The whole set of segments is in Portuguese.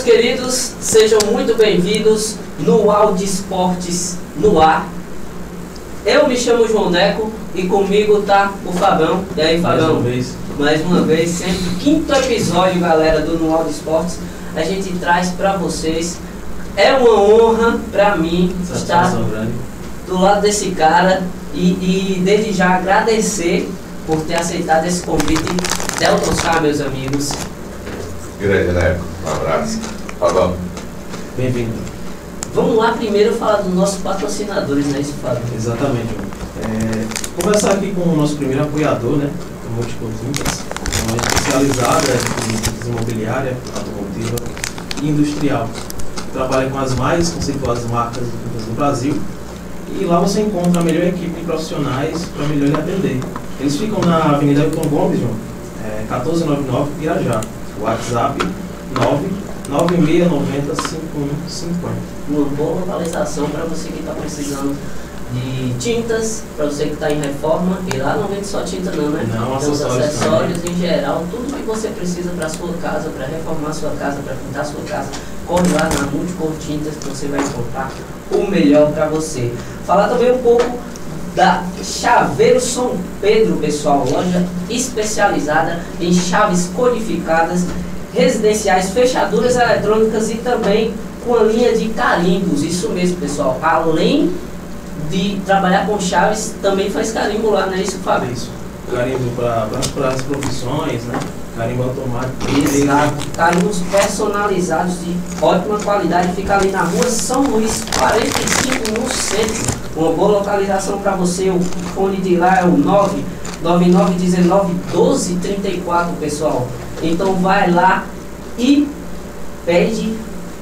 Meus queridos, sejam muito bem-vindos no Audi Esportes no ar. Eu me chamo João Neco e comigo tá o Fabão. E aí, Mais Fabão? uma vez. Mais uma vez, sempre quinto episódio, galera, do No Audi Esportes. A gente traz pra vocês. É uma honra pra mim estar Satisfação grande. do lado desse cara e, e desde já agradecer por ter aceitado esse convite. Delton Sá, meus amigos. Grande Neco, um abraço. Fabão. Bem-vindo. Vamos lá primeiro falar dos nossos patrocinadores, né, isso, Fábio? Exatamente. João. É, conversar aqui com o nosso primeiro apoiador, né? O Multicom Tintas, uma especializada em imobiliária, automotiva e industrial. Trabalha com as mais conceituadas marcas do Brasil. E lá você encontra a melhor equipe de profissionais para melhor lhe atender. Eles ficam na Avenida Elton Gomes, João, é, 1499 Pirajá. WhatsApp 996905150. Uma boa localização para você que está precisando de tintas, para você que está em reforma. E lá não vende só tinta não, né? Não, Tem os acessórios acessórios em geral, tudo que você precisa para sua casa, para reformar sua casa, para pintar sua casa. Corre lá na Multicor Tintas que você vai encontrar o melhor para você. Falar também um pouco da Chaveiro São Pedro, pessoal, loja especializada em chaves codificadas, residenciais, fechaduras eletrônicas e também com a linha de carimbos. Isso mesmo, pessoal. Além de trabalhar com chaves, também faz carimbo lá, não é isso, Fábio? Isso. Carimbo para as profissões, né? Carimbo automático. Exato. Carimbos personalizados de ótima qualidade. Fica ali na rua São Luís, 45 no centro. Uma boa localização para você. O fone de lá é o 99919 1234, pessoal. Então vai lá e pede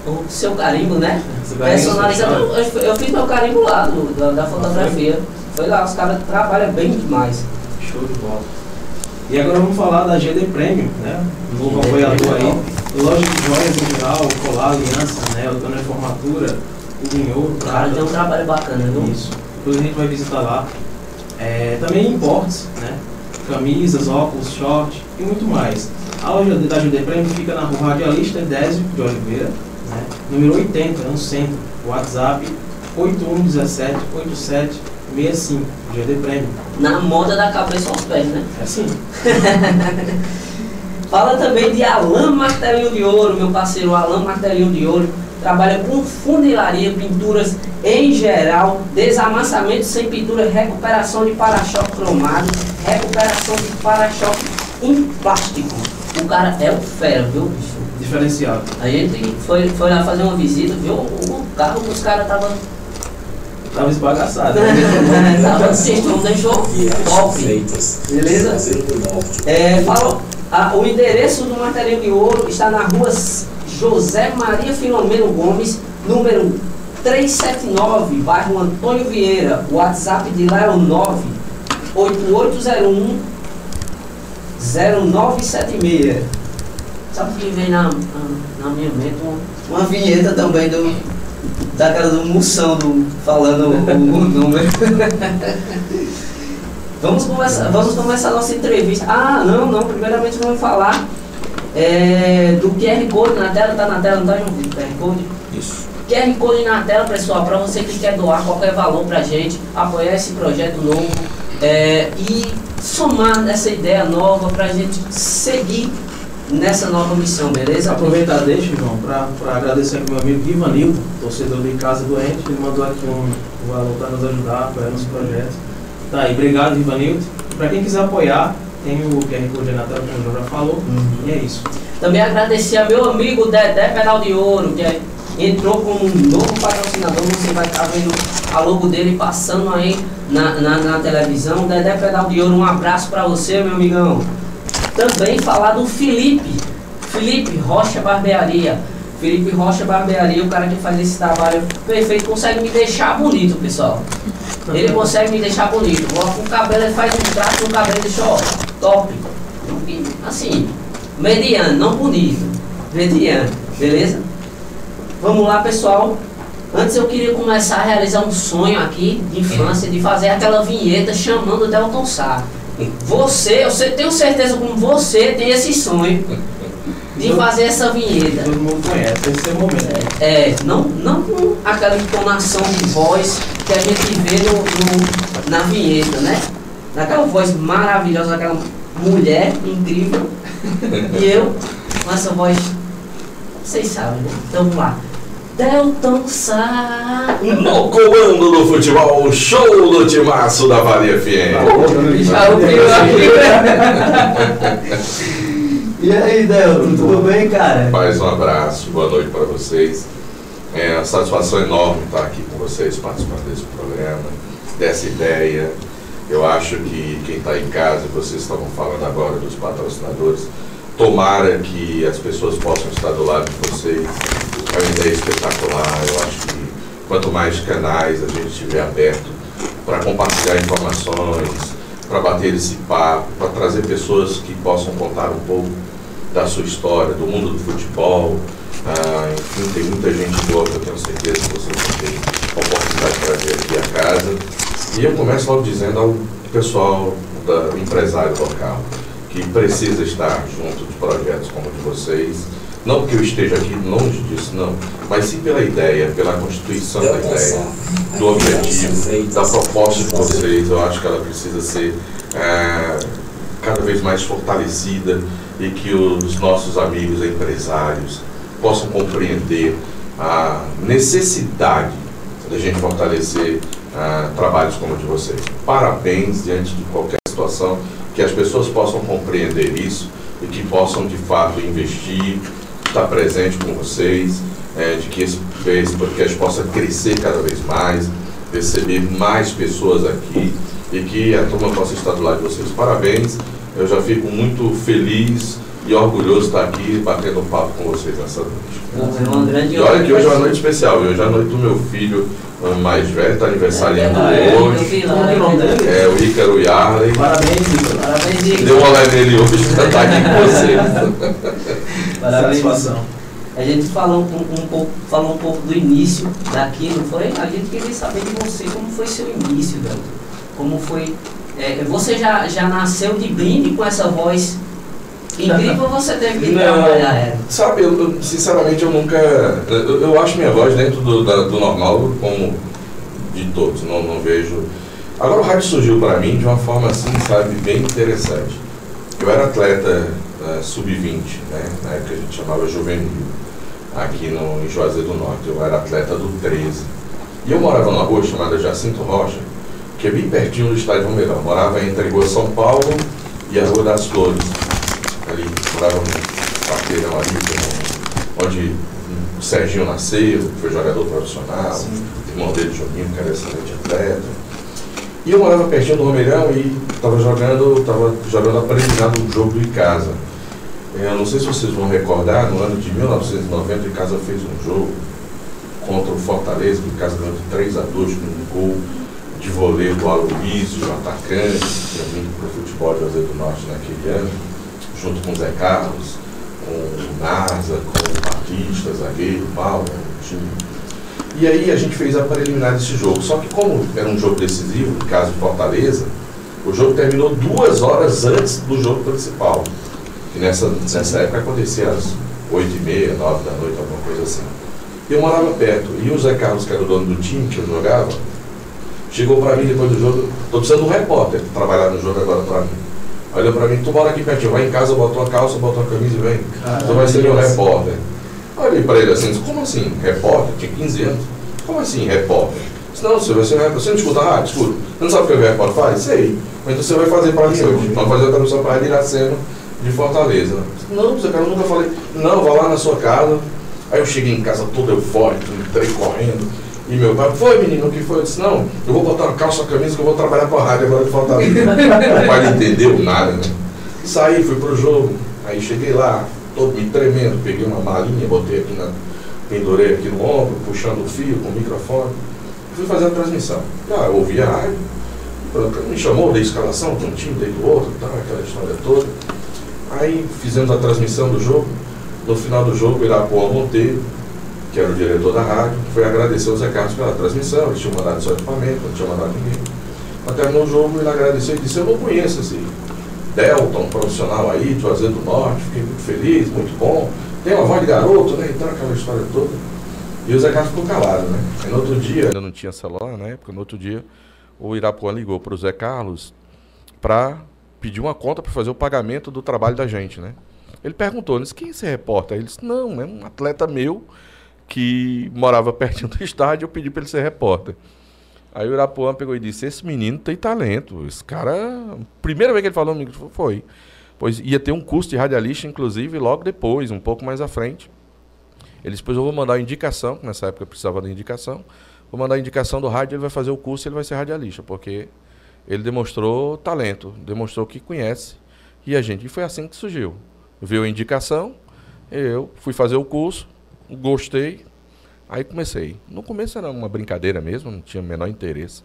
o seu carimbo, né? Personalizado. Eu, eu fiz meu carimbo lá do- da, da fotografia. Foi lá, os caras trabalham bem demais. Show de bola. E agora vamos falar da GD Premium, né? Um novo GD apoiador aí. Loja de joias em geral, colar, aliança, né? O de formatura, tudo em ouro, O cara tem um trabalho bacana, viu? Isso. Depois a gente vai visitar lá. É, também importes, né? Camisas, óculos, short e muito mais. A loja da GD Premium fica na rua Radialista Désio de Oliveira, né? número 80, no centro. WhatsApp 8117 8765, GD Premium. Na moda da cabeça aos pés, né? É assim. Fala também de Alain Martelinho de Ouro, meu parceiro Alain Martelinho de Ouro. Trabalha com funilaria, pinturas em geral, desamassamento sem pintura, recuperação de para-choque cromado, recuperação de para-choque em plástico. O cara é o fera, viu, bicho? Diferenciado. A gente foi, foi lá fazer uma visita, viu? O carro que os caras estavam. Tava esbagaçado. Tava assim, não deixou top. feitas. Beleza? É, fala, o endereço do Martelinho de Ouro está na rua José Maria Filomeno Gomes, número 379, bairro Antônio Vieira. O WhatsApp de lá é o 98801 0976. Sabe o que vem na, na, na minha mente? Uma, uma vinheta também do, da cara do Moção do, falando o, o número. Vamos começar, vamos começar a nossa entrevista. Ah, não, não. Primeiramente vamos falar é, do QR Code na tela. Tá na tela, não tá, João Vitor? QR Code? Isso. QR Code na tela, pessoal, para você que quer doar qualquer valor pra gente, apoiar esse projeto novo é, e somar nessa ideia nova pra gente seguir nessa nova missão, beleza? Aproveitar deixa, João, para agradecer aqui meu amigo Ivanildo, torcedor de Casa Doente, ele mandou aqui um, um valor para nos ajudar, apoiar nos projetos. Tá aí, obrigado Ivanildo. Para quem quiser apoiar, tem o QR Code na tela, como o João já falou, Uhum. e é isso. Também agradecer a meu amigo Dedé Pedal de Ouro, que é- entrou como um novo patrocinador. Você vai estar vendo a logo dele passando aí na, na, na televisão. Dedé Pedal de Ouro, um abraço para você, meu amigão. Também falar do Felipe, Felipe Rocha Barbearia. Felipe Rocha Barbearia, o cara que faz esse trabalho perfeito, consegue me deixar bonito, pessoal. Ele consegue me deixar bonito. O cabelo, ele faz um traço no cabelo deixa, ó, top. Assim, mediano, não bonito. Mediano, beleza? Vamos lá, pessoal. Antes eu queria começar a realizar um sonho aqui de infância, de fazer aquela vinheta chamando o Delton Sá. Você, eu tenho certeza como você tem esse sonho de fazer essa vinheta. Todo mundo conhece, esse é o momento. É, não, não com aquela entonação de voz que a gente vê no, no- na vinheta, né? Naquela voz maravilhosa, aquela mulher incrível. E eu, com essa voz, vocês sabem, né? Então vamos lá. Delton Sá. No comando do futebol, o show do timaço da Vale FM. Ah, o E aí, Delton, tudo bem, cara? Mais um abraço, boa noite para vocês. É uma satisfação enorme estar aqui com vocês, participando desse programa, dessa ideia. Eu acho que quem está em casa, vocês estavam falando agora dos patrocinadores, tomara que as pessoas possam estar do lado de vocês. É uma ideia espetacular. Eu acho que quanto mais canais a gente tiver aberto para compartilhar informações, para bater esse papo, para trazer pessoas que possam contar um pouco da sua história, do mundo do futebol. Ah, enfim, tem muita gente boa que eu tenho certeza que vocês vão ter a oportunidade de trazer aqui a casa. E eu começo logo dizendo ao pessoal da, empresário local que precisa estar junto de projetos como o de vocês. Não que eu esteja aqui longe disso, não, mas sim pela ideia, pela constituição da ideia, do objetivo, da proposta de vocês. Eu acho que ela precisa ser ah, cada vez mais fortalecida e que os nossos amigos empresários possam compreender a necessidade da gente fortalecer ah, trabalhos como o de vocês. Parabéns diante de qualquer situação, que as pessoas possam compreender isso e que possam de fato investir, estar presente com vocês, eh, de que esse, esse podcast possa crescer cada vez mais, receber mais pessoas aqui e que a turma possa estar do lado de vocês. Parabéns, eu já fico muito feliz e orgulhoso de estar aqui batendo um papo com vocês nessa noite. É uma grande E olha que hoje é uma noite especial, hoje é a noite do meu filho mais velho, está aniversariando é, hoje. é? É o Ícaro Yarley. Parabéns, Igor. Parabéns, Igor. Deu uma olé nele hoje para estar aqui com vocês. Parabéns. Satisfação. A gente falou um, um pouco, falou um pouco do início daqui, não foi? A gente queria saber de você, como foi seu início, Dalton? Como foi. É, você já, já nasceu de brinde com essa voz incrível ou você teve que Não. trabalhar ela? Sabe, eu, eu, sinceramente eu nunca. Eu, eu acho minha voz dentro do, da- do normal, como de todos, não, não vejo. Agora o rádio surgiu para mim de uma forma assim, sabe, bem interessante. Eu era atleta eh, sub-20, né? Na época a gente chamava juvenil, aqui no, em Juazeiro do Norte. Eu era atleta do 13. E eu morava numa rua chamada Jacinto Rocha, que é bem pertinho do estádio Romeirão. Morava entre a rua São Paulo e a Rua das Flores. Ali, morava num quarteirão ali, é onde o Serginho nasceu, que foi jogador profissional, irmão dele, Joguinho, que era excelente atleta. E eu morava pertinho do Romeirão e estava jogando, tava jogando a preliminar do jogo do Icasa. Eu não sei se vocês vão recordar, no ano de 1990 o Icasa fez um jogo contra o Fortaleza, que o Icasa ganhou de 3 a 2 com um gol de voleio do Aloysio, atacante, que tinha vindo para o futebol de Juazeiro do Norte naquele ano, junto com o Zé Carlos, com o Nasa, com o Batista, zagueiro, Paulo, um time e aí a gente fez a preliminar desse jogo. Só que como era um jogo decisivo, no caso de Fortaleza, o jogo terminou duas horas antes do jogo principal. Que nessa, nessa época acontecia às oito e meia, nove da noite, alguma coisa assim. E eu morava perto. E o Zé Carlos, que era o dono do time que eu jogava, chegou pra mim depois do jogo, tô precisando de um repórter trabalhar no jogo agora pra mim. Olhou pra mim, tu mora aqui pertinho, vai em casa, bota uma calça, bota uma camisa e vem. Tu vai ser meu repórter. Olhei pra ele assim, como assim, repórter? Tinha 15 anos. Como assim, repórter? Disse, Não, senhor, você, vai- você não escuta rádio? Escuta. Você não sabe o que o repórter faz? Sei. Mas então você vai fazer pra mim hoje. Vamos fazer a transmissão pra Iracema de Fortaleza. Disse, Não, você cara, eu nunca falei. Não, vá lá na sua casa. Aí eu cheguei em casa todo eufórico, entrei correndo. E meu pai, foi menino, o que foi? Eu disse, não, eu vou botar uma calça, uma camisa que eu vou trabalhar com a rádio agora de Fortaleza. meu pai não entendeu nada, né? Saí, fui pro jogo. Aí cheguei lá, todo me tremendo, peguei uma malinha, botei aqui na. pendurei aqui no ombro, puxando o fio com o microfone. Fui fazer a transmissão. Ah, eu ouvi a rádio, me chamou, dei escalação de um time, dei do outro, tá, aquela história toda. Aí fizemos a transmissão do jogo. No final do jogo, o Irapuã Monteiro, que era o diretor da rádio, foi agradecer ao Zé Carlos pela transmissão. Eles tinham mandado seu equipamento, não tinha mandado ninguém. Mas terminou o jogo, ele agradeceu e disse: Eu não conheço esse Delta, um profissional aí, de Juazeiro do Norte, fiquei muito feliz, muito bom. Tem uma voz de garoto, né? Então aquela história toda. E o Zé Carlos ficou calado, né? Aí no outro dia, ainda não tinha celular na época, no outro dia, o Irapuã ligou para o Zé Carlos para pedir uma conta para fazer o pagamento do trabalho da gente, né? Ele perguntou, disse, quem é esse repórter? Ele disse, não, é um atleta meu que morava pertinho do estádio, eu pedi para ele ser repórter. Aí o Irapuã pegou e disse, esse menino tem talento, esse cara... Primeira vez que ele falou comigo foi, pois ia ter um curso de radialista, inclusive, logo depois, um pouco mais à frente. Ele disse, pois eu vou mandar a indicação, que nessa época eu precisava da indicação, vou mandar a indicação do rádio, ele vai fazer o curso e ele vai ser radialista, porque ele demonstrou talento, demonstrou que conhece. E a gente, e foi assim que surgiu. Viu a indicação, eu fui fazer o curso, gostei, aí comecei. No começo era uma brincadeira mesmo, não tinha o menor interesse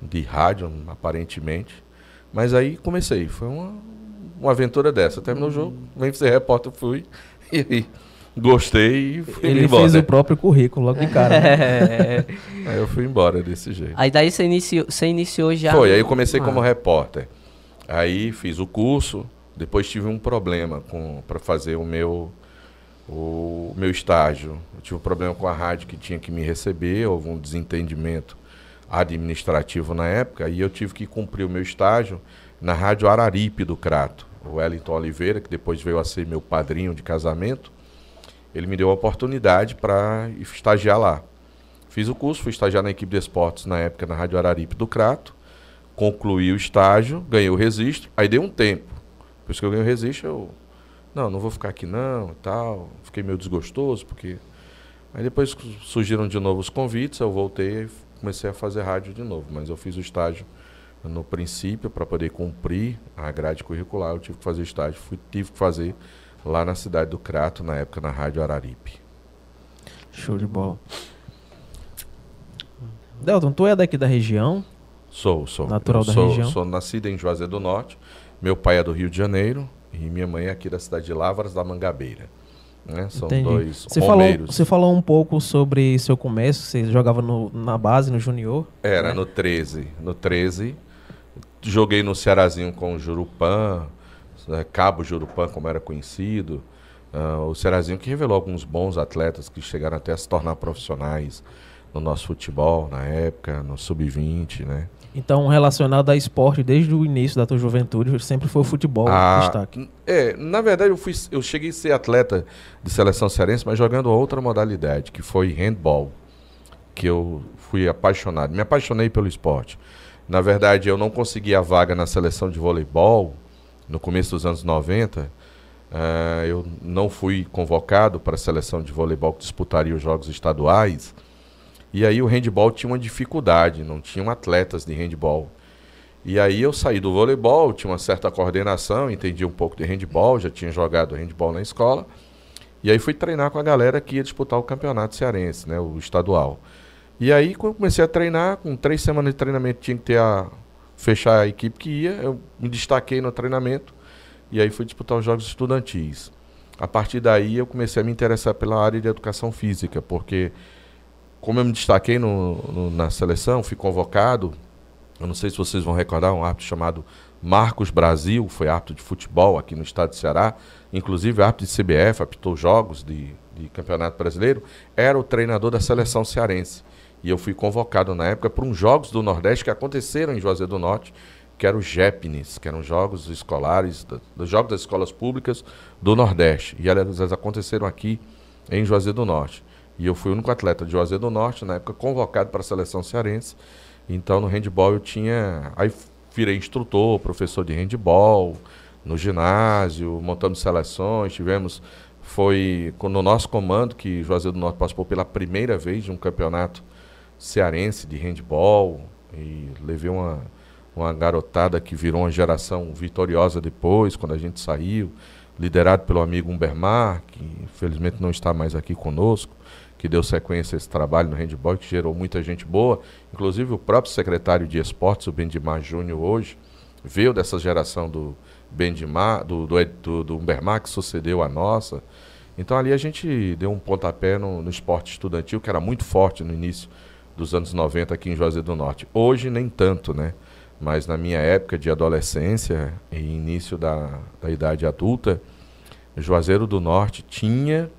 de rádio, aparentemente. Mas aí comecei, foi uma, uma aventura dessa. Terminou o jogo, vem ser repórter, fui e Gostei e fui Ele embora. fez o próprio currículo logo de cara. né? É. Aí eu fui embora desse jeito. Aí daí você iniciou, você iniciou já. Foi, aí eu comecei Ah. como repórter. Aí fiz o curso, depois tive um problema com para fazer o meu o meu estágio. Eu tive um problema com a rádio que tinha que me receber, houve um desentendimento administrativo na época, e eu tive que cumprir o meu estágio na Rádio Araripe do Crato. O Wellington Oliveira, que depois veio a ser meu padrinho de casamento, ele me deu a oportunidade para estagiar lá. Fiz o curso, fui estagiar na equipe de esportes na época na Rádio Araripe do Crato, concluí o estágio, ganhei o registro, aí deu um tempo. Depois que eu ganhei o registro, eu. Não, não vou ficar aqui não, tal. Fiquei meio desgostoso, porque. Aí depois surgiram de novo os convites, eu voltei e comecei a fazer rádio de novo. Mas eu fiz o estágio no princípio, para poder cumprir a grade curricular, eu tive que fazer estágio, fui, tive que fazer lá na cidade do Crato, na época na Rádio Araripe. Show de bola. Delton, tu é daqui da região? Sou, sou. Natural Eu da sou, região? Sou nascido em Juazeiro do Norte. Meu pai é do Rio de Janeiro e minha mãe é aqui da cidade de Lavras da Mangabeira. Né? São Entendi. dois Você falou, você falou um pouco sobre seu começo, você jogava no- na base, no junior. Era né? no 13. No 13. Joguei no Cearazinho com o Jurupã, eh, Cabo Jurupã, como era conhecido. Ah, o Cearazinho que revelou alguns bons atletas que chegaram até a se tornar profissionais no nosso futebol na época, no Sub-20, né? Então, relacionado a esporte, desde o início da tua juventude, sempre foi o futebol Ah, destaque. É, na verdade eu, fui, eu cheguei a ser atleta de seleção cearense, mas jogando outra modalidade, que foi handball, que eu fui apaixonado. Me apaixonei pelo esporte. Na verdade, eu não consegui a vaga na seleção de voleibol no começo dos anos 90. Ah, eu não fui convocado para a seleção de voleibol que disputaria os jogos estaduais. E aí o handball tinha uma dificuldade, não tinham atletas de handball. E aí eu saí do voleibol, tinha uma certa coordenação, entendi um pouco de handball, já tinha jogado handball na escola. E aí fui treinar com a galera que ia disputar o campeonato cearense, né, o estadual. E aí quando comecei a treinar, com três semanas de treinamento tinha que ter a fechar a equipe que ia, eu me destaquei no treinamento e aí fui disputar os jogos estudantis. A partir daí eu comecei a me interessar pela área de educação física, porque como eu me destaquei no- no- na seleção, fui convocado, eu não sei se vocês vão recordar, um árbitro chamado Marcos Brasil, foi árbitro de futebol aqui no estado de Ceará, inclusive árbitro de CBF, apitou jogos de, de Campeonato Brasileiro, era o treinador da seleção cearense. E eu fui convocado na época para uns Jogos do Nordeste que aconteceram em Juazeiro do Norte, que eram os JEPNES, que eram jogos escolares, dos jogos das escolas públicas do Nordeste. E elas aconteceram aqui em Juazeiro do Norte. E eu fui o único atleta de Juazeiro do Norte, na época, convocado para a seleção cearense. Então, no handball eu tinha. Aí virei instrutor, professor de handball, no ginásio, montamos seleções, tivemos. Foi no nosso comando que Juazeiro do Norte participou pela primeira vez de um campeonato cearense de handball. E levei uma, uma garotada que virou uma geração vitoriosa depois, quando a gente saiu, liderado pelo amigo Humbermar, que infelizmente não está mais aqui conosco que deu sequência a esse trabalho no handball, que gerou muita gente boa. Inclusive o próprio secretário de esportes, o Bendimar Júnior, hoje, veio dessa geração do Bendimar, do, do, do, do Humbermar, que sucedeu a nossa. Então ali a gente deu um pontapé no, no esporte estudantil, que era muito forte no início dos anos 90 aqui em Juazeiro do Norte. Hoje nem tanto, né? mas na minha época de adolescência e início da, da idade adulta, Juazeiro do Norte tinha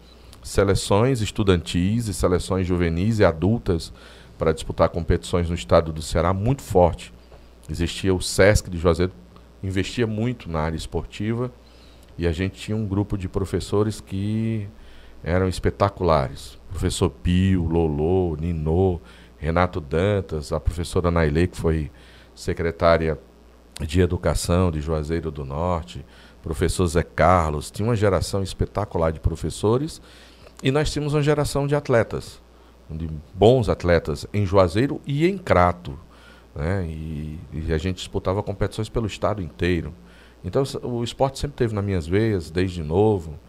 seleções estudantis e seleções juvenis e adultas para disputar competições no estado do Ceará muito forte. Existia o SESC de Juazeiro, investia muito na área esportiva e a gente tinha um grupo de professores que eram espetaculares. Professor Pio, Lolo, Ninô, Renato Dantas, a professora Nailê, que foi secretária de Educação de Juazeiro do Norte, professor Zé Carlos, tinha uma geração espetacular de professores e nós tínhamos uma geração de atletas, de bons atletas em Juazeiro e em Crato. Né? E, e a gente disputava competições pelo estado inteiro. Então o esporte sempre teve nas minhas veias, desde novo.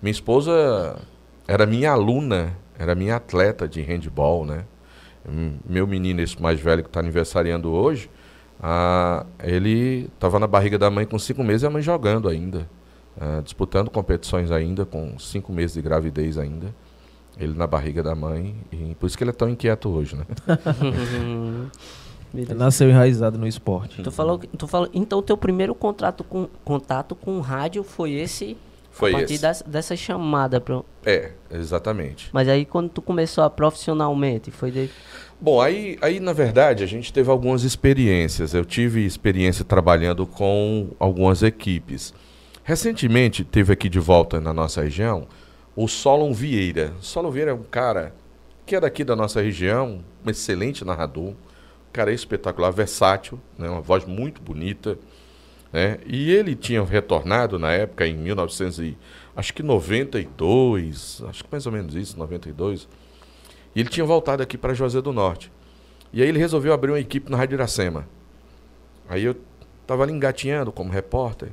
Minha esposa era minha aluna, era minha atleta de handball, né? Meu menino, esse mais velho que está aniversariando hoje, ah, ele estava na barriga da mãe com cinco meses e a mãe jogando ainda. Uh, disputando competições ainda, com cinco meses de gravidez ainda. Ele na barriga da mãe. E por isso que ele é tão inquieto hoje, né? Nasceu enraizado no esporte. Tu falou, tu falou, então o teu primeiro contrato com, contato com o rádio foi esse foi a partir esse. Dessa, dessa chamada. Pro... É, exatamente. Mas aí quando tu começou a profissionalmente, foi de... Bom, aí, aí na verdade a gente teve algumas experiências. Eu tive experiência trabalhando com algumas equipes. Recentemente teve aqui de volta na nossa região o Solon Vieira. Solon Vieira é um cara que é daqui da nossa região, um excelente narrador, um cara espetacular, versátil, né, uma voz muito bonita. Né? E ele tinha retornado na época, em 1900 e, acho que 92, acho que mais ou menos isso, 92. E ele tinha voltado aqui para Juazeiro do Norte. E aí ele resolveu abrir uma equipe na Rádio Iracema. Aí eu estava ali engatinhando como repórter.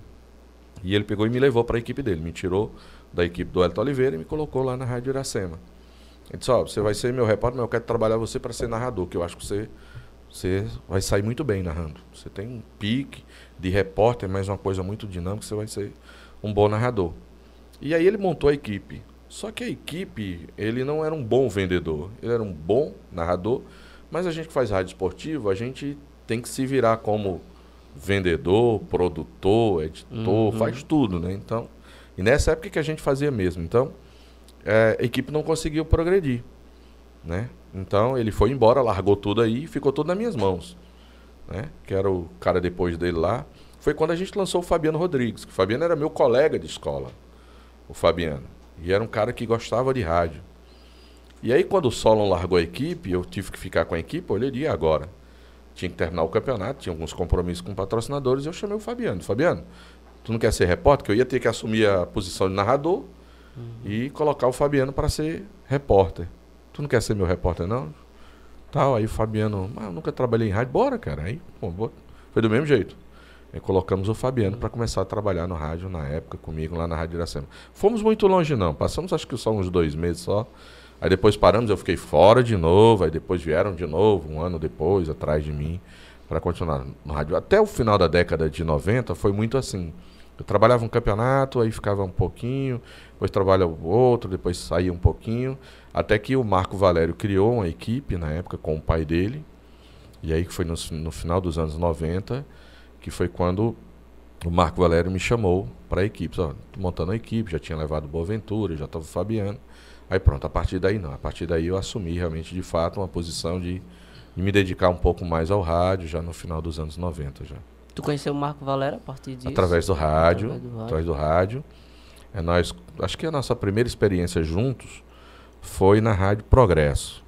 E ele pegou e me levou para a equipe dele, me tirou da equipe do Elton Oliveira e me colocou lá na Rádio Iracema. Ele disse, ó, oh, você vai ser meu repórter, mas eu quero trabalhar você para ser narrador, que eu acho que você, você vai sair muito bem narrando. Você tem um pique de repórter, mas uma coisa muito dinâmica, você vai ser um bom narrador. E aí ele montou a equipe. Só que a equipe, ele não era um bom vendedor, ele era um bom narrador, mas a gente que faz rádio esportivo, a gente tem que se virar como vendedor, produtor, editor, uhum. faz tudo, né? Então, e nessa época que a gente fazia mesmo. Então, é, a equipe não conseguiu progredir, né? Então, ele foi embora, largou tudo aí e ficou tudo nas minhas mãos, né? Que era o cara depois dele lá. Foi quando a gente lançou o Fabiano Rodrigues, que o Fabiano era meu colega de escola, o Fabiano. E era um cara que gostava de rádio. E aí, quando o Solon largou a equipe, eu tive que ficar com a equipe, eu olhei agora tinha que terminar o campeonato, tinha alguns compromissos com patrocinadores, eu chamei o Fabiano. Fabiano, tu não quer ser repórter? Que eu ia ter que assumir a posição de narrador uhum. e colocar o Fabiano para ser repórter. Tu não quer ser meu repórter, não? Tal, aí o Fabiano, mas eu nunca trabalhei em rádio, bora, cara. Aí, pô, foi do mesmo jeito. Colocamos o Fabiano para começar a trabalhar no rádio na época comigo lá na Rádio Iracema. Fomos muito longe não, passamos acho que só uns dois meses só. Aí depois paramos, eu fiquei fora de novo, aí depois vieram de novo, um ano depois, atrás de mim, para continuar no rádio. Até o final da década de 90 foi muito assim. Eu trabalhava um campeonato, aí ficava um pouquinho, depois trabalhava outro, depois saía um pouquinho, até que o Marco Valério criou uma equipe na época com o pai dele, e aí que foi no, no final dos anos 90, que foi quando o Marco Valério me chamou para a equipe. Montando a equipe, já tinha levado Boa Ventura, já estava o Fabiano. Aí pronto, a partir daí não. A partir daí eu assumi realmente, de fato, uma posição de, de me dedicar um pouco mais ao rádio, já no final dos anos 90 já. Tu conheceu o Marco Valera a partir disso? Através do rádio. Através do rádio. Através do rádio. É, nós, acho que a nossa primeira experiência juntos foi na Rádio Progresso.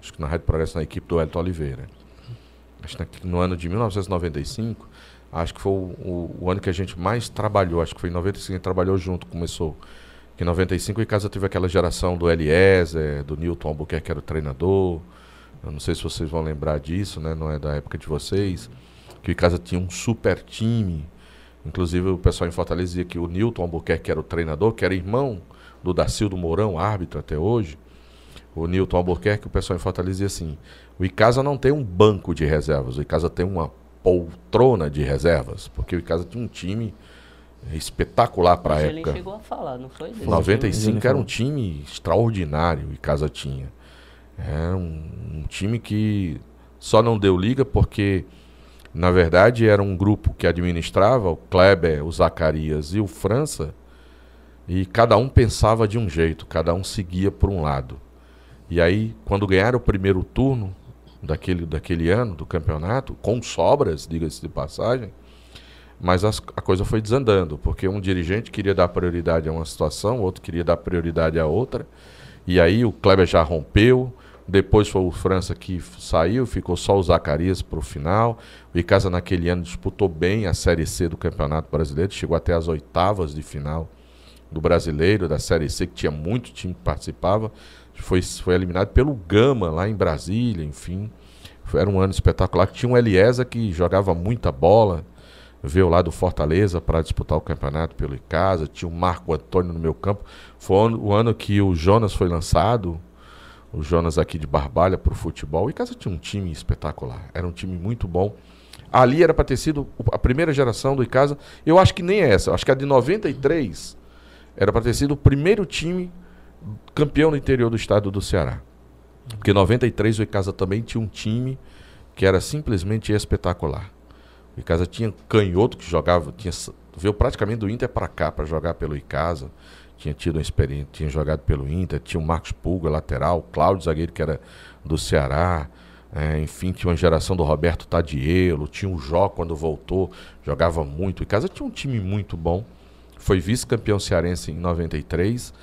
Acho que na Rádio Progresso, na equipe do Elton Oliveira. Acho que no ano de 1995, acho que foi o, o, o, ano que a gente mais trabalhou. Acho que foi em 95 que a gente trabalhou junto, começou em 95 o Icasa teve aquela geração do Eliezer, do Newton Albuquerque, que era o treinador. Eu não sei se vocês vão lembrar disso, né? Não é da época de vocês. Que o Icasa tinha um super time. Inclusive o pessoal em Fortaleza dizia que o Newton Albuquerque, que era o treinador, que era irmão do Dacildo Mourão, árbitro até hoje. O Newton Albuquerque, o pessoal em Fortaleza dizia assim: o Icasa não tem um banco de reservas, o Icasa tem uma poltrona de reservas, porque o Icasa tinha um time espetacular para a época. Ele chegou a falar, não foi? 95 era um time extraordinário e Casa tinha. Era um, um, time que só não deu liga porque Na verdade, era um grupo que administrava, o Kleber, o Zacarias e o França, e cada um pensava de um jeito, cada um seguia por um lado. E aí, quando ganharam o primeiro turno daquele, daquele ano do campeonato, com sobras, diga-se de passagem, mas as, a coisa foi desandando, porque um dirigente queria dar prioridade a uma situação, outro queria dar prioridade a outra, e aí o Kleber já rompeu, depois foi o França que saiu, ficou só o Zacarias para o final. O Icasa naquele ano disputou bem a Série C do Campeonato Brasileiro, chegou até as oitavas de final do Brasileiro, da Série C, que tinha muito time que participava. Foi, foi eliminado pelo Gama, lá em Brasília, enfim. Era um ano espetacular. Tinha um Eliesa que jogava muita bola, veio lá do Fortaleza para disputar o campeonato pelo Icasa. Tinha o Marco Antônio no meu campo. Foi o ano, que o Jonas foi lançado, o Jonas aqui de Barbalha para o futebol. O Icasa tinha um time espetacular, era um time muito bom. Ali era para ter sido a primeira geração do Icasa. Eu acho que nem é essa, acho que a de 93 era para ter sido o primeiro time campeão no interior do estado do Ceará. Porque em 93 o Icasa também tinha um time que era simplesmente espetacular. Icasa tinha canhoto que jogava, tinha, veio praticamente do Inter para cá para jogar pelo Icasa tinha tido uma experiência, tinha jogado pelo Inter, tinha o Marcos Pulga, lateral, Cláudio Zagueiro, que era do Ceará, é, enfim, tinha uma geração do Roberto Tadielo, tinha o Jó quando voltou, jogava muito. Em casa tinha um time muito bom, foi vice-campeão cearense em 93.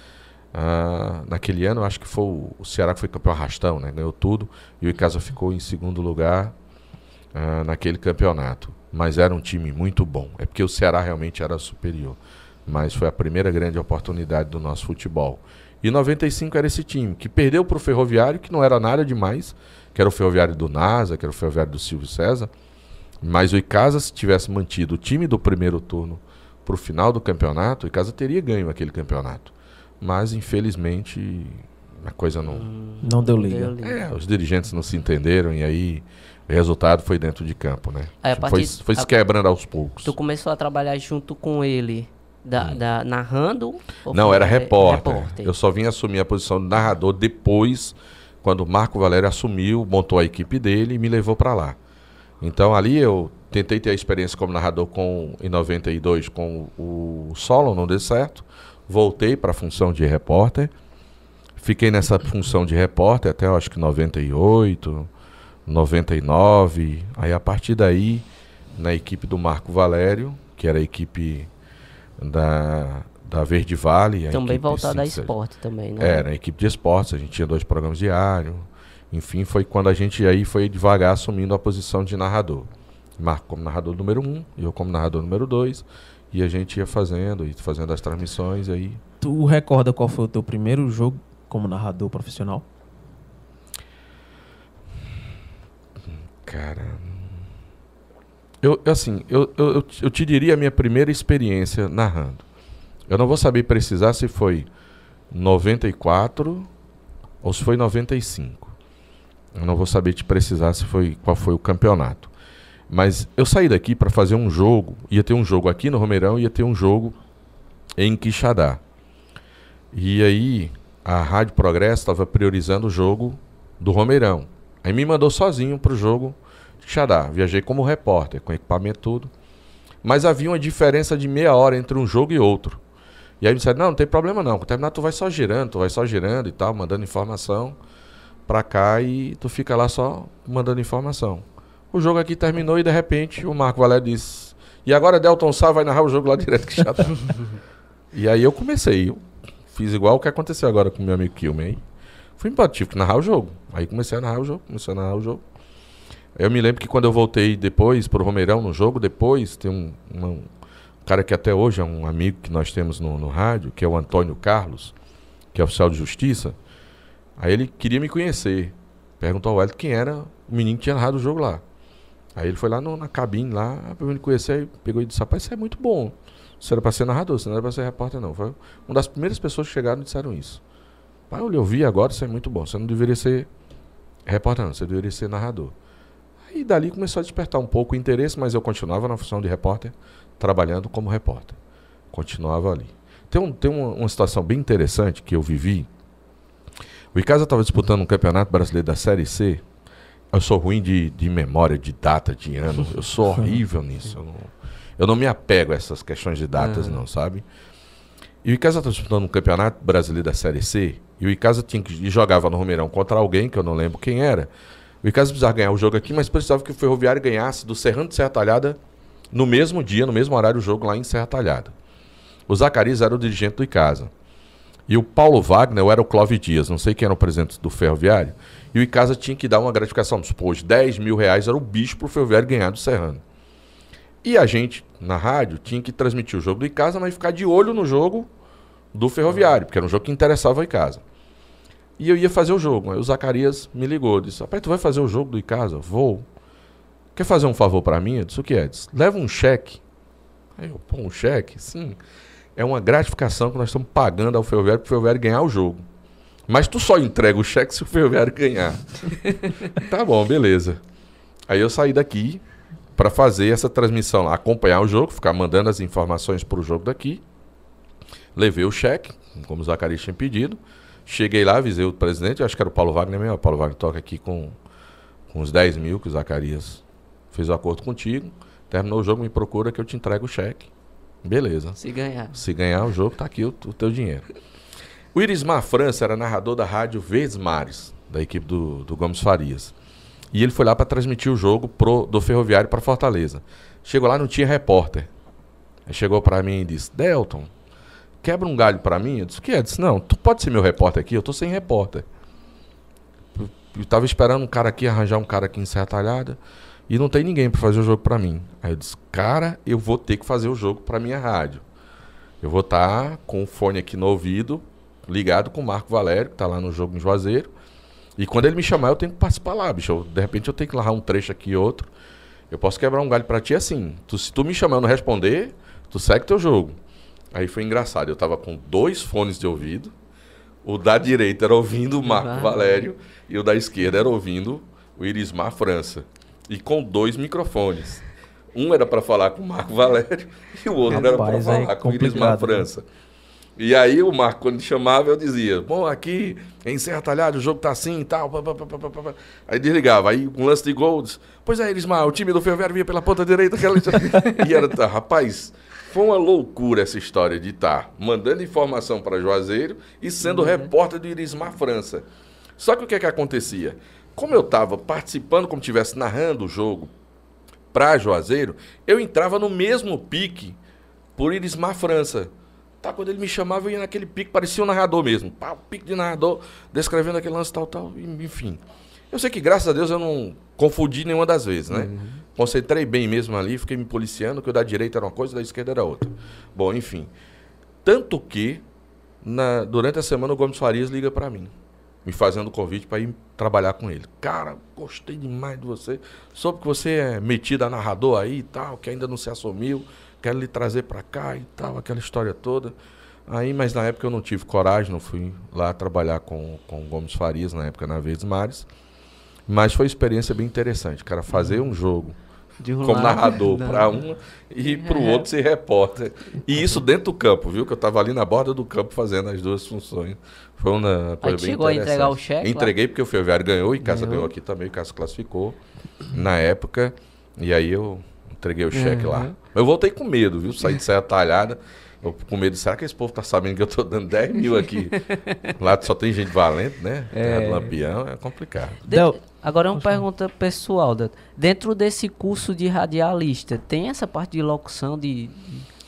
Ah, naquele ano, acho que foi o, o Ceará que foi campeão arrastão, né? ganhou tudo, e o Icasa ficou em segundo lugar ah, naquele campeonato. Mas era um time muito bom, é porque o Ceará realmente era superior mas foi a primeira grande oportunidade do nosso futebol. E 95 era esse time, que perdeu para o Ferroviário, que não era nada demais, que era o Ferroviário do NASA, que era o Ferroviário do Silvio César. Mas o Icasa, se tivesse mantido o time do primeiro turno para o final do campeonato, o Icasa teria ganho aquele campeonato. Mas, infelizmente, a coisa não. Não deu liga. É, os dirigentes não se entenderam e aí o resultado foi dentro de campo, né? Aí, foi, foi se quebrando aos poucos. Tu começou a trabalhar junto com ele da, hum. da, narrando? Não, era repórter. repórter. Eu só vim assumir a posição de narrador depois, quando o Marco Valério assumiu, montou a equipe dele e me levou para lá. Então ali eu tentei ter a experiência como narrador com, em 92 com o solo, não deu certo. Voltei para a função de repórter. Fiquei nessa função de repórter até eu acho que 98, 99. Aí a partir daí, na equipe do Marco Valério, que era a equipe da, da Verde Vale. Também voltada a esporte também, né? Era, a equipe de esportes, a gente tinha dois programas diários. Enfim, foi quando a gente aí foi devagar assumindo a posição de narrador. Marco como narrador número um, eu como narrador número dois. E a gente ia fazendo, e fazendo as transmissões aí. Tu recorda qual foi o teu primeiro jogo como narrador profissional? Cara, eu, assim, eu, eu, eu te diria a minha primeira experiência narrando. Eu não vou saber precisar se foi 94 ou se foi 95. Eu não vou saber te precisar se foi qual foi o campeonato. Mas eu saí daqui para fazer um jogo. Ia ter um jogo aqui no Romeirão, ia ter um jogo em Quixadá. E aí a Rádio Progresso estava priorizando o jogo do Romeirão. Aí me mandou sozinho para o jogo Xará. Viajei como repórter, com equipamento tudo. Mas havia uma diferença de meia hora entre um jogo e outro. E aí me disseram, não, não tem problema não. Quando terminar, tu vai só girando, tu vai só girando e tal, mandando informação pra cá e tu fica lá só mandando informação. O jogo aqui terminou e de repente o Marco Valério disse, e agora Delton Sá vai narrar o jogo lá direto que já tá. e aí eu comecei, eu fiz igual o que aconteceu agora com meu amigo Kilman. Fui embora, tive que narrar o jogo. Aí comecei a narrar o jogo, comecei a narrar o jogo. Eu me lembro que quando eu voltei depois para o Romeirão no jogo, depois tem um, um, cara que até hoje é um amigo que nós temos no, no rádio, que é o Antônio Carlos, que é oficial de justiça. Aí ele queria me conhecer. Perguntou ao Hélio quem era o menino que tinha narrado o jogo lá. Aí ele foi lá no, na cabine lá, para me conhecer, aí pegou e disse, rapaz, isso é muito bom. Você era para ser narrador, você não era para ser repórter, não. Foi uma das primeiras pessoas que chegaram e disseram isso. Pai, eu ouvi agora, isso é muito bom. Você não deveria ser repórter, não, você deveria ser narrador. E dali começou a despertar um pouco o interesse, mas eu continuava na função de repórter, trabalhando como repórter. Continuava ali. Tem, um, tem uma, uma situação bem interessante que eu vivi. O Icasa estava disputando um campeonato brasileiro da Série C Eu sou ruim de, de memória, de data, de ano. Eu sou horrível nisso. Eu não, eu não me apego a essas questões de datas, Aham. não, sabe? E o Icasa está disputando um campeonato brasileiro da Série C. E o Icasa tinha que, jogava no Romeirão contra alguém, que eu não lembro quem era. O Icasa precisava ganhar o jogo aqui, mas precisava que o Ferroviário ganhasse do Serrano de Serra Talhada no mesmo dia, no mesmo horário, o jogo lá em Serra Talhada. O Zacarias era o dirigente do Icasa. E o Paulo Wagner era o Clóvis Dias, não sei quem era o presidente do Ferroviário. E o Icasa tinha que dar uma gratificação. Supôs 10 mil reais era o bicho pro Ferroviário ganhar do Serrano. E a gente, na rádio, tinha que transmitir o jogo do Icasa, mas ficar de olho no jogo do Ferroviário, porque era um jogo que interessava o Icasa. E eu ia fazer o jogo. Aí o Zacarias me ligou, disse: Rapaz, tu vai fazer o jogo do Icasa? Vou. Quer fazer um favor pra mim? Eu disse: O que é? Disse, Leva um cheque. Aí eu, pô, um cheque? Sim. É uma gratificação que nós estamos pagando ao Ferroviário para o Ferroviário ganhar o jogo. Mas tu só entrega o cheque se o Ferroviário ganhar. tá bom, beleza. Aí eu saí daqui para fazer essa transmissão lá, acompanhar o jogo, ficar mandando as informações para o jogo daqui. Levei o cheque, como o Zacarias tinha pedido. Cheguei lá, avisei o presidente, acho que era o Paulo Wagner mesmo. O Paulo Wagner toca aqui com, com os 10 mil que o Zacarias fez o acordo contigo. Terminou o jogo, me procura que eu te entrego o cheque. Beleza. Se ganhar. Se ganhar o jogo, tá aqui o, o teu dinheiro. O Irismar França era narrador da rádio Verdes Mares, da equipe do, do Gomes Farias. E ele foi lá para transmitir o jogo pro, do Ferroviário para Fortaleza. Chegou lá, não tinha repórter. Aí chegou para mim e disse: Delton, quebra um galho para mim? Eu disse: O que é? Eu disse: Não, tu pode ser meu repórter aqui? Eu tô sem repórter. Eu, tava esperando um cara aqui, arranjar um cara aqui em Serra Talhada. E não tem ninguém para fazer o jogo para mim. Aí eu disse: Cara, eu vou ter que fazer o jogo para minha rádio. Eu vou estar com o fone aqui no ouvido, ligado com o Marco Valério, que tá lá no jogo em Juazeiro. E quando ele me chamar, eu tenho que participar lá, bicho. Eu, de repente eu tenho que largar um trecho aqui e outro. Eu posso quebrar um galho pra ti assim. Tu, se tu me chamar e não responder, tu segue teu jogo. Aí foi engraçado. Eu tava com dois fones de ouvido. O da direita era ouvindo o Marco Ah. Valério e o da esquerda era ouvindo o Irismar França. E com dois microfones. Um era para falar com o Marco Valério e o outro era para Rapaz, falar com o Irismar né? França. E aí o Marco, quando chamava, eu dizia, bom, aqui em Serra Talhada o jogo tá assim e tal. pá, pá, pá, pá, pá, pá. Aí desligava, aí um lance de gol, disse, pois é, Elismar, o time do Ferroviário vinha pela ponta direita. Aquela... e era, rapaz, foi uma loucura essa história de estar mandando informação para Juazeiro e sendo repórter do Irismar França. Só que o que é que acontecia? Como eu estava participando, como estivesse narrando o jogo para Juazeiro, eu entrava no mesmo pique por Irismar França. Tá, quando ele me chamava, eu ia naquele pique, parecia um narrador mesmo. Pá, pique de narrador, descrevendo aquele lance tal, tal, enfim. Eu sei que, graças a Deus, eu não confundi nenhuma das vezes, né? Concentrei bem mesmo ali, fiquei me policiando, que o da direita era uma coisa, da esquerda era outra. Bom, enfim. Tanto que, na- durante a semana, o Gomes Farias liga pra mim, me fazendo convite para ir trabalhar com ele. Cara, gostei demais de você. Soube que você é metido a narrador aí e tal, que ainda não se assumiu. Quero lhe trazer para cá e tal, aquela história toda. Aí, mas na época eu não tive coragem, não fui lá trabalhar com, com o Gomes Farias, na época na Verdes Mares. Mas foi uma experiência bem interessante, cara, fazer um jogo um como narrador para um e para o outro ser repórter. E isso dentro do campo, viu? Que eu estava ali na borda do campo fazendo as duas funções. Foi uma coisa tu bem chegou a entregar o cheque lá? Entreguei porque o Ferroviário ganhou e Casa Ganhou. ganhou aqui também, o Casa classificou na época. E aí eu entreguei o cheque lá. Uhum. Eu voltei com medo, viu? Saí de saia talhada. Eu com medo, será que esse povo tá sabendo que eu tô dando 10 mil aqui? Lá só tem gente valente, né? Terra do Lampião, é complicado. De- Del- Agora é uma pergunta pessoal. Del- Dentro desse curso de radialista, tem essa parte de locução de. de-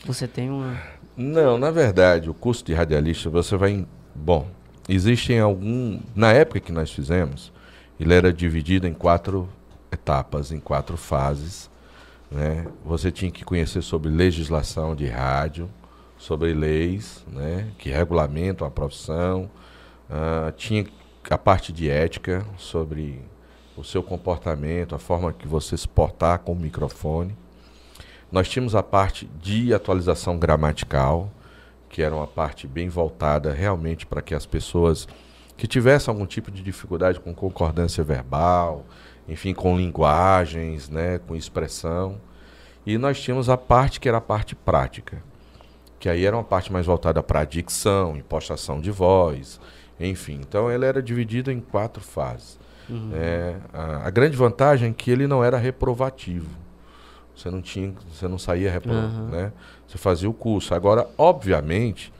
Você tem uma. Não, na verdade, o curso de radialista você vai. em- Bom, existem algum. Na época que nós fizemos, ele era dividido em quatro etapas, em quatro fases. Né? Você tinha que conhecer sobre legislação de rádio, sobre leis né? que regulamentam a profissão. Ah, tinha a parte de ética, sobre o seu comportamento, a forma que você se portar com o microfone. Nós tínhamos a parte de atualização gramatical, que era uma parte bem voltada realmente para que as pessoas que tivessem algum tipo de dificuldade com concordância verbal, enfim, com linguagens, né, com expressão. E nós tínhamos a parte que era a parte prática, que aí era uma parte mais voltada para a dicção, impostação de voz, Enfim, então ele era dividido em quatro fases. Uhum. É, a, a grande vantagem é que ele não era reprovativo. Você não tinha, você não saía reprovado, Uhum. né? Você fazia o curso. Agora, obviamente,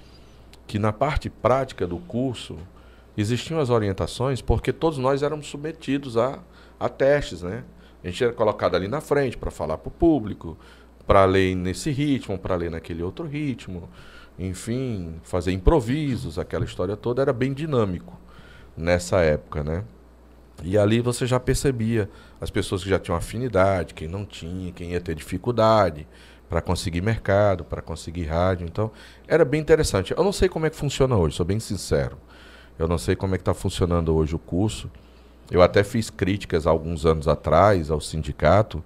que na parte prática do curso existiam as orientações, porque todos nós éramos submetidos a, a testes, né? A gente era colocado ali na frente para falar para o público, para ler nesse ritmo, para ler naquele outro ritmo, enfim, fazer improvisos, aquela história toda era bem dinâmico nessa época, né? E ali você já percebia as pessoas que já tinham afinidade, quem não tinha, quem ia ter dificuldade para conseguir mercado, para conseguir rádio. Então, era bem interessante. Eu não sei como é que funciona hoje, sou bem sincero. Eu não sei como é que está funcionando hoje o curso. Eu até fiz críticas alguns anos atrás ao sindicato,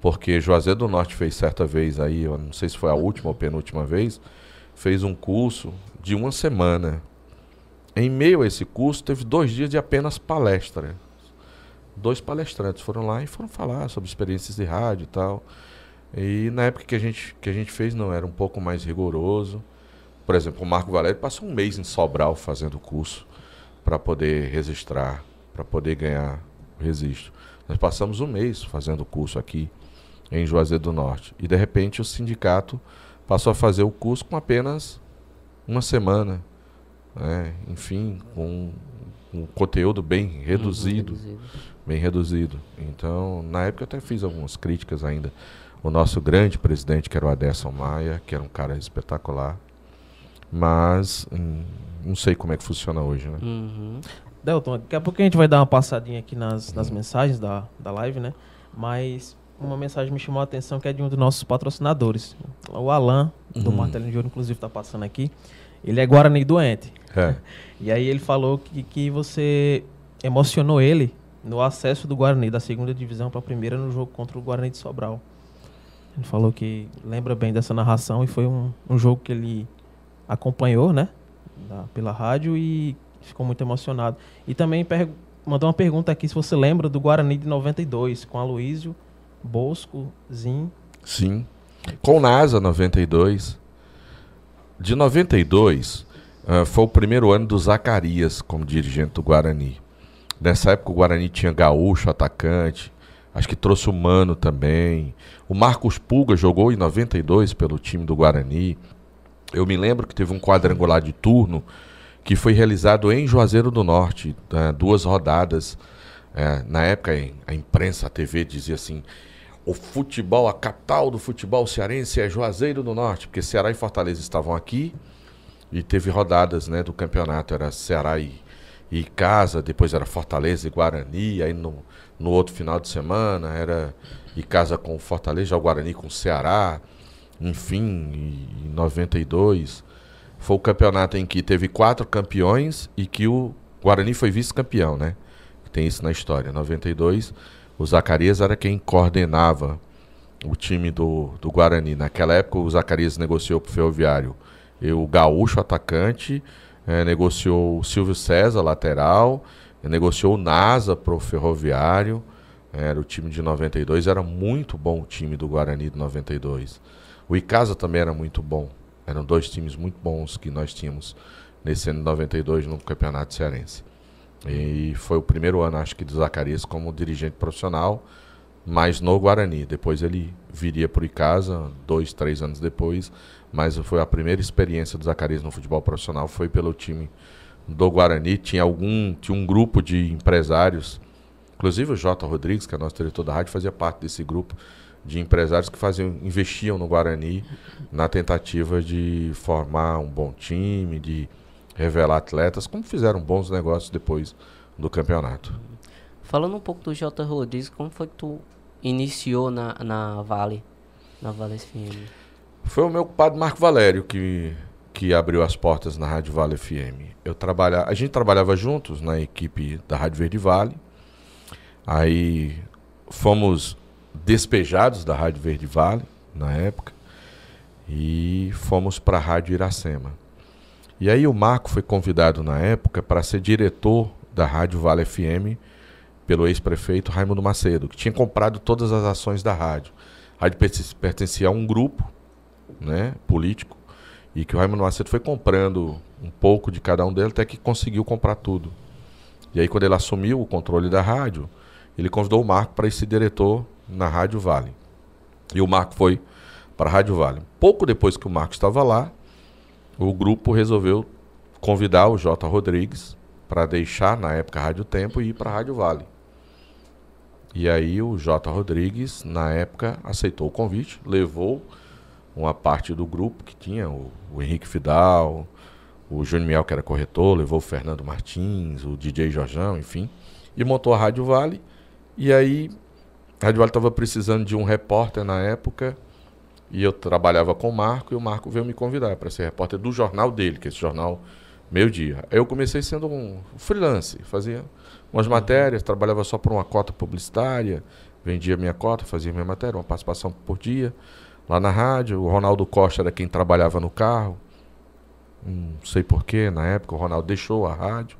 porque Juazeiro do Norte fez certa vez aí, eu não sei se foi a última ou penúltima vez, fez um curso de uma semana. Em meio a esse curso, teve dois dias de apenas palestra. Dois palestrantes foram lá e foram falar sobre experiências de rádio e tal. E na época que a gente, que a gente fez, não, era um pouco mais rigoroso. Por exemplo, o Marco Valério passou um mês em Sobral fazendo o curso para poder registrar, para poder ganhar o registro. Nós passamos um mês fazendo o curso aqui em Juazeiro do Norte. E de repente o sindicato passou a fazer o curso com apenas uma semana. né? Enfim, com um conteúdo bem reduzido Uhum, reduzido. bem reduzido. Então, na época eu até fiz algumas críticas ainda. O nosso grande presidente, que era o Aderson Maia, que era um cara espetacular. Mas hum, não sei como é que funciona hoje, né? Uhum. Delton, daqui a pouco a gente vai dar uma passadinha aqui nas, nas mensagens da, da live, né? Mas uma mensagem me chamou a atenção que é de um dos nossos patrocinadores. O Alan, do Uhum. Martelinho de Ouro, inclusive, está passando aqui. Ele é Guarani doente. É. E aí ele falou que, que você emocionou ele no acesso do Guarani da segunda divisão para a primeira no jogo contra o Guarani de Sobral. Ele falou que lembra bem dessa narração e foi um, um jogo que ele acompanhou, né? da- pela rádio e ficou muito emocionado. E também mandou uma pergunta aqui se você lembra do Guarani de 92 com Aloísio, Bosco, Zin. Sim. Com NASA 92. De 92, ah, foi o primeiro ano do Zacarias como dirigente do Guarani. Nessa época o Guarani tinha Gaúcho, atacante. Acho que trouxe o Mano também. O Marcos Pulga jogou em 92 pelo time do Guarani. Eu me lembro que teve um quadrangular de turno que foi realizado em Juazeiro do Norte, ah, duas rodadas. Eh, na época, a imprensa, a TV dizia assim: o futebol, a capital do futebol cearense é Juazeiro do Norte, porque Ceará e Fortaleza estavam aqui e teve rodadas né, do campeonato, era Ceará e, e Casa, depois era Fortaleza e Guarani, aí no, no outro final de semana era e Casa com Fortaleza, o Guarani com Ceará, enfim, em 92 foi o campeonato em que teve quatro campeões e que o Guarani foi vice-campeão, né? Tem isso na história. 92 o Zacarias era quem coordenava o time do, do Guarani. Naquela época, o Zacarias negociou para o Ferroviário e o Gaúcho, atacante, eh, negociou o Silvio César, lateral, negociou o NASA para o Ferroviário. Era o time de 92, era muito bom o time do Guarani de 92. O Icasa também era muito bom. Eram dois times muito bons que nós tínhamos nesse ano de 92 no Campeonato Cearense. E foi o primeiro ano, acho que, do Zacarias como dirigente profissional, mas no Guarani. Depois ele viria para o Icasa, dois, três anos depois. Mas foi a primeira experiência do Zacarias no futebol profissional, foi pelo time do Guarani. Tinha algum, tinha um grupo de empresários, inclusive o Jota Rodrigues, que é nosso diretor da rádio, fazia parte desse grupo de empresários que faziam, investiam no Guarani na tentativa de formar um bom time, de revelar atletas, como fizeram bons negócios depois do campeonato. Falando um pouco do J. Rodrigues, como foi que tu iniciou na, na Vale? Na Vale FM? Foi o meu compadre Marco Valério que, que abriu as portas na Rádio Vale FM. Eu trabalha, a gente trabalhava juntos na equipe da Rádio Verde Vale. Aí fomos despejados da Rádio Verde Vale na época e fomos para a Rádio Iracema. E aí o Marco foi convidado na época para ser diretor da Rádio Vale FM pelo ex-prefeito Raimundo Macedo, que tinha comprado todas as ações da rádio. A rádio perten- pertencia a um grupo né, político E que o Raimundo Macedo foi comprando um pouco de cada um deles até que conseguiu comprar tudo. E aí, quando ele assumiu o controle da rádio, ele convidou o Marco para ser diretor na Rádio Vale. E o Marco foi para a Rádio Vale. Pouco depois que o Marco estava lá, o grupo resolveu convidar o J. Rodrigues para deixar, na época, a Rádio Tempo e ir para a Rádio Vale. E aí o J. Rodrigues, na época, aceitou o convite, levou uma parte do grupo que tinha o, o Henrique Fidal, o Júnior Miel, que era corretor, levou o Fernando Martins, o DJ Jorjão, enfim, e montou a Rádio Vale. E aí a Rádio Vale estava precisando de um repórter na época, e eu trabalhava com o Marco, e o Marco veio me convidar para ser repórter do jornal dele, que é esse jornal Meio Dia. Eu comecei sendo um freelance, fazia umas matérias, trabalhava só por uma cota publicitária, vendia minha cota, fazia minha matéria, uma participação por dia lá na rádio. O Ronaldo Costa era quem trabalhava no carro. Não sei porquê, na época o Ronaldo deixou a rádio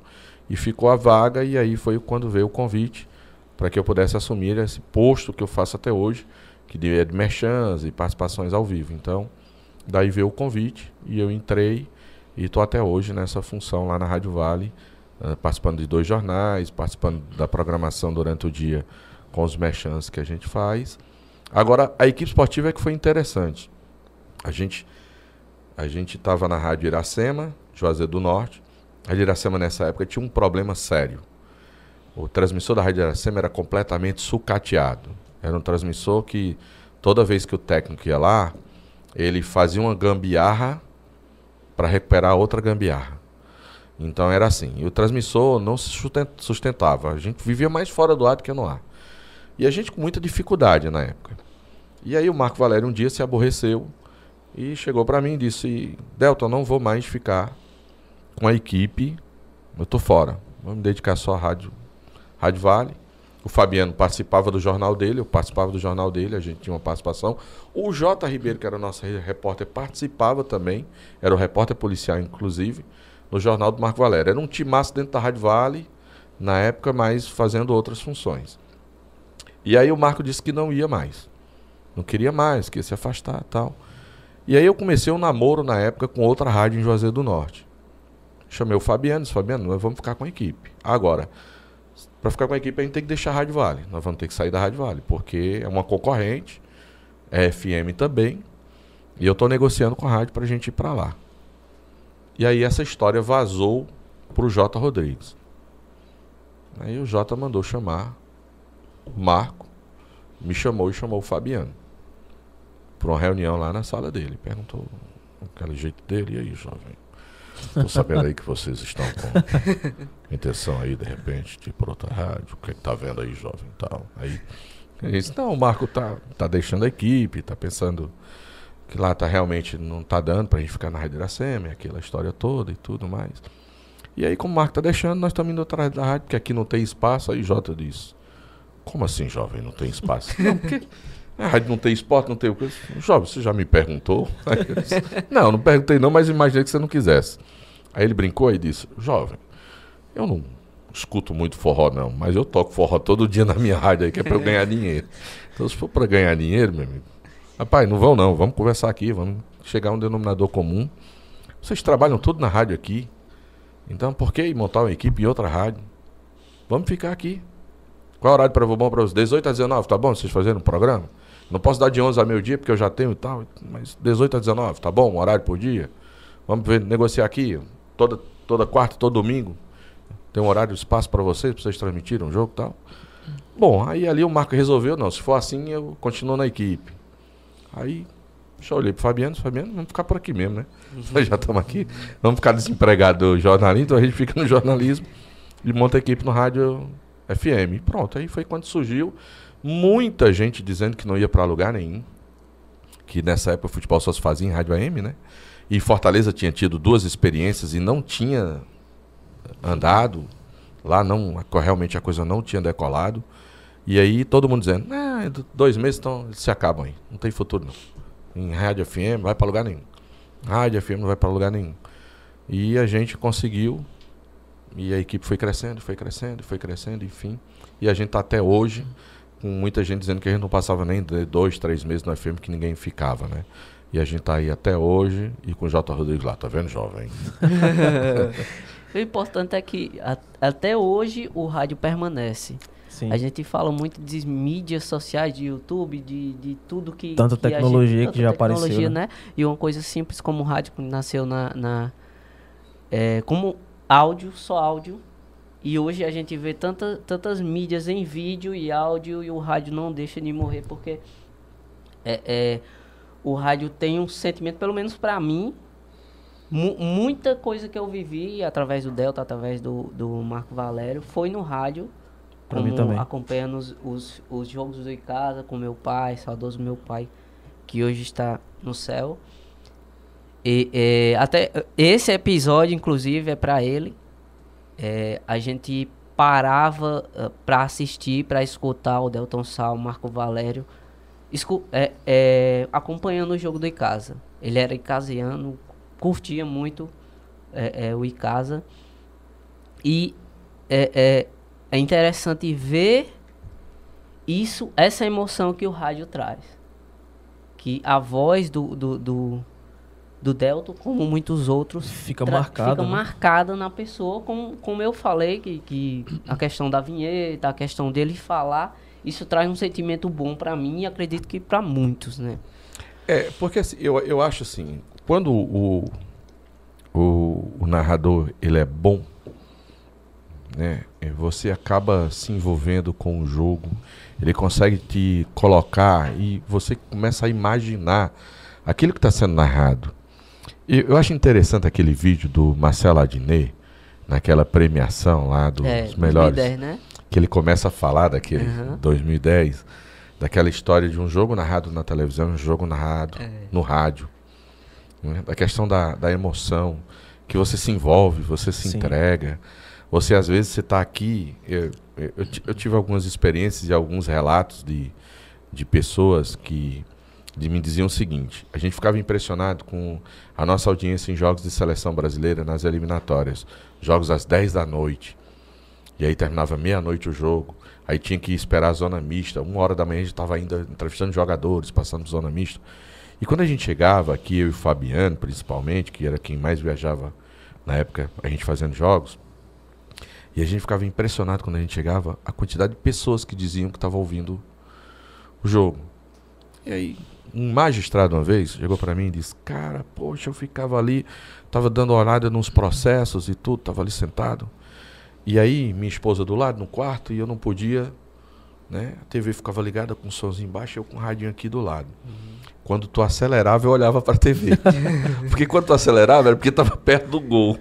e ficou a vaga, e aí foi quando veio o convite para que eu pudesse assumir esse posto que eu faço até hoje, que é de merchans e participações ao vivo. Então, daí veio o convite e eu entrei e estou até hoje nessa função lá na Rádio Vale, uh, participando de dois jornais, participando da programação durante o dia com os merchants que a gente faz. Agora, a equipe esportiva é que foi interessante. A gente a gente estava na Rádio Iracema, Juazeiro do Norte. A Rádio Iracema, nessa época, tinha um problema sério. O transmissor da Rádio Iracema era completamente sucateado. Era um transmissor que, toda vez que o técnico ia lá, ele fazia uma gambiarra para recuperar outra gambiarra. Então era assim. E o transmissor não se sustentava. A gente vivia mais fora do ar do que no ar. E a gente com muita dificuldade na época. E aí o Marco Valério um dia se aborreceu e chegou para mim e disse: Delton, não vou mais ficar com a equipe, eu tô fora. Vou me dedicar só à rádio, rádio Vale. O Fabiano participava do jornal dele, eu participava do jornal dele, a gente tinha uma participação. O J. Ribeiro, que era nosso repórter, participava também, era o repórter policial, inclusive, no jornal do Marco Valério. Era um timaço dentro da Rádio Vale, na época, mas fazendo outras funções. E aí o Marco disse que não ia mais. Não queria mais, que ia se afastar tal. E aí eu comecei um namoro na época com outra rádio em Juazeiro do Norte. Chamei o Fabiano, disse, Fabiano, nós vamos ficar com a equipe. Agora, para ficar com a equipe a gente tem que deixar a Rádio Vale. Nós vamos ter que sair da Rádio Vale, porque é uma concorrente, é FM também, e eu estou negociando com a rádio para a gente ir para lá. E aí essa história vazou para o Jota Rodrigues. Aí o Jota mandou chamar o Marco, me chamou e chamou o Fabiano para uma reunião lá na sala dele. Perguntou aquele jeito dele, e aí, jovem? Tô sabendo aí que vocês estão com intenção aí, de repente, de ir por outra rádio. O que é que tá vendo aí, jovem tal? Aí ele disse, não, o Marco tá, tá deixando a equipe, tá pensando que lá tá realmente não tá dando pra gente ficar na Rádio Iracema, aquela história toda e tudo mais. E aí, como o Marco tá deixando, nós estamos indo atrás da rádio, porque aqui não tem espaço. Aí Jota disse, como assim, jovem, não tem espaço? não, porque a rádio não tem esporte, não tem o que. Jovem, você já me perguntou? Disse, não, não perguntei não, mas imaginei que você não quisesse. Aí ele brincou e disse, jovem, eu não escuto muito forró não, mas eu toco forró todo dia na minha rádio aí, que é para eu ganhar dinheiro. Então se for para ganhar dinheiro, meu amigo, rapaz, não vão não, vamos conversar aqui, vamos chegar a um denominador comum. Vocês trabalham tudo na rádio aqui, então por que montar uma equipe em outra rádio? Vamos ficar aqui. Qual é o horário para bom para os 18 a 19, tá bom? Vocês fazendo um programa? Não posso dar de 11 a meio-dia, porque eu já tenho e tal, mas 18 a 19, tá bom? Um horário por dia. Vamos ver, negociar aqui, toda, toda quarta, todo domingo. Tem um horário, espaço para vocês, para vocês transmitirem um jogo e tal. Bom, aí ali o Marco resolveu, não, se for assim, eu continuo na equipe. Aí, já olhei pro Fabiano, Fabiano, vamos ficar por aqui mesmo, né? Nós já estamos aqui, vamos ficar desempregados do jornalismo, então a gente fica no jornalismo e monta a equipe no rádio FM. Pronto, aí foi quando surgiu Muita gente dizendo que não ia para lugar nenhum. Que nessa época o futebol só se fazia em rádio AM, né? E Fortaleza tinha tido duas experiências e não tinha andado. Lá não, realmente a coisa não tinha decolado. E aí todo mundo dizendo, ah, dois meses então, se acabam aí. Não tem futuro não. Em rádio FM vai para lugar nenhum. Rádio FM não vai para lugar nenhum. E a gente conseguiu. E a equipe foi crescendo, foi crescendo, foi crescendo, enfim. E a gente está até hoje com muita gente dizendo que a gente não passava nem dois, três meses no FM que ninguém ficava, né? E a gente tá aí até hoje e com o J. Rodrigues lá, tá vendo, jovem? o importante é que a, até hoje o rádio permanece. Sim. A gente fala muito de mídias sociais, de YouTube, de, de tudo que. Tanta que tecnologia gente, que já tanta apareceu, tecnologia, né? né? E uma coisa simples como o rádio que nasceu na. na é, como áudio, só áudio. E hoje a gente vê tanta, tantas mídias em vídeo e áudio e o rádio não deixa de morrer porque é, é, o rádio tem um sentimento, pelo menos pra mim, muita coisa que eu vivi através do Delta, através do, do Marco Valério, foi no rádio. Pra mim como também. acompanhando os, os, os jogos do Icasa com meu pai, saudoso meu pai, que hoje está no céu. E é, até esse episódio, inclusive, é para ele. É, a gente parava uh, para assistir, para escutar o Delton Sal, o Marco Valério, escu é, é, acompanhando o jogo do Icasa. Ele era icasiano, curtia muito é, é, o Icasa. E é, é, é interessante ver isso, essa emoção que o rádio traz. Que a voz do, do, do, do Delton, como muitos outros, Fica marcado. fica né? marcada na pessoa, como, como eu falei, que, que a questão da vinheta, a questão dele falar, isso traz um sentimento bom pra mim e acredito que pra muitos, né? É, porque assim, eu, eu acho assim, quando o, o, o narrador ele é bom, né, você acaba se envolvendo com o jogo, ele consegue te colocar e você começa a imaginar aquilo que está sendo narrado. E eu acho interessante aquele vídeo do Marcelo Adnet, naquela premiação lá dos é, melhores 2010, né? que ele começa a falar daquele Aham. 2010, daquela história de um jogo narrado na televisão, um jogo narrado É. no rádio, né? da questão da, da emoção, que você se envolve, você se Sim. entrega, você às vezes você está aqui, eu, eu, eu ti- eu tive algumas experiências e alguns relatos de, de pessoas que de me diziam o seguinte, a gente ficava impressionado com a nossa audiência em jogos de seleção brasileira nas eliminatórias, jogos às 10 da noite, e aí terminava meia-noite o jogo. Aí tinha que esperar a zona mista. Uma hora da manhã a gente estava ainda entrevistando jogadores, passando zona mista. E quando a gente chegava, aqui eu e o Fabiano, principalmente, que era quem mais viajava na época, a gente fazendo jogos, e a gente ficava impressionado quando a gente chegava, a quantidade de pessoas que diziam que estavam ouvindo o jogo. E aí, um magistrado uma vez chegou para mim e disse: Cara, poxa, eu ficava ali, tava dando olhada nos processos e tudo, tava ali sentado. E aí, minha esposa do lado, no quarto, e eu não podia, né? A TV ficava ligada com o somzinho embaixo, eu com o radinho aqui do lado. Quando tu acelerava, eu olhava pra TV. porque quando tu acelerava, era porque tava perto do gol.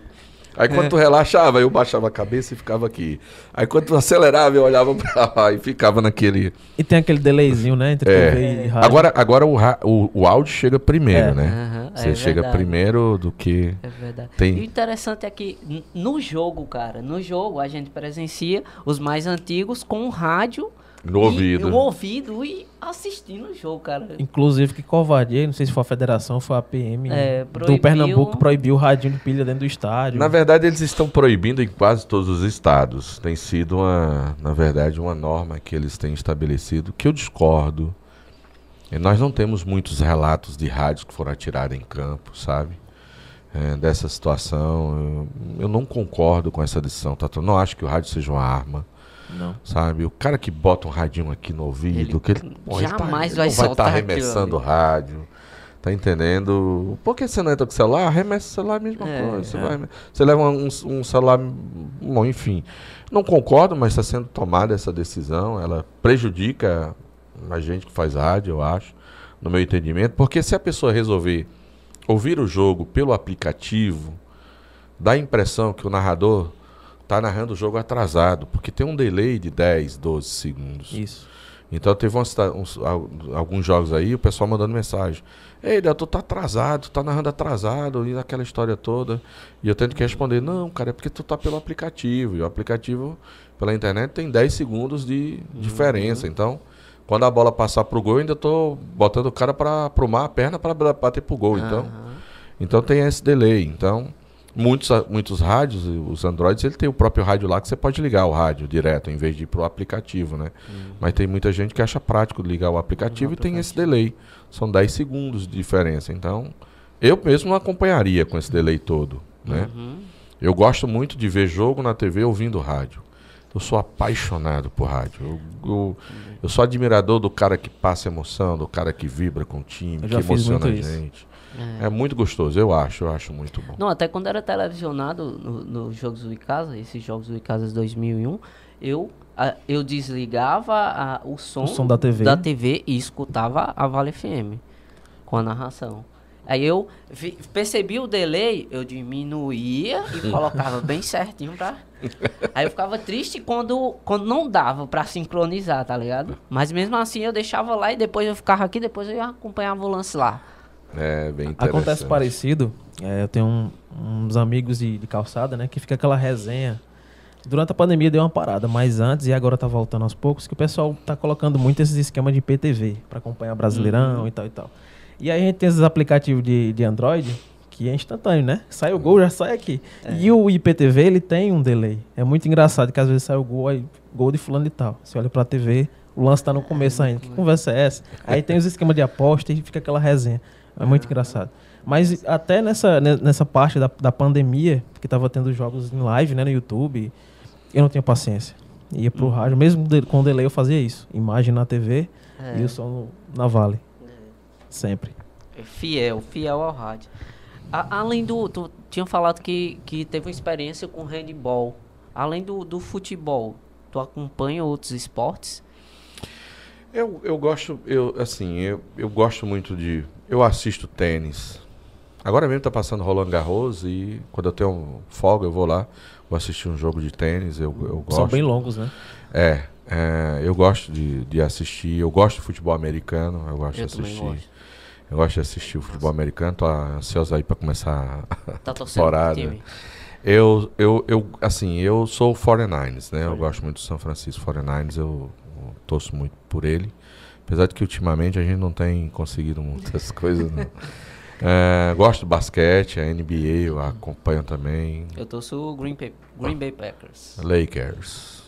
Aí quando tu relaxava, eu baixava a cabeça e ficava aqui. Aí quando tu acelerava, eu olhava pra lá e ficava naquele. E tem aquele delayzinho, né? Entre É. TV e rádio. Agora, agora o, ra- o, o áudio chega primeiro, É. né? Aham, Você é chega verdade. primeiro do que. É verdade. Tem- E o interessante é que no jogo, cara, no jogo a gente presencia os mais antigos com o rádio No e- ouvido. no ouvido e assistindo o jogo, cara. Inclusive, que covardia, não sei se foi a federação foi a PM É, do proibiu- Pernambuco proibiu o radinho de pilha dentro do estádio. Na verdade, eles estão proibindo em quase todos os estados. Tem sido uma, na verdade, uma norma que eles têm estabelecido, que eu discordo. E nós não temos muitos relatos de rádios que foram atirados em campo, sabe? É, dessa situação. Eu, eu não concordo com essa decisão, tá? Eu não acho que o rádio seja uma arma, Não. sabe? O cara que bota um radinho aqui no ouvido, Ele que ele, pô, ele tá- jamais ele vai não vai estar soltar aquilo arremessando o rádio. Tá entendendo? Por que você não entra com o celular? Arremessa o celular é a mesma É, coisa. Você, é. vai- você leva um, um celular. Bom, enfim. Não concordo, mas está sendo tomada essa decisão. Ela prejudica a gente que faz rádio, eu acho, no meu entendimento. Porque se a pessoa resolver ouvir o jogo pelo aplicativo, dá a impressão que o narrador está narrando o jogo atrasado. Porque tem um delay de 10, 12 segundos. Isso. Então teve ta- uns- al- alguns jogos aí, o pessoal mandando mensagem. Ei, Del, tu tá atrasado, tu tá narrando atrasado, e aquela história toda. E eu tento que responder, não, cara, é porque tu tá pelo aplicativo. E o aplicativo, pela internet, tem 10 segundos de diferença. Então, quando a bola passar pro gol, eu ainda tô botando o cara para aprumar a perna para bater pro gol. Então, então tem esse delay. Então, muitos, muitos rádios, os Androids, ele tem o próprio rádio lá que você pode ligar o rádio direto, em vez de ir pro aplicativo, né? Mas tem muita gente que acha prático ligar o aplicativo Uhum, e tem esse delay. São 10 segundos de diferença. Então, eu mesmo não acompanharia com esse delay todo, né? Uhum. Eu gosto muito de ver jogo na TV ouvindo rádio. Eu sou apaixonado por rádio. Eu, eu, eu sou admirador do cara que passa emoção, do cara que vibra com o time, que emociona a muito isso. É. É muito gostoso, eu acho, eu acho muito bom. Não, até quando era televisionado nos no Jogos do Icasa, esses Jogos do Icasa 2001, eu, a- eu desligava a- o, som O som da TV. da TV e escutava a Vale FM com a narração. Aí eu vi- percebi o delay, eu diminuía e colocava bem certinho pra. Aí eu ficava triste quando, quando não dava pra sincronizar, tá ligado? Mas mesmo assim eu deixava lá e depois eu ficava aqui, depois eu acompanhava o lance lá. É bem interessante. Acontece parecido. é, eu tenho um- uns amigos de, de calçada, né? Que fica aquela resenha. Durante a pandemia deu uma parada, mas antes e agora tá voltando aos poucos, que o pessoal tá colocando muito esses esquemas de PTV para acompanhar Brasileirão e tal e tal. E aí a gente tem esses aplicativos de, de Android que é instantâneo, né? Sai o gol, já sai aqui. E o IPTV, ele tem um delay. É muito engraçado que às vezes sai o gol, aí gol de fulano e tal. Você olha pra TV, o lance tá no começo ainda. Que conversa é essa? Aí tem os esquemas de aposta e fica aquela resenha. É muito engraçado. Mas até nessa, ne- nessa parte da, da pandemia, que tava tendo jogos em live, né, no YouTube, eu não tinha paciência. Ia pro rádio, mesmo com delay eu fazia isso. Imagem na TV É. e o som na Vale. Sempre. É Fiel, fiel ao rádio. A- além do. Tu tinha falado que, que teve uma experiência com handball. Além do, do futebol, tu acompanha outros esportes? Eu, eu gosto, eu, assim, eu, eu gosto muito de. Eu assisto tênis. Agora mesmo tá passando Roland Garros e quando eu tenho folga eu vou lá, vou assistir um jogo de tênis. Eu, eu gosto. São bem longos, né? É, é, eu gosto de, de assistir. Eu gosto de futebol americano. Eu gosto Eu de assistir. gosto. Eu gosto de assistir o futebol americano. Tô ansioso aí pra começar Tá torcendo pro temporada. Eu, eu, eu, assim, eu sou 49ers, né? Eu gosto muito do São Francisco 49ers, eu, eu torço muito por ele. Apesar de que ultimamente a gente não tem conseguido muitas coisas, não. É, gosto do basquete, a NBA eu acompanho também. Eu torço o Green, Bay- Green Bay Packers. Lakers.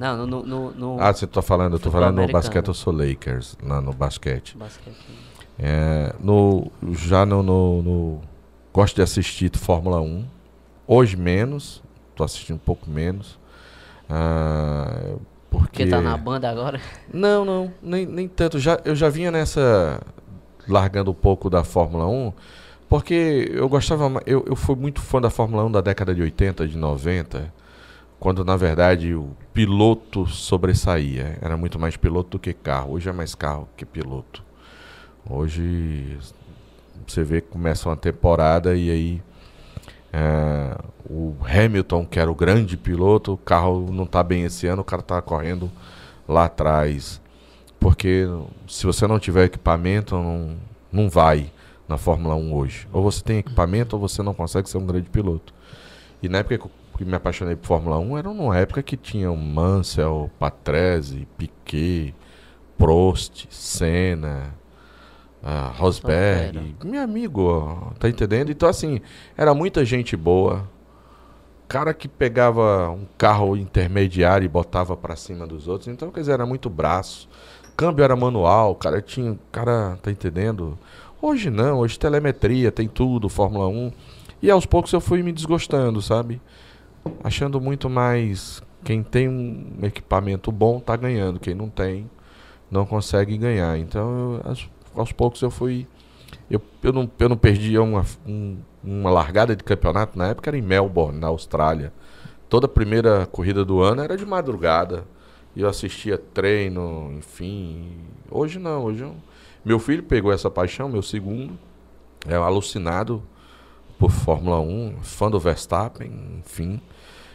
Não, no, no, no, no Ah, você tá falando, eu tô falando no americano. basquete, eu sou Lakers, lá no basquete. basquete. É, no, já no, no, no- Gosto de assistir Fórmula 1. Hoje menos. Tô assistindo um pouco menos. Ah, porque. Tá na banda agora? Não, não, nem, nem tanto. Já, eu já vinha nessa. Largando um pouco da Fórmula 1. Porque eu gostava. Eu, eu fui muito fã da Fórmula 1 da década de 80, de 90. Quando na verdade o piloto sobressaía. Era muito mais piloto do que carro. Hoje é mais carro que piloto. Hoje você vê que começa uma temporada e aí é, o Hamilton, que era o grande piloto, o carro não está bem esse ano, o cara está correndo lá atrás. Porque se você não tiver equipamento, não, não vai na Fórmula 1 hoje. Ou você tem equipamento ou você não consegue ser um grande piloto. E na época que me apaixonei por Fórmula 1, era numa época que tinha o Mansell, Patrese, Piquet, Prost, Senna, ah, Rosberg, meu amigo, tá entendendo? Então assim, era muita gente boa. Cara que pegava um carro intermediário e botava pra cima dos outros, então quer dizer, era muito braço. Câmbio era manual, cara tinha, cara, tá entendendo? Hoje não, hoje telemetria, tem tudo, Fórmula 1. E aos poucos eu fui me desgostando, sabe? Achando muito mais quem tem um equipamento bom tá ganhando, quem não tem não consegue ganhar. Então, eu, aos, poucos eu fui. Eu, eu, não, eu não perdia uma, um- uma largada de campeonato na época, era em Melbourne, na Austrália. Toda primeira corrida do ano era de madrugada. E eu assistia treino, enfim. Hoje não, hoje eu, meu filho pegou essa paixão, meu segundo, é alucinado por Fórmula 1, fã do Verstappen, enfim.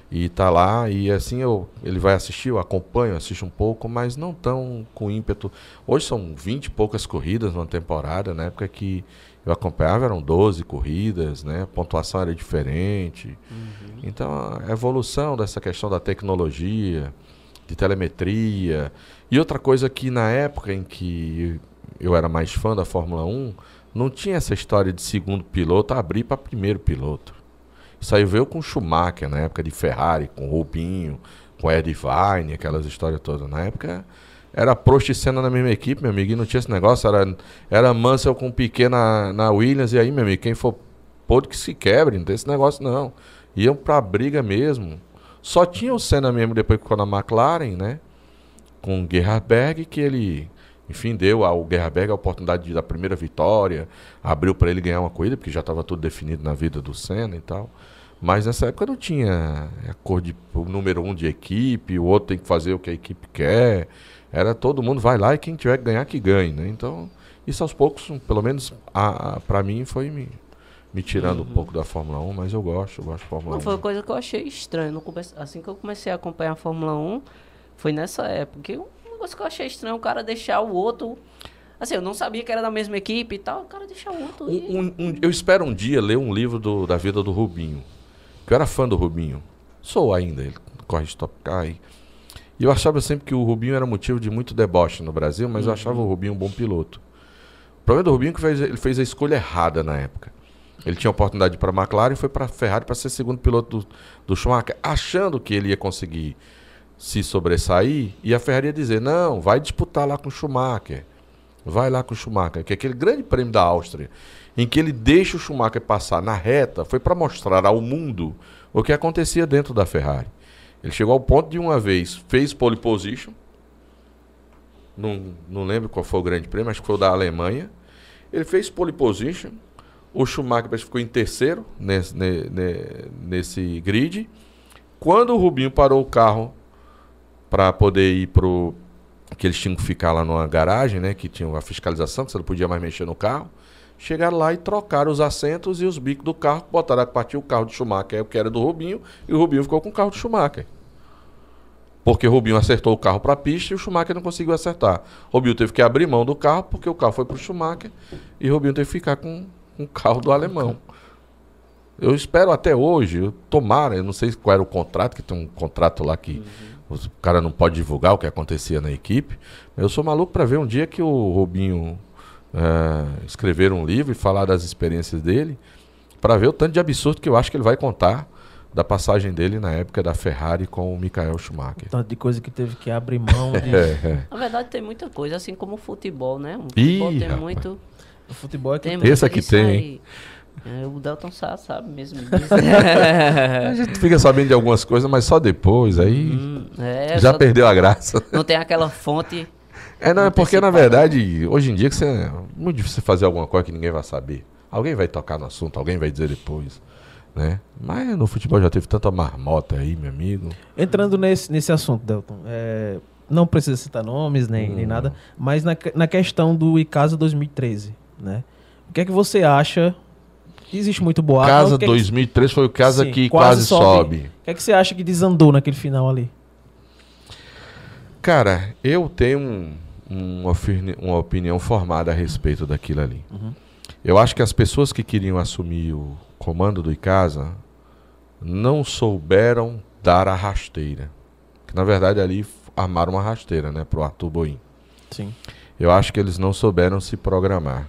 E tá lá, e assim eu, ele vai assistir, eu acompanho, assisto um pouco, mas não tão com ímpeto. Hoje são 20 e poucas corridas numa temporada, na época que eu acompanhava eram 12 corridas, né? A pontuação era diferente. Então a evolução dessa questão da tecnologia, de telemetria. E outra coisa que na época em que eu era mais fã da Fórmula 1, não tinha essa história de segundo piloto abrir para primeiro piloto. Aí veio com Schumacher, na época de Ferrari, com Rubinho, com Ed Vine, aquelas histórias todas. Na época era Prost e Senna na mesma equipe, meu amigo, e não tinha esse negócio. Era, era Mansell com Piquet na, na Williams, e aí, meu amigo, quem for pôde que se quebre, não tem esse negócio não. Iam pra briga mesmo. Só tinha o Senna mesmo depois que ficou na McLaren, né? Com o Gerhardberg, que ele, enfim, deu ao Gerhardberg a oportunidade de, da primeira vitória, abriu para ele ganhar uma corrida, porque já estava tudo definido na vida do Senna e tal. Mas nessa época não tinha a cor de o número um de equipe, o outro tem que fazer o que a equipe quer. Era todo mundo vai lá e quem tiver que ganhar que ganhe, né? Então, isso aos poucos, pelo menos para mim foi me, me tirando Uhum. um pouco da Fórmula 1, mas eu gosto, eu gosto de Fórmula Não, 1. foi uma coisa que eu achei começo- assim que eu comecei a acompanhar a Fórmula 1, foi nessa época. Que um negócio que eu achei estranho, o cara deixar o outro. Assim, eu não sabia que era da mesma equipe e tal. O cara deixar o outro. Um- um- eu espero um dia ler um livro do- da vida do Rubinho. Que eu era fã do Rubinho. Sou ainda, ele corre Stop Car. E eu achava sempre que o Rubinho era motivo de muito deboche no Brasil, mas eu achava o Rubinho um bom piloto. O problema do Rubinho é que fez, ele fez a escolha errada na época. Ele tinha oportunidade para a McLaren e foi para a Ferrari para ser segundo piloto do, do Schumacher, achando que ele ia conseguir se sobressair e a Ferrari ia dizer: não, vai disputar lá com o Schumacher. Vai lá com o Schumacher, que é aquele grande prêmio da Áustria, em que ele deixa o Schumacher passar na reta, foi para mostrar ao mundo o que acontecia dentro da Ferrari. Ele chegou ao ponto de uma vez, fez pole position, não, não lembro qual foi o grande prêmio, acho que foi o da Alemanha. Ele fez pole position, o Schumacher ficou em terceiro nesse, ne- ne- nesse grid. Quando o Rubinho parou o carro para poder ir pro que eles tinham que ficar lá numa garagem, né, que tinha a fiscalização, que você não podia mais mexer no carro. Chegaram lá e trocaram os assentos e os bicos do carro, botaram a partir o carro de Schumacher, que era do Rubinho, e o Rubinho ficou com o carro de Schumacher. Porque o Rubinho acertou o carro para a pista e o Schumacher não conseguiu acertar. O Rubinho teve que abrir mão do carro porque o carro foi para o Schumacher e o Rubinho teve que ficar com, o carro do alemão. Eu espero até hoje, tomara, eu não sei qual era o contrato, que tem um contrato lá que o cara não pode divulgar o que acontecia na equipe. Eu sou maluco para ver um dia que o Rubinho eh, escrever um livro e falar das experiências dele, para ver o tanto de absurdo que eu acho que ele vai contar da passagem dele na época da Ferrari com o Michael Schumacher. Tanto de coisa que teve que abrir mão de. É, é. Na verdade, tem muita coisa, assim como o futebol, né? O Ih, futebol tem rapaz. muito. O futebol é que Tem que tem, aí. É, o Delton Sá sabe mesmo disso. A gente fica sabendo de algumas coisas, mas só depois, aí Hum, é, já perdeu a graça. Não tem aquela fonte. É, não, é porque na verdade, hoje em dia que você, é muito difícil fazer alguma coisa que ninguém vai saber. Alguém vai tocar no assunto, alguém vai dizer depois, né? Mas no futebol já teve tanta marmota aí, meu amigo. Entrando nesse, nesse assunto, Delton, é, não precisa citar nomes nem, nem Hum. nada, mas na, na questão do Icasa 2013, né? O que é que você acha? Existe muito boato. Casa o que é que- 2003 foi o casa Sim, que quase quase, sobe. sobe. O que é que você acha que desandou naquele final ali? Cara, eu tenho um- uma, opini- uma opinião formada a respeito daquilo ali. Uhum. Eu acho que as pessoas que queriam assumir o comando do Icasa não souberam dar a rasteira. Que na verdade ali armaram uma rasteira, né, pro Arthur Boim. Sim. Eu acho que eles não souberam se programar.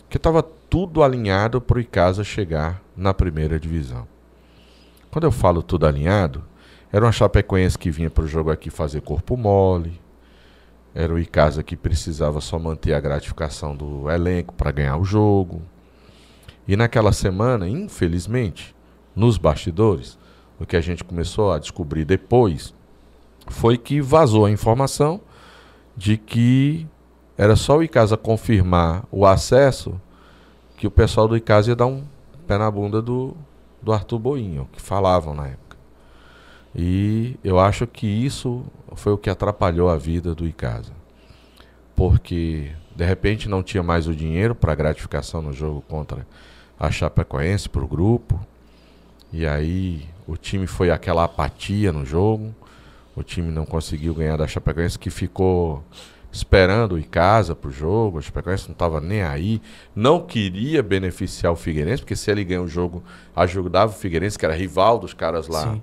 Porque estava tudo alinhado para o Icasa chegar na primeira divisão. Quando eu falo tudo alinhado, era uma Chapecoense que vinha para o jogo aqui fazer corpo mole. Era o Icasa que precisava só manter a gratificação do elenco para ganhar o jogo. E naquela semana, infelizmente, nos bastidores, o que a gente começou a descobrir depois foi que vazou a informação de que era só o Icasa confirmar o acesso que o pessoal do Icasa ia dar um pé na bunda do, do Arthur Boinho, que falavam na época. E eu acho que isso foi o que atrapalhou a vida do Icasa. Porque de repente não tinha mais o dinheiro para gratificação no jogo contra a Chapecoense para o grupo. E aí o time foi aquela apatia no jogo. O time não conseguiu ganhar da Chapecoense que ficou esperando o Icasa pro jogo. A Chapecoense não estava nem aí. Não queria beneficiar o Figueirense, porque se ele ganha o jogo, ajudava o Figueirense, que era rival dos caras lá. Sim.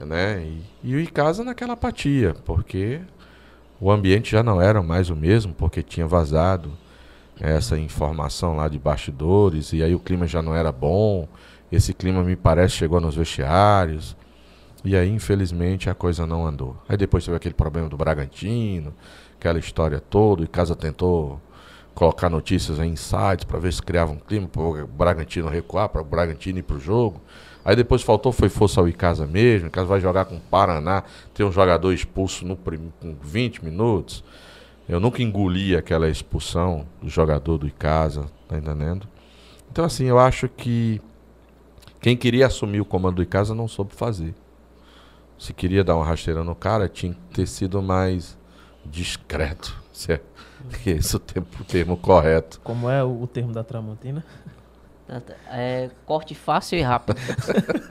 Né? E, e o Icasa naquela apatia, porque o ambiente já não era mais o mesmo, porque tinha vazado essa informação lá de bastidores, e aí o clima já não era bom. Esse clima me parece chegou nos vestiários. E aí, infelizmente, a coisa não andou. Aí depois teve aquele problema do Bragantino, aquela história toda, e Casa tentou colocar notícias em sites para ver se criava um clima para o Bragantino recuar, para o Bragantino ir para o jogo. Aí depois faltou, foi força ao Icasa mesmo. O Icasa vai jogar com o Paraná, tem um jogador expulso no prim, com 20 minutos. Eu nunca engoli aquela expulsão do jogador do Icasa, tá entendendo? Então assim, eu acho que quem queria assumir o comando do Icasa não soube fazer. Se queria dar uma rasteira no cara, tinha que ter sido mais discreto. Se é, que é esse o, tempo, o termo correto. Como é o, o termo da Tramontina? É, corte fácil e rápido.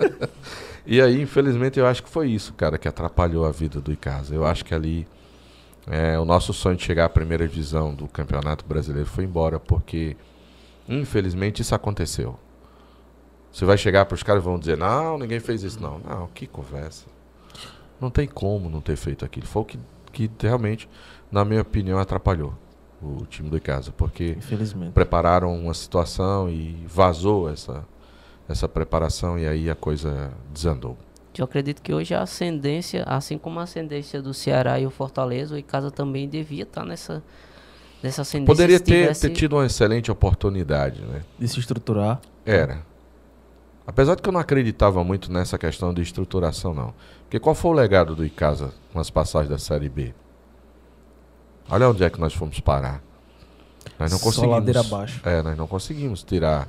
e aí, infelizmente, eu acho que foi isso, cara, que atrapalhou a vida do Icasa. Eu acho que ali é, o nosso sonho de chegar à primeira divisão do Campeonato Brasileiro foi embora, porque infelizmente isso aconteceu. Você vai chegar para os caras e vão dizer: Não, ninguém fez isso. Não, não, que conversa. Não tem como não ter feito aquilo. Foi o que, que realmente, na minha opinião, atrapalhou o time do Icasa, porque prepararam uma situação e vazou essa, essa preparação e aí a coisa desandou. Eu acredito que hoje a ascendência, assim como a ascendência do Ceará e o Fortaleza, o Icasa também devia estar nessa, nessa ascendência. Poderia ter, tivesse... ter tido uma excelente oportunidade, né? De se estruturar. Era. Apesar de que eu não acreditava muito nessa questão de estruturação, não. Porque qual foi o legado do Icasa com as passagens da Série B? Olha onde é que nós fomos parar. Nós não Só conseguimos. ladeira abaixo. É, nós não conseguimos tirar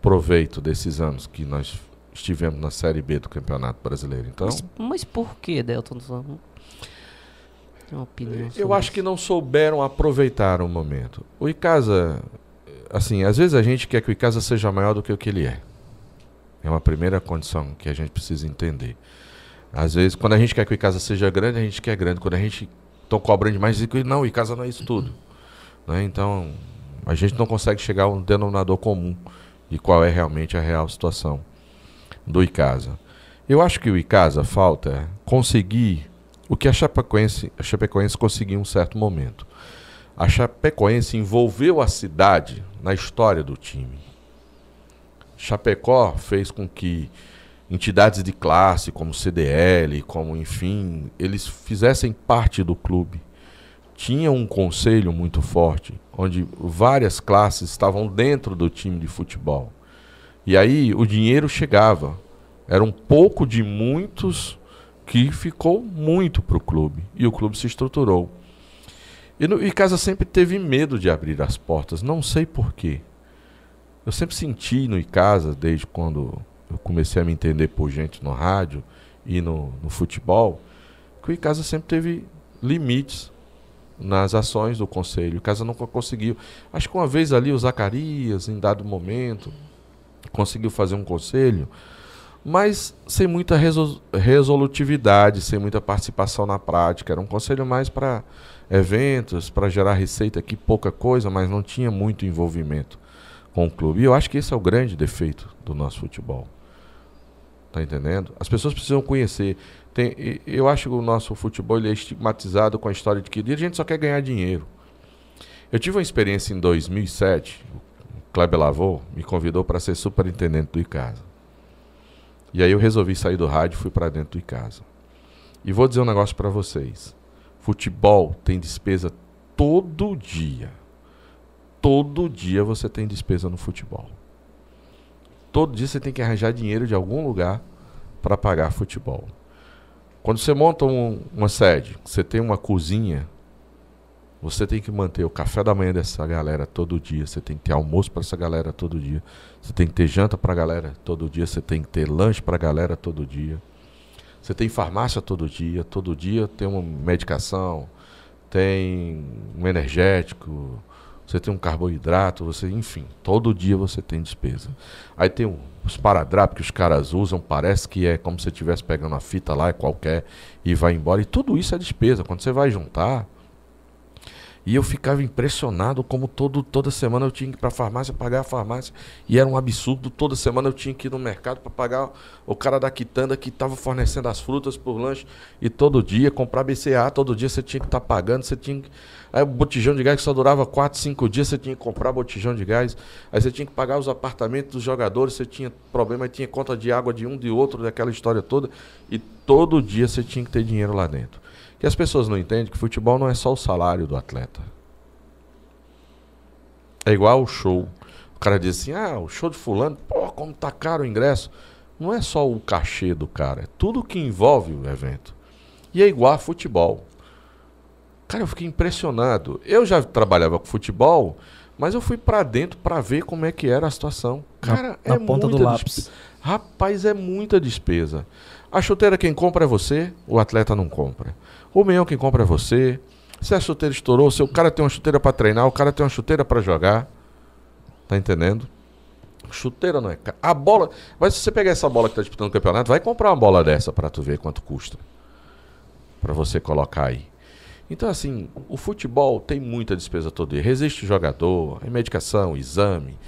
proveito desses anos que nós estivemos na Série B do Campeonato Brasileiro. Então, mas, mas por que, Delton? Uma opinião eu acho que não souberam aproveitar o momento. O Icasa, assim, às vezes a gente quer que o Icasa seja maior do que o que ele é. É uma primeira condição que a gente precisa entender. Às vezes, quando a gente quer que o Icasa seja grande, a gente quer grande. Quando a gente estão cobrando demais, dizem não, o Icasa não é isso tudo. Né? Então, a gente não consegue chegar a um denominador comum de qual é realmente a real situação do Icasa. Eu acho que o Icasa falta conseguir o que a Chapecoense, a Chapecoense conseguiu em um certo momento. A Chapecoense envolveu a cidade na história do time. Chapecó fez com que entidades de classe, como CDL, como enfim, eles fizessem parte do clube. Tinha um conselho muito forte, onde várias classes estavam dentro do time de futebol. E aí o dinheiro chegava. Era um pouco de muitos que ficou muito para o clube. E o clube se estruturou. E, no, e Casa sempre teve medo de abrir as portas, não sei porquê. Eu sempre senti no Icasa, desde quando eu comecei a me entender por gente no rádio e no, no futebol, que o Icasa sempre teve limites nas ações do conselho. O Icasa nunca conseguiu. Acho que uma vez ali o Zacarias, em dado momento, conseguiu fazer um conselho, mas sem muita resolutividade, sem muita participação na prática. Era um conselho mais para eventos, para gerar receita aqui, pouca coisa, mas não tinha muito envolvimento com o clube. E eu acho que esse é o grande defeito do nosso futebol. Tá entendendo? As pessoas precisam conhecer. Tem, eu acho que o nosso futebol ele é estigmatizado com a história de que a gente só quer ganhar dinheiro. Eu tive uma experiência em 2007. O Kleber Lavô me convidou para ser superintendente do ICASA. E aí eu resolvi sair do rádio e fui para dentro do ICASA. E vou dizer um negócio para vocês. Futebol tem despesa todo dia todo dia você tem despesa no futebol. Todo dia você tem que arranjar dinheiro de algum lugar para pagar futebol. Quando você monta um, uma sede, você tem uma cozinha, você tem que manter o café da manhã dessa galera todo dia, você tem que ter almoço para essa galera todo dia, você tem que ter janta para a galera todo dia, você tem que ter lanche para a galera todo dia. Você tem farmácia todo dia, todo dia tem uma medicação, tem um energético, você tem um carboidrato, você, enfim, todo dia você tem despesa. Aí tem um, os paradrapos que os caras usam, parece que é como se você estivesse pegando a fita lá, é qualquer, e vai embora. E tudo isso é despesa. Quando você vai juntar. E eu ficava impressionado como todo, toda semana eu tinha que ir para a farmácia pagar a farmácia. E era um absurdo. Toda semana eu tinha que ir no mercado para pagar o cara da quitanda que estava fornecendo as frutas por lanche. E todo dia comprar BCA, todo dia você tinha que estar tá pagando. Você tinha que... Aí o botijão de gás que só durava 4, 5 dias, você tinha que comprar botijão de gás. Aí você tinha que pagar os apartamentos dos jogadores, você tinha problema, tinha conta de água de um, de outro, daquela história toda. E todo dia você tinha que ter dinheiro lá dentro. Que as pessoas não entendem que futebol não é só o salário do atleta. É igual o show. O cara diz assim: ah, o show de Fulano, pô, como tá caro o ingresso. Não é só o cachê do cara, é tudo que envolve o evento. E é igual a futebol. Cara, eu fiquei impressionado. Eu já trabalhava com futebol, mas eu fui para dentro para ver como é que era a situação. Cara, na, é na ponta do lápis. Rapaz, é muita despesa. A chuteira quem compra é você, o atleta não compra. O meião quem compra é você. Se a chuteira estourou, se o cara tem uma chuteira para treinar, o cara tem uma chuteira para jogar. Tá entendendo? Chuteira não é. A bola. Mas se você pegar essa bola que tá disputando o campeonato, vai comprar uma bola dessa para tu ver quanto custa. Para você colocar aí. Então, assim, o futebol tem muita despesa todo dia. Resiste o jogador, a medicação, exame.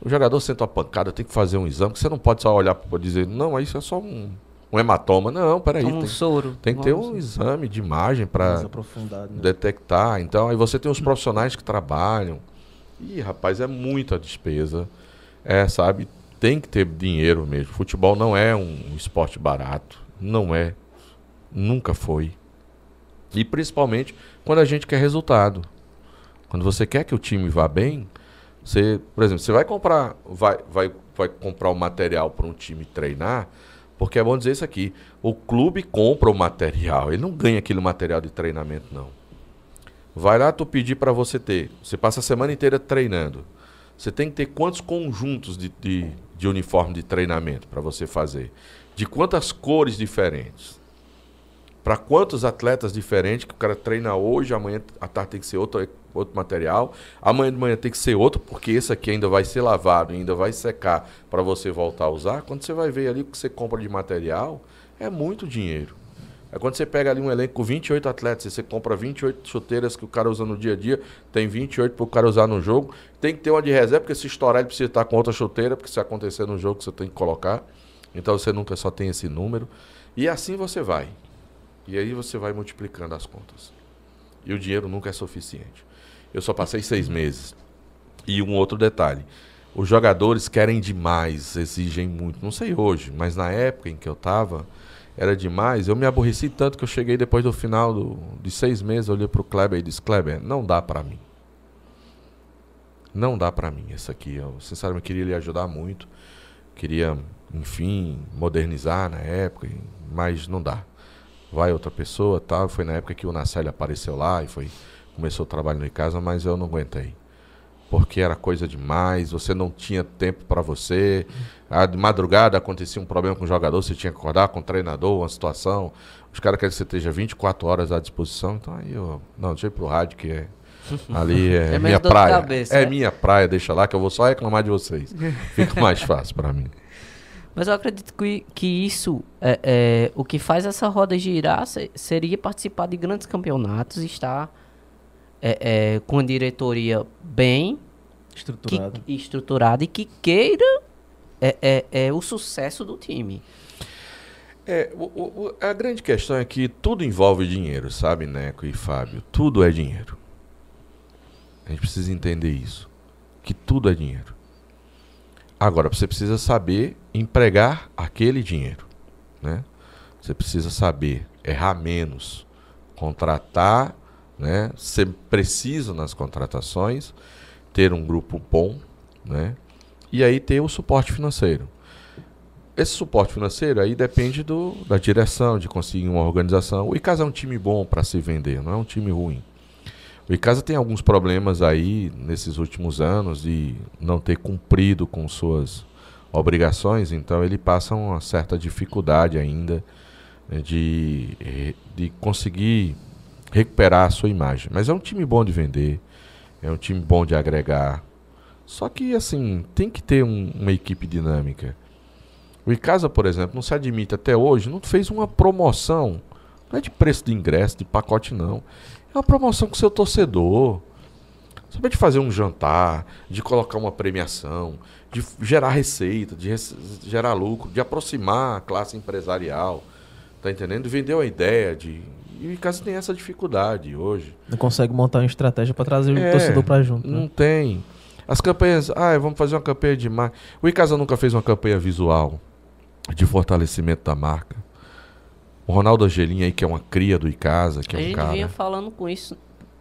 O jogador senta uma pancada, tem que fazer um exame, que você não pode só olhar para dizer, não, isso é só um um hematoma. Não, peraí. Um tem, soro. Tem que ter um exame de imagem para né? detectar. Então, aí você tem os profissionais que trabalham. Ih, rapaz, é muita despesa. É, sabe? Tem que ter dinheiro mesmo. Futebol não é um esporte barato. Não é. Nunca foi. E principalmente quando a gente quer resultado. Quando você quer que o time vá bem, você, por exemplo, você vai comprar, vai, vai, vai comprar o um material para um time treinar, porque é bom dizer isso aqui. O clube compra o material, ele não ganha aquele material de treinamento, não. Vai lá tu pedir para você ter. Você passa a semana inteira treinando. Você tem que ter quantos conjuntos de, de, de uniforme de treinamento para você fazer? De quantas cores diferentes? Para quantos atletas diferentes que o cara treina hoje, amanhã à tarde tem que ser outro, outro material, amanhã de manhã tem que ser outro, porque esse aqui ainda vai ser lavado, ainda vai secar para você voltar a usar. Quando você vai ver ali o que você compra de material, é muito dinheiro. É quando você pega ali um elenco com 28 atletas, e você compra 28 chuteiras que o cara usa no dia a dia, tem 28 para o cara usar no jogo, tem que ter uma de reserva, porque se estourar ele precisa estar com outra chuteira, porque se acontecer no jogo você tem que colocar. Então você nunca só tem esse número. E assim você vai. E aí você vai multiplicando as contas. E o dinheiro nunca é suficiente. Eu só passei seis meses. E um outro detalhe: os jogadores querem demais, exigem muito. Não sei hoje, mas na época em que eu estava, era demais. Eu me aborreci tanto que eu cheguei depois do final do, de seis meses, olhei para o Kleber e disse: Kleber, não dá para mim. Não dá para mim isso aqui. Eu, sinceramente, queria lhe ajudar muito. Queria, enfim, modernizar na época, mas não dá vai outra pessoa, tal. Foi na época que o Nacelle apareceu lá e foi começou o trabalho em casa, mas eu não aguentei. Porque era coisa demais, você não tinha tempo para você. A, de madrugada acontecia um problema com o jogador, você tinha que acordar com o treinador, uma situação. Os caras querem que você esteja 24 horas à disposição. Então aí eu. Não, deixa eu ir pro rádio, que é. Ali é, É minha praia. cabeça, é né? minha praia, deixa lá, que eu vou só reclamar de vocês. Fica mais fácil para mim. Mas eu acredito que, que isso, é, é, o que faz essa roda girar se- seria participar de grandes campeonatos, estar é, é, com a diretoria bem que, Estruturado. estruturada e que queira é, é, é, o sucesso do time. É, o- o- a grande questão é que tudo envolve dinheiro, sabe, Neco e Fábio? Tudo é dinheiro. A gente precisa entender isso. Que tudo é dinheiro. Agora, você precisa saber empregar aquele dinheiro. Né? Você precisa saber errar menos, contratar, né? ser preciso nas contratações, ter um grupo bom, né? e aí ter o suporte financeiro. Esse suporte financeiro aí depende do, da direção, de conseguir uma organização. O Icasa é um time bom para se vender, não é um time ruim. O Icasa tem alguns problemas aí nesses últimos anos de não ter cumprido com suas obrigações, então ele passa uma certa dificuldade ainda né, de, eh, de conseguir recuperar a sua imagem. Mas é um time bom de vender, é um time bom de agregar. Só que assim, tem que ter um- uma equipe dinâmica. O Icasa, por exemplo, não se admite até hoje, não fez uma promoção Não é de preço de ingresso, de pacote, não. É uma promoção com o seu torcedor. Saber de fazer um jantar, de colocar uma premiação, de gerar receita, de rece- gerar lucro, de aproximar a classe empresarial. Tá entendendo? Vendeu a ideia de. E o Icasa tem essa dificuldade hoje. Não consegue montar uma estratégia pra trazer É, o torcedor pra junto. Não Né? tem. As campanhas. Ah, vamos fazer uma campanha de marca. O Icasa nunca fez uma campanha visual de fortalecimento da marca. O Ronaldo Angelim aí, que é uma cria do Icasa, que a é um gente cara. vinha falando com isso,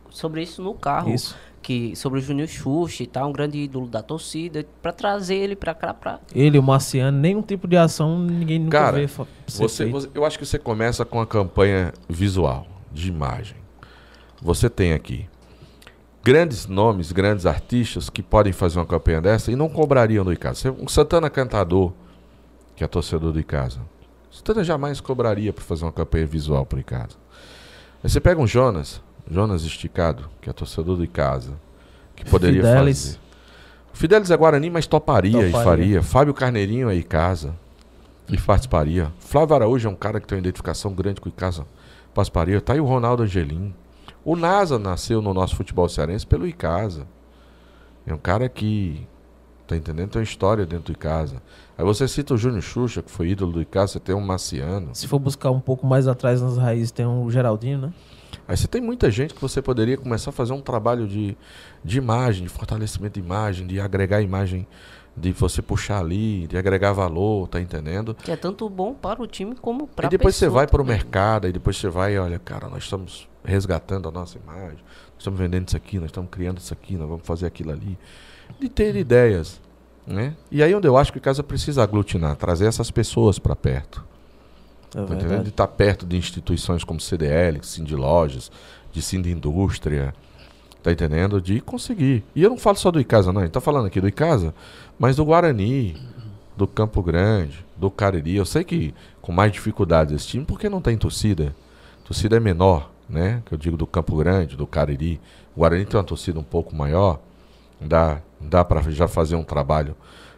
sobre isso no carro. Isso. Que, sobre o Júnior Xuxa e tal, um grande ídolo da torcida, pra trazer ele pra cá, pra... Ele, o Marciano, nenhum tipo de ação ninguém nunca Cara, vê. Você, você- eu acho que você começa com a campanha visual, de imagem. Você tem aqui grandes nomes, grandes artistas que podem fazer uma campanha dessa e não cobrariam do Icasa. Um Santana Cantador, que é torcedor do Icasa. Santana jamais cobraria para fazer uma campanha visual para o Icasa. Aí você pega um Jonas, Jonas Esticado, que é torcedor do Icasa, que poderia Fidelis. fazer. O Fidelis é Guarani, mas toparia, e Toparia. faria. Fábio Carneirinho é Icasa e participaria. Flávio Araújo é um cara que tem uma identificação grande com o Icasa, participaria. Tá aí o Ronaldo Angelim. O NASA nasceu no nosso futebol cearense pelo Icasa. É um cara que, tá entendendo? Tem uma história dentro do Icasa. Aí você cita o Júnior Xuxa, que foi ídolo do Icasa, você tem o Marciano. Se for buscar um pouco mais atrás nas raízes, tem o Geraldinho, né? Aí você tem muita gente que você poderia começar a fazer um trabalho de, de imagem, de fortalecimento de imagem, de agregar imagem, de você puxar ali, de agregar valor, tá entendendo? Que é tanto bom para o time como para e depois você vai para o mercado, e depois você vai e olha, cara, nós estamos resgatando a nossa imagem, nós estamos vendendo isso aqui, nós estamos criando isso aqui, nós vamos fazer aquilo ali. De ter ideias, né? E aí onde eu acho que o casa precisa aglutinar, trazer essas pessoas para perto. É Tá entendendo? De estar perto de instituições como CDL, Cindy Lojas, de Cindy Indústria, tá entendendo? De conseguir. E eu não falo só do Icasa, não. A gente tá falando aqui do Icasa, mas do Guarani, do Campo Grande, do Cariri. Eu sei que com mais dificuldades esse time, porque não tem torcida. A torcida é menor, né? Que eu digo do Campo Grande, do Cariri. O Guarani tem uma torcida um pouco maior. Dá, dá para já fazer um trabalho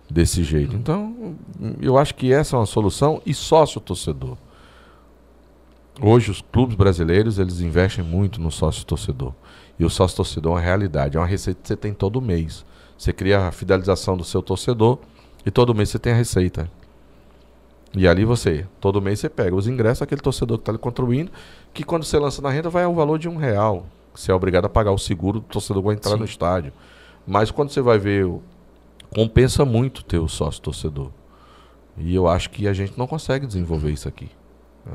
desse jeito. Então, eu acho que essa é uma solução e sócio torcedor. Hoje os clubes brasileiros, eles investem muito no sócio torcedor. E o sócio torcedor é uma realidade, é uma receita que você tem todo mês. Você cria a fidelização do seu torcedor e todo mês você tem a receita. E ali você, todo mês você pega os ingressos daquele torcedor que está lhe contribuindo, que quando você lança na renda vai ao valor de um real. Você é obrigado a pagar o seguro do torcedor que vai entrar Sim. no estádio. Mas quando você vai ver, compensa muito ter o sócio torcedor. E eu acho que a gente não consegue desenvolver isso aqui. né?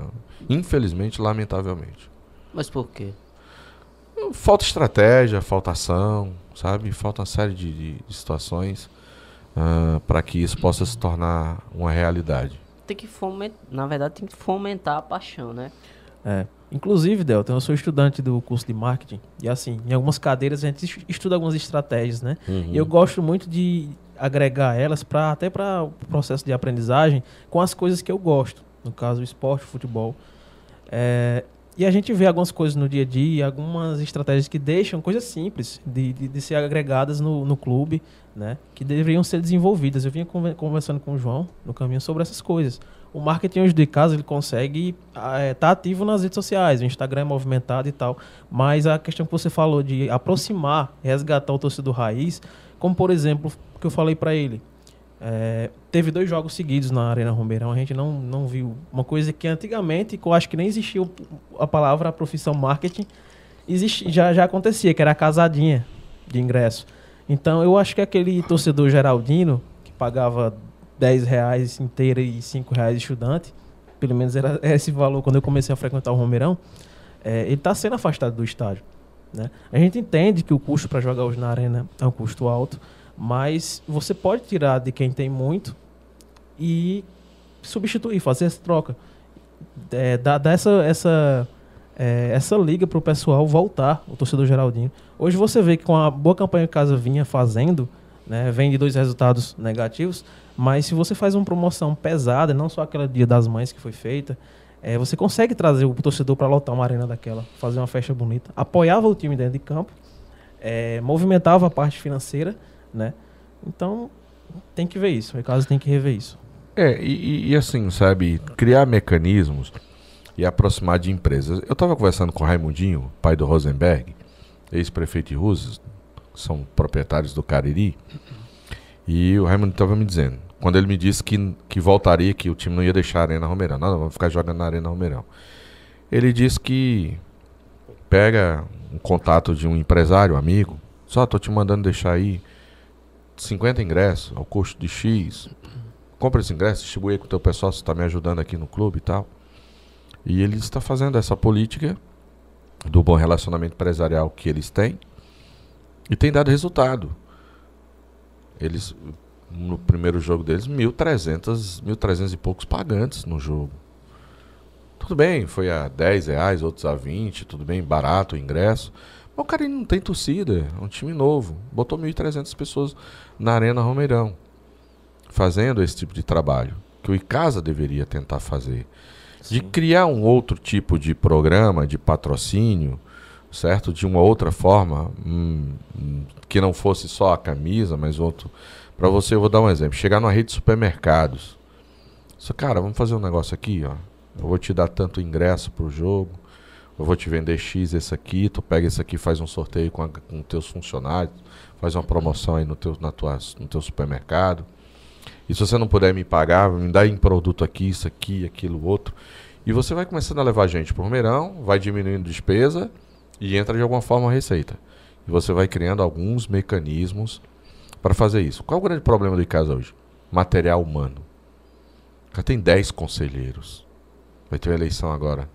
Infelizmente, lamentavelmente. Mas por quê? Falta estratégia, falta ação, sabe? Falta uma série de, de- de situações para que isso possa se tornar uma realidade. Tem que fomentar, na verdade, tem que fomentar a paixão, né? É. Inclusive, Delton, eu sou estudante do curso de marketing. E assim, em algumas cadeiras a gente es- estuda algumas estratégias, né? E eu gosto muito de agregar elas para até para o processo de aprendizagem com as coisas que eu gosto. No caso, esporte, futebol. É, e a gente vê algumas coisas no dia a dia, algumas estratégias que deixam coisas simples de, de, de ser agregadas no, no clube, né? Que deveriam ser desenvolvidas. Eu vinha conver- conversando com o João no caminho sobre essas coisas. O marketing hoje de casa ele consegue estar ativo nas redes sociais, o Instagram é movimentado e tal. Mas a questão que você falou de aproximar, resgatar o torcedor raiz, como por exemplo, que eu falei para ele. É, teve dois jogos seguidos na Arena Rombeirão, a gente não, não viu uma coisa que antigamente, que eu acho que nem existia a palavra a profissão marketing, existi, já, já acontecia, que era a casadinha de ingresso. Então eu acho que aquele torcedor Geraldino, que pagava 10 reais inteira e 5 reais estudante, pelo menos era esse valor quando eu comecei a frequentar o Romeirão, é, ele está sendo afastado do estádio. Né? A gente entende que o custo para jogar hoje na arena é um custo alto, mas você pode tirar de quem tem muito e substituir, fazer essa troca. É, dar dar essa, essa, é, essa liga para o pessoal voltar, o torcedor Geraldinho. Hoje você vê que com a boa campanha que o Casa vinha fazendo, né, vem de dois resultados negativos, mas se você faz uma promoção pesada, não só aquela Dia das Mães que foi feita, é, você consegue trazer o torcedor para lotar uma arena daquela, fazer uma festa bonita, apoiava o time dentro de campo, é, movimentava a parte financeira, né? Então tem que ver isso, o caso tem que rever isso. É, e, e- assim, sabe, criar mecanismos. e aproximar de empresas. Eu estava conversando com o Raimundinho, pai do Rosenberg, ex-prefeito de que são proprietários do Cariri, e o Raimundo estava me dizendo, quando ele me disse que, que voltaria, que o time não ia deixar a Arena Romeirão, não, não vamos ficar jogando na Arena Romeirão. Ele disse que pega um contato de um empresário, amigo, só estou te mandando deixar aí 50 ingressos ao custo de X. Compra esse ingresso, distribui com o teu pessoal, você está me ajudando aqui no clube e tal. E ele está fazendo essa política do bom relacionamento empresarial que eles têm e tem dado resultado. Eles, no primeiro jogo deles, 1.300, 1.300 e poucos pagantes no jogo. Tudo bem, foi a 10 reais, outros a 20, tudo bem, barato o ingresso. Mas o cara não tem torcida, é um time novo. Botou 1.300 pessoas na Arena Romeirão, fazendo esse tipo de trabalho, que o Icasa deveria tentar fazer. De criar um outro tipo de programa, de patrocínio, certo? De uma outra forma, hum, que não fosse só a camisa, mas outro. Para você, eu vou dar um exemplo. Chegar numa rede de supermercados. Só, cara, vamos fazer um negócio aqui, ó. Eu vou te dar tanto ingresso pro jogo. Eu vou te vender X esse aqui, tu pega esse aqui, faz um sorteio com, a, com teus funcionários, faz uma promoção aí no teu, na tua, no teu supermercado. E se você não puder me pagar, me dá em produto aqui, isso aqui, aquilo, outro. E você vai começando a levar gente por Romeirão, vai diminuindo despesa e entra de alguma forma a receita. E você vai criando alguns mecanismos para fazer isso. Qual é o grande problema do ICASA hoje? Material humano. Já tem 10 conselheiros. Vai ter uma eleição agora.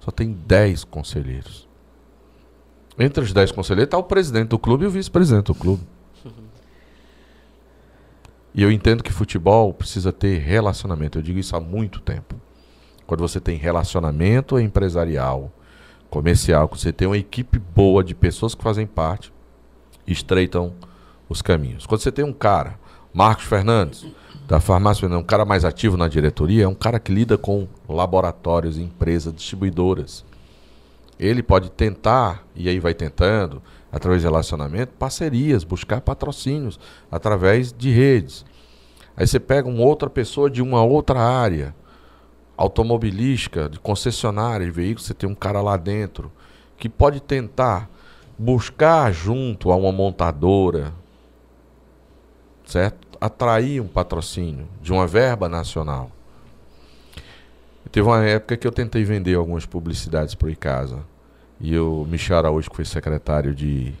Só tem 10 conselheiros. Entre os 10 conselheiros está o presidente do clube e o vice-presidente do clube. E eu entendo que futebol precisa ter relacionamento. Eu digo isso há muito tempo. Quando você tem relacionamento empresarial, comercial, quando você tem uma equipe boa de pessoas que fazem parte, estreitam os caminhos. Quando você tem um cara, Marcos Fernandes, da farmácia, um cara mais ativo na diretoria, é um cara que lida com laboratórios, empresas, distribuidoras. Ele pode tentar, e aí vai tentando, através de relacionamento, parcerias, buscar patrocínios através de redes. Aí você pega uma outra pessoa de uma outra área, automobilística, de concessionária de veículos, você tem um cara lá dentro que pode tentar buscar junto a uma montadora, certo? Atrair um patrocínio de uma verba nacional. Teve uma época que eu tentei vender algumas publicidades para o Icasa. E o Michel Araújo, que foi secretário de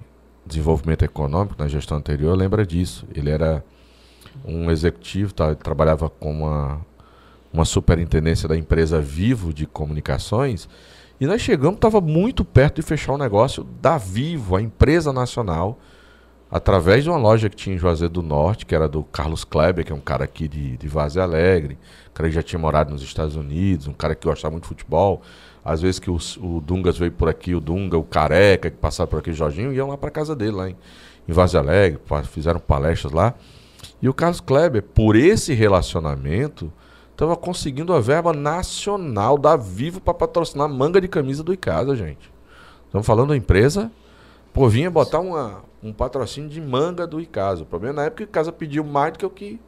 Desenvolvimento Econômico na gestão anterior, lembra disso. Ele era um executivo, tá, trabalhava com uma, uma superintendência da empresa Vivo de Comunicações. E nós chegamos, estava muito perto de fechar o negócio da Vivo, a empresa nacional, através de uma loja que tinha em Juazeiro do Norte, que era do Carlos Kleber, que é um cara aqui de, de Vaze Alegre, um cara que já tinha morado nos Estados Unidos, um cara que gostava muito de futebol. Às vezes que o, o Dungas veio por aqui, o Dunga, o Careca, que passava por aqui, o Jorginho, iam lá para casa dele, lá em, em Vaze Alegre, fizeram palestras lá. E o Carlos Kleber, por esse relacionamento, estava conseguindo a verba nacional da Vivo para patrocinar manga de camisa do Icasa, gente. Estamos falando da empresa, pô, vinha botar uma, um patrocínio de manga do Icasa. O problema é na época que o Icasa pediu mais do que o que.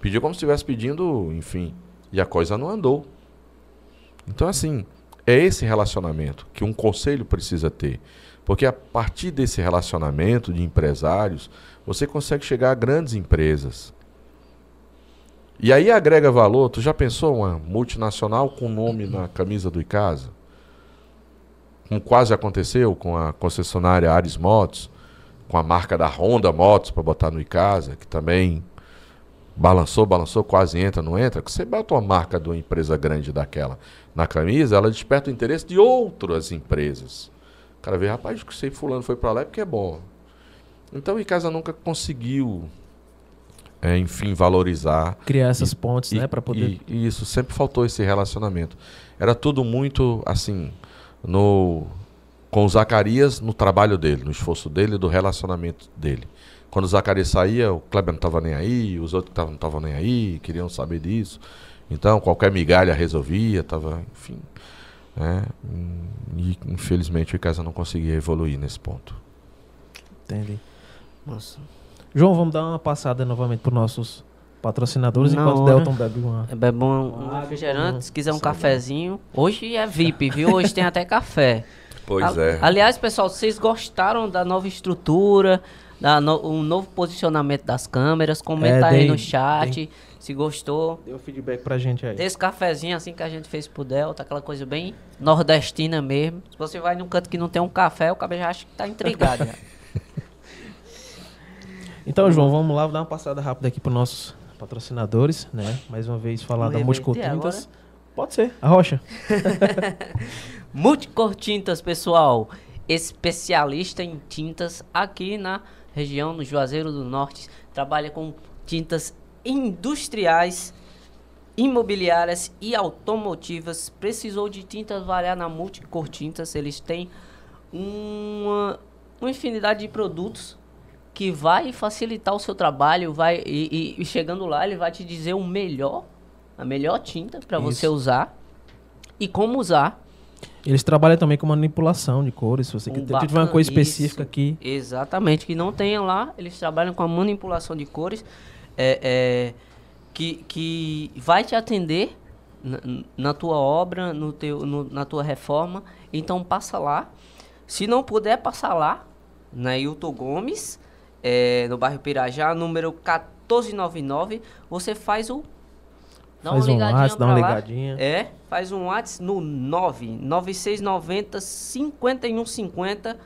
Pediu como se estivesse pedindo, enfim. E a coisa não andou. Então, assim, é esse relacionamento que um conselho precisa ter. Porque a partir desse relacionamento de empresários, você consegue chegar a grandes empresas. E aí agrega valor. Tu já pensou uma multinacional com nome na camisa do Icasa? Como quase aconteceu com a concessionária Ares Motos, com a marca da Honda Motos para botar no Icasa, que também balançou, balançou, quase entra, não entra. Que você bota uma marca de uma empresa grande daquela na camisa, ela desperta o interesse de outras empresas. O cara vê, rapaz, que sei fulano foi para lá é porque é bom. Então o Icasa nunca conseguiu, é, enfim, valorizar. Criar essas e, pontes, e, né, para poder. E, e isso sempre faltou esse relacionamento. Era tudo muito assim no com o Zacarias no trabalho dele, no esforço dele, do relacionamento dele. Quando o Zacarias saía, o Kleber não estava nem aí, os outros tavam, não estavam nem aí, queriam saber disso. Então, qualquer migalha resolvia, estava, enfim. Né? E infelizmente o Icasa não conseguia evoluir nesse ponto. Entendi. Nossa. João, vamos dar uma passada novamente para nossos patrocinadores, Na enquanto o hora. Delton bebe uma. É bom um Água refrigerante, com se quiser um cafezinho. Hoje é VIP, viu? Hoje tem até café. Pois A- é. Aliás, pessoal, vocês gostaram da nova estrutura, da no, um novo posicionamento das câmeras? Comenta É, aí dei- no chat se gostou. Deu feedback pra gente aí. Desse cafezinho assim que a gente fez pro Delta, aquela coisa bem nordestina mesmo. Se você vai num canto que não tem um café, o cabelo já acha que tá intrigado. Então, João, vamos lá, vou dar uma passada rápida aqui para nossos patrocinadores, né? Mais uma vez falar da ia Multicol meter Tintas. Pode ser, a Rocha. Multicor Tintas, pessoal. Especialista em tintas aqui na região, no Juazeiro do Norte. Trabalha com tintas industriais, imobiliárias e automotivas. Precisou de tintas, vai lá na Multicor Tintas. Eles têm uma, uma infinidade de produtos que vai facilitar o seu trabalho. Vai, e, e- chegando lá, ele vai te dizer o melhor, a melhor tinta para você usar e como usar. Eles trabalham também com manipulação de cores. Se você Um quiser tiver uma coisa específica aqui, Exatamente, que não tenha lá, eles trabalham com a manipulação de cores é, é, que, que vai te atender na, na tua obra, no teu, no- na tua reforma. Então passa lá. Se não puder, passa lá, na Hilton Gomes, é, no bairro Pirajá, número 1499. Você faz o. dá faz um ligadinha WhatsApp, dá uma ligadinha. É, faz um WhatsApp no 99690 5150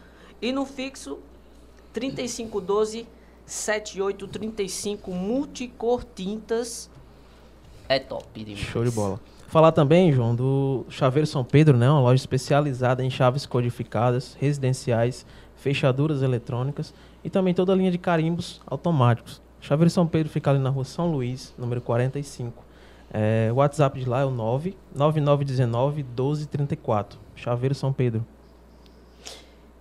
e no fixo 3512 7835 multicor tintas. É top demais. Show de bola. Falar também, João, do Chaveiro São Pedro, né? Uma loja especializada em chaves codificadas, residenciais, fechaduras eletrônicas e também toda a linha de carimbos automáticos. Chaveiro São Pedro fica ali na rua São Luís, número 45. É, o WhatsApp de lá é o 9 9919 1234. Chaveiro São Pedro.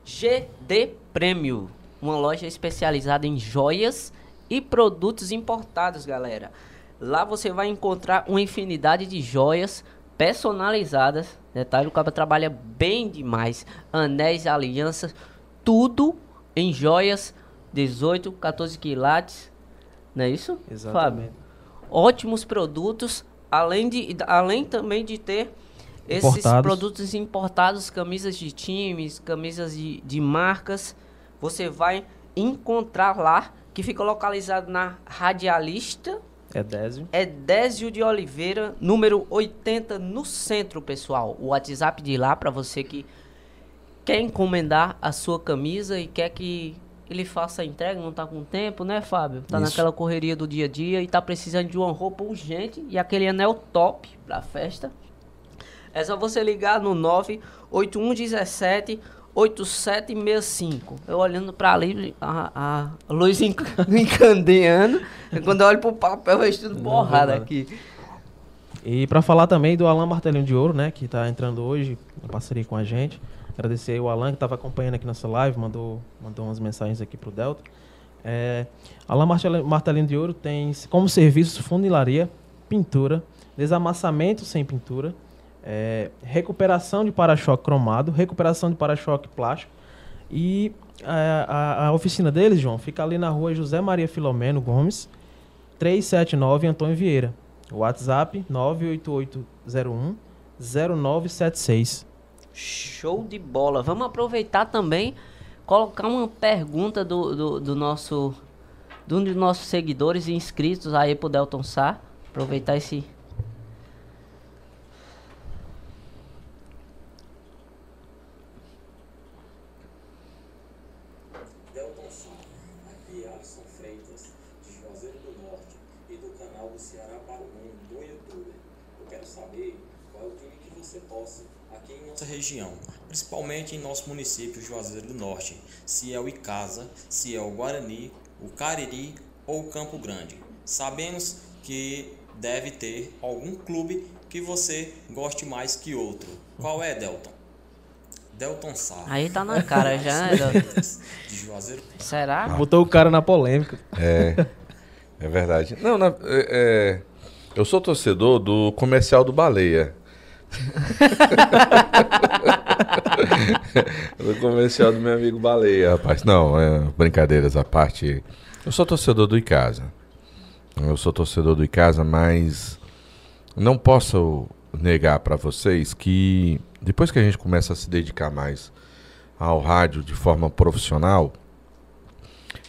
GD Prêmio, uma loja especializada em joias e produtos importados, galera. Lá você vai encontrar uma infinidade de joias personalizadas. Detalhe, o cara trabalha bem demais. Anéis, alianças, tudo em joias 18, 14 quilates. Não é isso? Fábio? ótimos produtos, além, de, além também de ter esses Importados. produtos importados, camisas de times, camisas de, de marcas, você vai encontrar lá, que fica localizado na Radialista, É Désio. é Désio de Oliveira, número 80, no centro, pessoal. O WhatsApp de lá para você que quer encomendar a sua camisa e quer que ele faça a entrega, não tá com tempo, né, Fábio? Tá Isso. naquela correria do dia a dia e tá precisando de uma roupa urgente e aquele anel top pra festa. É só você ligar no 98117 8765. Eu olhando pra ali, a, a luz enc- encandeando. Quando eu olho pro papel, eu tudo borrado verdade. aqui. E para falar também do Alan Martelinho de Ouro, né, que tá entrando hoje, em parceria com a gente. Agradecer aí o Alan que estava acompanhando aqui nossa live, mandou, mandou umas mensagens aqui pro Delta. É, Alan Martele- Martelinho de Ouro tem como serviço funilaria, pintura, desamassamento sem pintura, é, recuperação de para-choque cromado, recuperação de para-choque plástico e é, a, a oficina deles, João, fica ali na rua José Maria Filomeno Gomes, 379 Antônio Vieira. O WhatsApp 98801 0976. Show de bola. Vamos aproveitar também, colocar uma pergunta do, do, do nosso de um dos nossos seguidores e inscritos aí pro Delton Sá. Aproveitar esse. Delton Sul, aqui é Alisson Freitas, de Juazeiro do Norte e do canal do Ceará para o Mundo do YouTube. Eu quero saber qual é o time que você torce aqui em nossa região, principalmente em nosso município Juazeiro do Norte, se é o Icasa, se é o Guarani, o Cariri ou o Campo Grande. Sabemos que deve ter algum clube que você goste mais que outro. Qual é, Delton? Delton Sá. Aí tá na cara já, né, Delton? De Juazeiro Será? Botou o cara na polêmica. É, é verdade. Não, na- é- é, eu sou torcedor do comercial do Baleia. do comercial do meu amigo Baleia, rapaz. Não, é, brincadeiras à parte. Eu sou torcedor do Icasa. Eu sou torcedor do Icasa, mas não posso negar para vocês que depois que a gente começa a se dedicar mais ao rádio de forma profissional,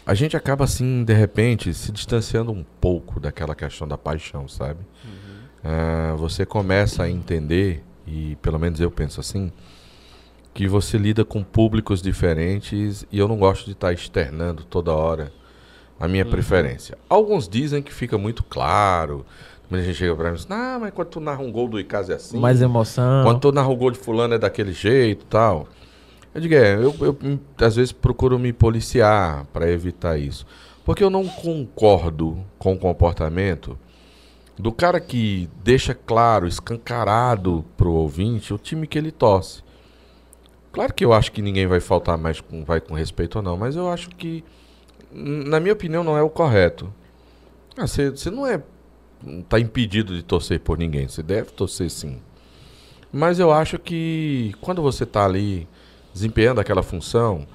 a gente acaba assim, de repente, se distanciando um pouco daquela questão da paixão, sabe? Ah, você começa a entender, e pelo menos eu penso assim, que você lida com públicos diferentes e eu não gosto de estar externando toda hora a minha preferência. Alguns dizem que fica muito claro. A gente chega pra mim e diz, ah, mas quando tu narra um gol do Icasa é assim. Mais emoção. Quando tu narra o gol de fulano é daquele jeito e tal. Eu digo, é, eu, eu, hum, às vezes procuro me policiar para evitar isso. Porque eu não concordo com o comportamento do cara que deixa claro, escancarado pro ouvinte o time que ele torce. Claro que eu acho que ninguém vai faltar mais com, vai com respeito ou não, mas eu acho que, na minha opinião, não é o correto. Ah, Você não é. Não tá impedido de torcer por ninguém. Você deve torcer sim. Mas eu acho que quando você tá ali desempenhando aquela função,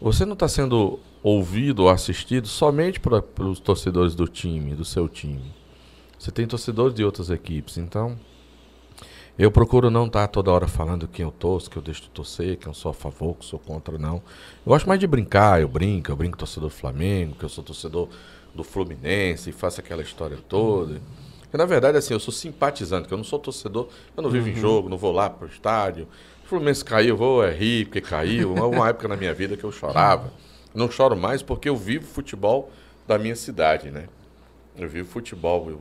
você não está sendo ouvido ou assistido somente para os torcedores do time, do seu time. Você tem torcedores de outras equipes, então eu procuro não estar toda hora falando quem eu torço, que eu deixo de torcer, que eu sou a favor, que eu sou contra, não. Eu gosto mais de brincar, eu brinco, eu brinco torcedor do Flamengo, que eu sou torcedor do Fluminense e faço aquela história toda. Porque, na verdade, assim, eu sou simpatizante, que eu não sou torcedor, eu não vivo em jogo, não vou lá pro estádio. O Fluminense caiu, eu vou é rir porque caiu. Houve uma época na minha vida que eu chorava. Não choro mais porque eu vivo futebol da minha cidade, né? Eu vivo futebol, eu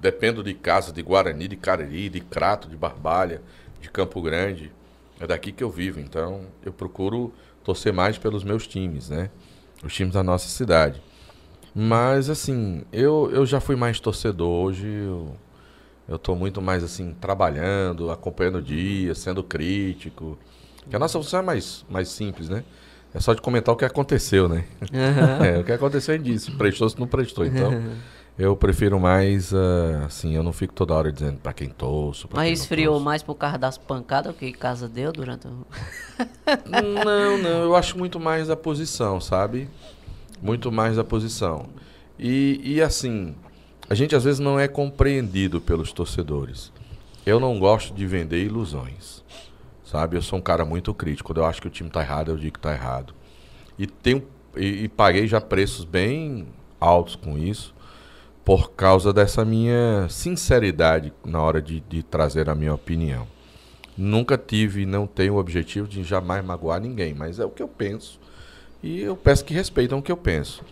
dependo de casa, de Guarani, de Cariri, de Crato, de Barbalha, de Campo Grande. É daqui que eu vivo, então eu procuro torcer mais pelos meus times, né? Os times da nossa cidade. Mas assim, eu, eu já fui mais torcedor. Hoje eu, eu tô muito mais assim, trabalhando, acompanhando o dia, sendo crítico. Porque a nossa função é mais, mais simples, né? É só de comentar o que aconteceu, né? É, o que aconteceu é disso. Prestou se não prestou. Então, eu prefiro mais, ah, assim, eu não fico toda hora dizendo pra quem torço. pra Mas quem esfriou torço. mais por causa das pancadas que casa deu durante o. Não, não, eu acho muito mais a posição, sabe? Muito mais a posição. E, e assim, a gente às vezes não é compreendido pelos torcedores. Eu não gosto de vender ilusões, sabe? Eu sou um cara muito crítico. Quando eu acho que o time tá errado, eu digo que tá errado. E, tenho, e, e paguei já preços bem altos com isso, por causa dessa minha sinceridade na hora de, de trazer a minha opinião. Nunca tive e não tenho o objetivo de jamais magoar ninguém, mas é o que eu penso. E eu peço que respeitem o que eu penso.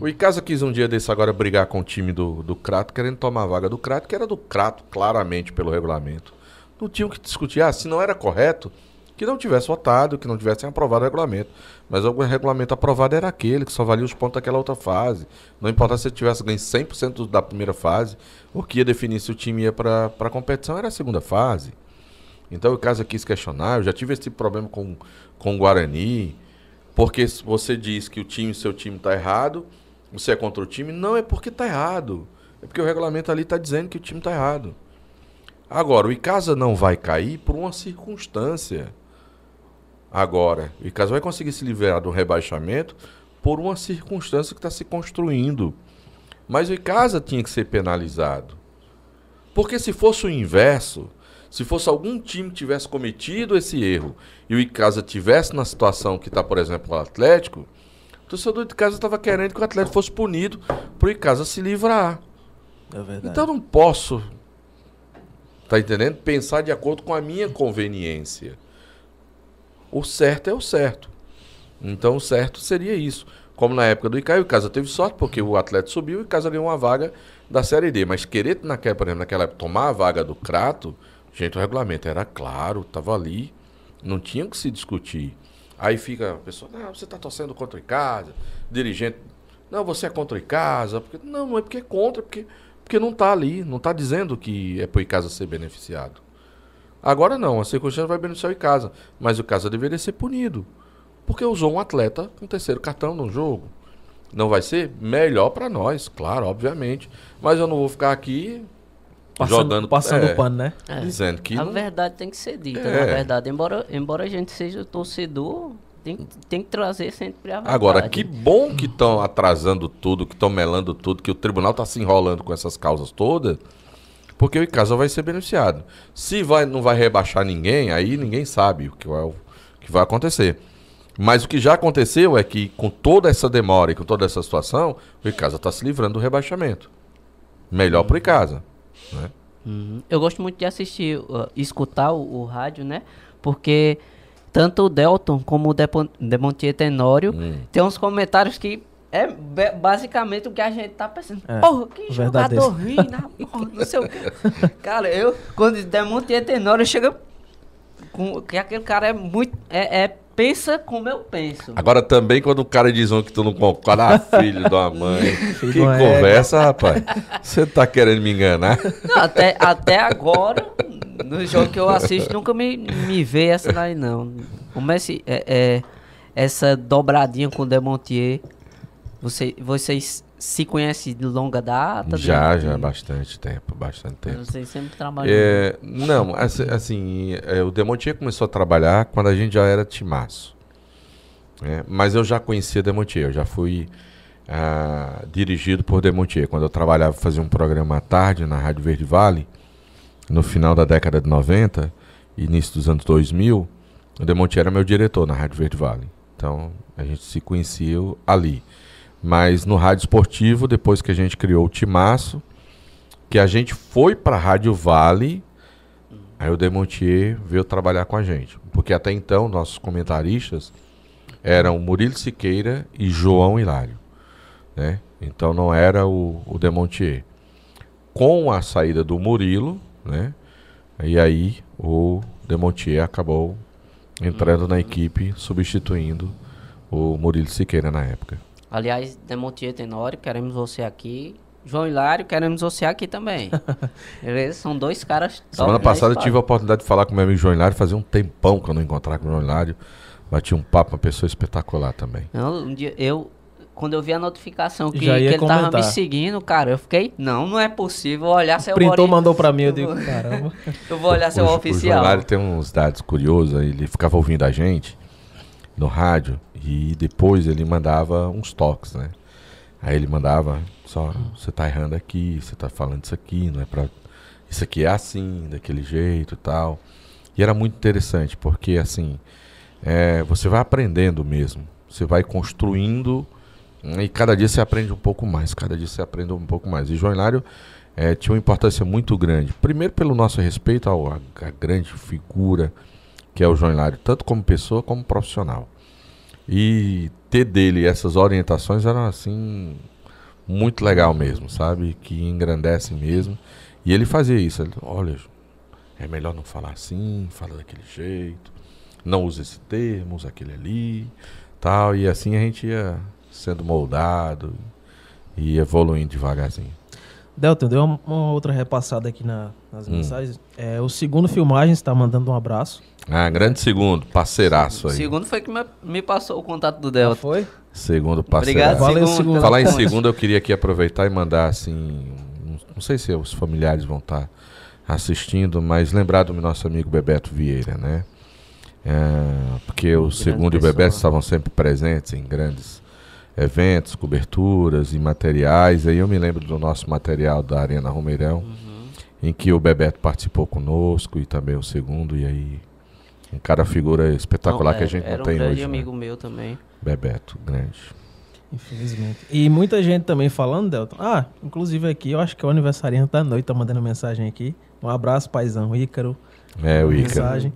O Icasa quis um dia desse agora brigar com o time do, do Crato, querendo tomar a vaga do Crato, que era do Crato, claramente, pelo regulamento. Não tinham que discutir, ah, se não era correto, que não tivesse votado, que não tivessem aprovado o regulamento. Mas o regulamento aprovado era aquele, que só valia os pontos daquela outra fase. Não importa se ele tivesse ganho 100% da primeira fase, o que ia definir se o time ia para a competição era a segunda fase. Então o caso quis questionar, eu já tive esse problema com, com o Guarani, porque você diz que o time, seu time está errado, você é contra o time, não é porque está errado. É porque o regulamento ali está dizendo que o time está errado. Agora, o Icasa não vai cair por uma circunstância. Agora, o Icasa vai conseguir se livrar do rebaixamento por uma circunstância que está se construindo. Mas o Icasa tinha que ser penalizado. Porque se fosse o inverso, se fosse algum time que tivesse cometido esse erro e o Icasa tivesse na situação que está, por exemplo, o Atlético, o torcedor de casa estava querendo que o Atlético fosse punido para o Icasa se livrar. É. Então eu não posso, tá entendendo? Pensar de acordo com a minha conveniência. O certo é o certo. Então o certo seria isso. Como na época do Icai, o Casa teve sorte, porque o Atlético subiu e o Casa ganhou uma vaga da Série D. Mas querer, naquela, por exemplo, naquela época, tomar a vaga do Crato, gente, o regulamento era claro, estava ali, não tinha que se discutir. Aí fica a pessoa, não, você está torcendo contra o Icasa, dirigente, não, você é contra o Icasa, porque, não, não é porque é contra, porque, porque não está ali, não está dizendo que é para o Icasa ser beneficiado. Agora não, a circunstância vai beneficiar o Icasa, mas o Icasa deveria ser punido, porque usou um atleta com terceiro cartão no jogo. Não vai ser melhor para nós, claro, obviamente, mas eu não vou ficar aqui Passando, jogando passando é, pano, né? É. dizendo que a não- verdade tem que ser dita, É. na verdade. Embora, embora a gente seja torcedor, tem, tem que trazer sempre a verdade. Agora, que bom que estão atrasando tudo, que estão melando tudo, que o tribunal está se enrolando com essas causas todas, porque o Icasa vai ser beneficiado. Se vai, não vai rebaixar ninguém, aí ninguém sabe o que vai, o que vai acontecer. Mas o que já aconteceu é que, com toda essa demora e com toda essa situação, o Icasa está se livrando do rebaixamento. Melhor para o Icasa. Né? Uhum. Eu gosto muito de assistir, uh, escutar o, o rádio, né? Porque tanto o Delton como o Demontier Tenório Hum. tem uns comentários que é basicamente o que a gente tá pensando. É, porra, que verdadeiro. jogador ruim, né? porra, não sei o quê. Cara, eu, quando Demontier Tenório chega com que aquele cara é muito. É, é- pensa como eu penso. Agora também, quando o cara diz um que tu não concorda, ah, filho uma mãe. Que conversa, rapaz. Você tá querendo me enganar? Não, até, até agora, no jogo que eu assisto, nunca me, me vê essa daí, não. Como é, é, é- essa dobradinha com o Demontier? Você, vocês se conhecem de longa data? Já, de- já, bastante tempo, bastante tempo. Vocês sempre trabalham. É, não, assim, é, o Demontier começou a trabalhar quando a gente já era timaço. né? Mas eu já conhecia Demontier, eu já fui ah, dirigido por Demontier. Quando eu trabalhava, fazia um programa à tarde na Rádio Verde Vale, no final da década de 90, início dos anos 2000, o Demontier era meu diretor na Rádio Verde Vale. Então, a gente se conhecia ali. Mas no rádio esportivo, depois que a gente criou o Timaço, que a gente foi para a Rádio Vale, aí o Demontier veio trabalhar com a gente. Porque até então, nossos comentaristas eram Murilo Siqueira e João Hilário. Né? Então não era o, o Demontier. Com a saída do Murilo, né? e aí o Demontier acabou entrando na equipe, substituindo o Murilo Siqueira na época. Aliás, Demontier Tenório, queremos você aqui. João Hilário, queremos você aqui também. Beleza? São dois caras top Semana da passada eu tive a oportunidade de falar com meu amigo João Hilário, fazia um tempão que eu não encontrava com o João Hilário. Bati um papo, uma pessoa espetacular também. Não, um dia eu, quando eu vi a notificação que, que ele tava comentar. me seguindo, cara, eu fiquei, não, não é possível vou olhar seu Printou, mandou pra mim, eu digo, caramba. Eu vou olhar seu o, Jo- O oficial. João Hilário tem uns dados curiosos, aí ele ficava ouvindo a gente no rádio e depois ele mandava uns toques, né? Aí ele mandava só, você tá errando aqui, você tá falando isso aqui, não é pra... Isso aqui é assim, daquele jeito e tal. E era muito interessante, porque assim, é, você vai aprendendo mesmo. Você vai construindo né, e cada dia você aprende um pouco mais, cada dia você aprende um pouco mais. E João Hilário eh, tinha uma importância muito grande. Primeiro pelo nosso respeito a grande figura que é o João Hilário, tanto como pessoa como profissional. E ter dele essas orientações eram assim muito legal mesmo, sabe? Que engrandece mesmo. E ele fazia isso. Ele, olha, é melhor não falar assim, fala daquele jeito. Não usa esse termo, usa aquele ali, tal. E assim a gente ia sendo moldado e evoluindo devagarzinho. Delton, deu uma, uma outra repassada aqui na- nas Hum. mensagens. É, o segundo filmagem está mandando um abraço. Ah, grande segundo, parceiraço O aí. segundo foi que me, me passou o contato do Delta. foi? Segundo Obrigado, parceiraço. Valeu, segundo. Falar em segundo, eu queria aqui aproveitar e mandar assim. Não, sei se os familiares vão estar assistindo, mas lembrar do nosso amigo Bebeto Vieira, né? É, porque o segundo e o pessoa. Bebeto estavam sempre presentes em grandes eventos, coberturas e materiais. Aí eu me lembro do nosso material da Arena Romeirão, Uhum. em que o Bebeto participou conosco e também o segundo, e aí. Um cara figura espetacular Não, que a gente era não um tem grande hoje. né? amigo meu também. Bebeto, grande. Infelizmente. E muita gente também falando, Delton. Ah, inclusive aqui, eu acho que é o aniversariante da noite, tá mandando mensagem aqui. Um abraço, paizão, Ícaro. É, o Ícaro. Mensagem.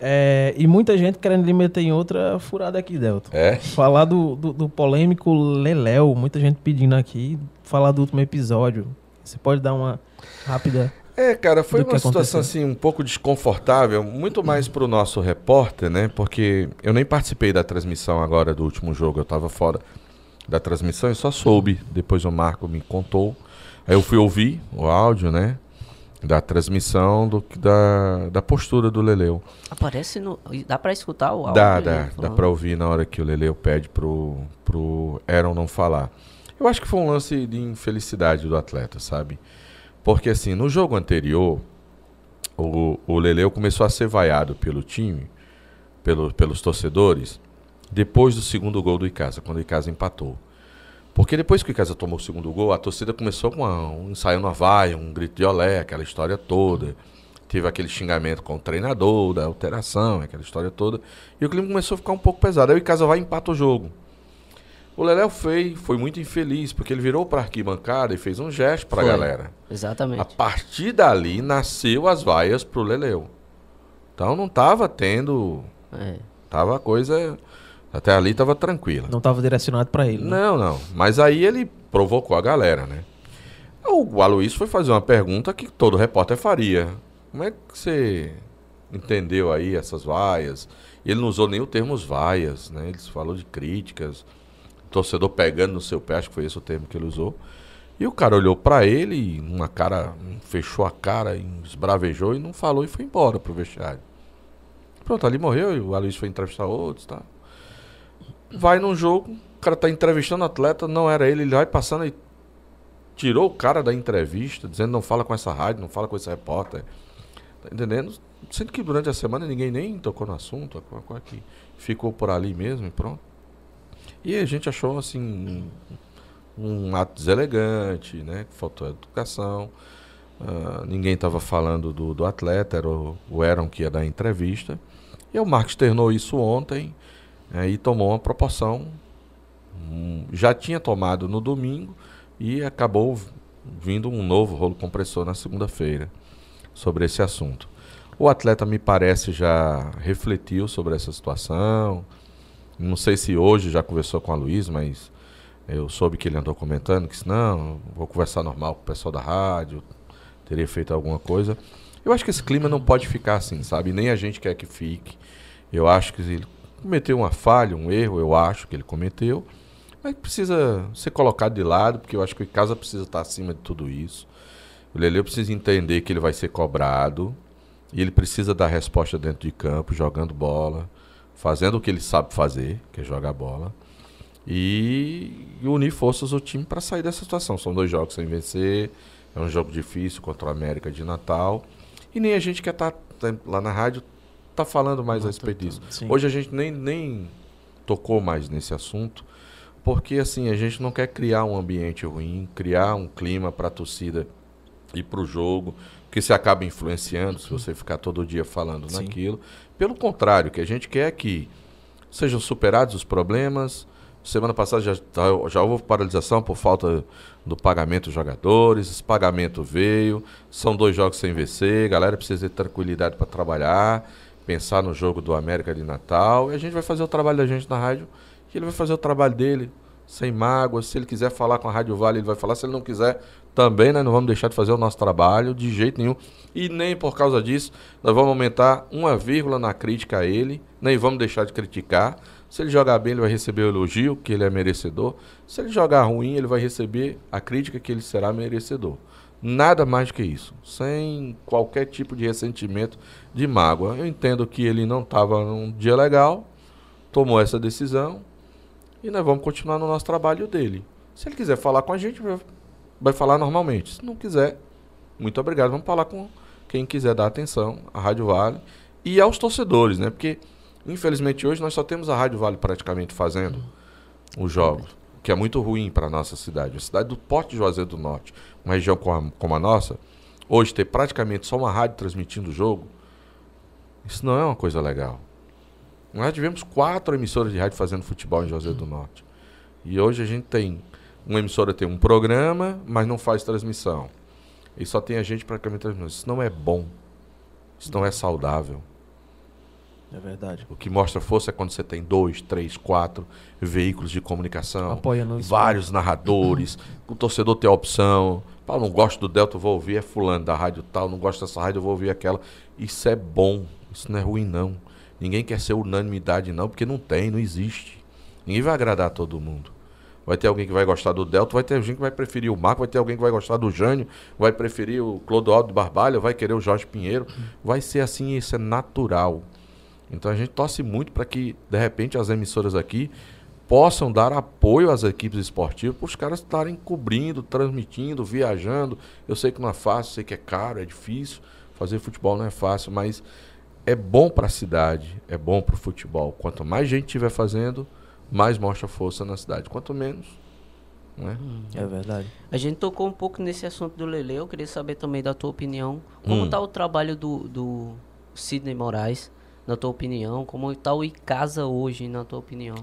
É, e muita gente querendo lhe meter em outra furada aqui, Delton. É? Falar do, do, do polêmico Leléu, muita gente pedindo aqui, falar do último episódio. Você pode dar uma rápida. É, cara, foi uma situação aconteceu. assim um pouco desconfortável, muito mais pro nosso repórter, né? Porque eu nem participei da transmissão agora do último jogo, eu tava fora da transmissão e só soube, depois o Marco me contou. Aí eu fui ouvir o áudio, né? Da transmissão do, da, da postura do Leleu. Aparece no. Dá pra escutar o áudio? Dá, dá, dá pra ouvir na hora que o Leleu pede pro, pro Aaron não falar. Eu acho que foi um lance de infelicidade do atleta, sabe? Porque assim, no jogo anterior, o, o Leleu começou a ser vaiado pelo time, pelo, pelos torcedores, depois do segundo gol do Icasa, quando o Icasa empatou. Porque depois que o Icasa tomou o segundo gol, a torcida começou com uma, um ensaio na vaia, um grito de olé, aquela história toda. Teve aquele xingamento com o treinador, da alteração, aquela história toda. E o clima começou a ficar um pouco pesado. Aí o Icasa vai e empata o jogo. O Leléo foi, foi muito infeliz, porque ele virou para a arquibancada e fez um gesto para a galera. Exatamente. A partir dali nasceu as vaias pro Leleu. Então não tava tendo. É. Tava a coisa. Até ali tava tranquila. Não estava direcionado para ele. né? Não, não. Mas aí ele provocou a galera, né? O Aloysio foi fazer uma pergunta que todo repórter faria. Como é que você entendeu aí essas vaias? Ele não usou nem o termo vaias, né? Ele falou de críticas, torcedor pegando no seu pé, acho que foi esse o termo que ele usou. E o cara olhou pra ele, uma cara, fechou a cara, esbravejou e não falou e foi embora pro vestiário. Pronto, ali morreu e o Aloysio foi entrevistar outros, tá? Vai num jogo, o cara tá entrevistando o atleta, não era ele, ele vai passando e tirou o cara da entrevista, dizendo não fala com essa rádio, não fala com esse repórter. Tá entendendo? Sendo que durante a semana ninguém nem tocou no assunto, coisa que ficou por ali mesmo e pronto. E a gente achou assim um, um ato deselegante, né? Faltou educação. Ah, ninguém estava falando do, do atleta, era o, o Aaron que ia dar entrevista. E o Marcos externou isso ontem eh, e tomou uma proporção. hum, já tinha tomado no domingo e acabou vindo um novo rolo compressor na segunda-feira sobre esse assunto. O atleta, me parece, já refletiu sobre essa situação. Não sei se hoje já conversou com a Luiz, mas eu soube que ele andou comentando que se não, vou conversar normal com o pessoal da rádio, teria feito alguma coisa. Eu acho que esse clima não pode ficar assim, sabe? Nem a gente quer que fique. Eu acho que ele cometeu uma falha, um erro, eu acho que ele cometeu. Mas precisa ser colocado de lado, porque eu acho que o casa precisa estar acima de tudo isso. O Lele precisa entender que ele vai ser cobrado e ele precisa dar resposta dentro de campo, jogando bola, fazendo o que ele sabe fazer, que é jogar bola, e, e unir forças do time para sair dessa situação. São dois jogos sem vencer, é um jogo difícil contra o América de Natal, e nem a gente quer estar lá na rádio tá falando mais a respeito disso. Sim. Hoje a gente nem, nem tocou mais nesse assunto, porque assim, a gente não quer criar um ambiente ruim, criar um clima para a torcida ir para o jogo, que se acaba influenciando se você ficar todo dia falando Sim. naquilo. Pelo contrário, o que a gente quer é que sejam superados os problemas. Semana passada já, tá- já houve paralisação por falta do pagamento dos jogadores. Esse pagamento veio. São dois jogos sem vencer. Galera precisa ter tranquilidade para trabalhar, pensar no jogo do América de Natal. E a gente vai fazer o trabalho da gente na rádio. E ele vai fazer o trabalho dele, sem mágoas. Se ele quiser falar com a Rádio Vale, ele vai falar. Se ele não quiser, também nós não vamos deixar de fazer o nosso trabalho de jeito nenhum. E nem por causa disso, nós vamos aumentar uma vírgula na crítica a ele, nem vamos deixar de criticar. Se ele jogar bem, ele vai receber o elogio, que ele é merecedor. Se ele jogar ruim, ele vai receber a crítica que ele será merecedor. Nada mais do que isso. Sem qualquer tipo de ressentimento, de mágoa. Eu entendo que ele não estava num dia legal, tomou essa decisão e nós vamos continuar no nosso trabalho dele. Se ele quiser falar com a gente, vai- falar normalmente. Se não quiser, muito obrigado. Vamos falar com quem quiser dar atenção, a Rádio Vale e aos torcedores, né? Porque, infelizmente, hoje nós só temos a Rádio Vale praticamente fazendo os jogos, que é muito ruim para nossa cidade. A cidade do Porto de Juazeiro do Norte, uma região como a, como a nossa, hoje ter praticamente só uma rádio transmitindo o jogo, isso não é uma coisa legal. Nós tivemos quatro emissoras de rádio fazendo futebol em Juazeiro do Norte. E hoje a gente tem uma emissora tem um programa, mas não faz transmissão. E só tem a gente praticamente transmitindo. Isso não é bom. Isso não é saudável. É verdade. O que mostra força é quando você tem dois, três, quatro veículos de comunicação, vários narradores, o torcedor tem a opção. Pá, não gosto do Delta, vou ouvir é fulano da rádio tal, não gosto dessa rádio, eu vou ouvir aquela. Isso é bom, isso não é ruim não. Ninguém quer ser unanimidade não, porque não tem, não existe. Ninguém vai agradar todo mundo. Vai ter alguém que vai gostar do Delta, vai ter alguém que vai preferir o Marco, vai ter alguém que vai gostar do Jânio, vai preferir o Clodoaldo Barbalho, vai querer o Jorge Pinheiro. Vai ser assim, isso é natural. Então a gente torce muito para que, de repente, as emissoras aqui possam dar apoio às equipes esportivas para os caras estarem cobrindo, transmitindo, viajando. Eu sei que não é fácil, sei que é caro, é difícil. Fazer futebol não é fácil, mas é bom para a cidade, é bom para o futebol. Quanto mais gente estiver fazendo, mais mostra força na cidade. Quanto menos, né? É verdade. A gente tocou um pouco nesse assunto do Lele. Eu queria saber também da tua opinião. Como Hum. está o trabalho do, do Sidney Moraes, na tua opinião? Como está o Icasa hoje, na tua opinião?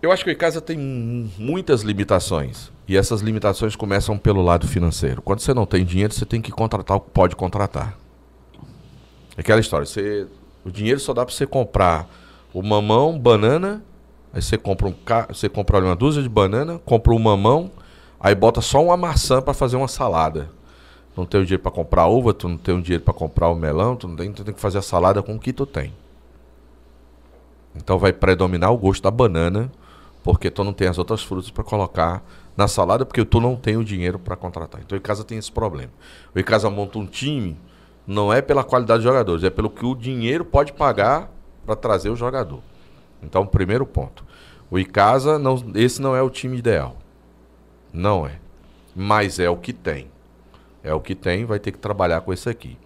Eu acho que o Icasa tem mu- muitas limitações. E essas limitações começam pelo lado financeiro. Quando você não tem dinheiro, você tem que contratar o que pode contratar. Aquela história, você, o dinheiro só dá para você comprar o mamão, banana, aí você compra um ca- você compra uma dúzia de banana, compra um mamão, aí bota só uma maçã para fazer uma salada. Não tem o dinheiro para comprar uva, tu não tem o dinheiro para comprar o melão, tu não tem, tu tem que fazer a salada com o que tu tem. Então vai predominar o gosto da banana, porque tu não tem as outras frutas para colocar na salada, porque tu não tem o dinheiro para contratar. Então o Icasa tem esse problema. O Icasa monta um time, não é pela qualidade dos jogadores, é pelo que o dinheiro pode pagar para trazer o jogador. Então, primeiro ponto. O Icasa, não, esse não é o time ideal. Não é. Mas é o que tem. É o que tem, vai ter que trabalhar com esse aqui.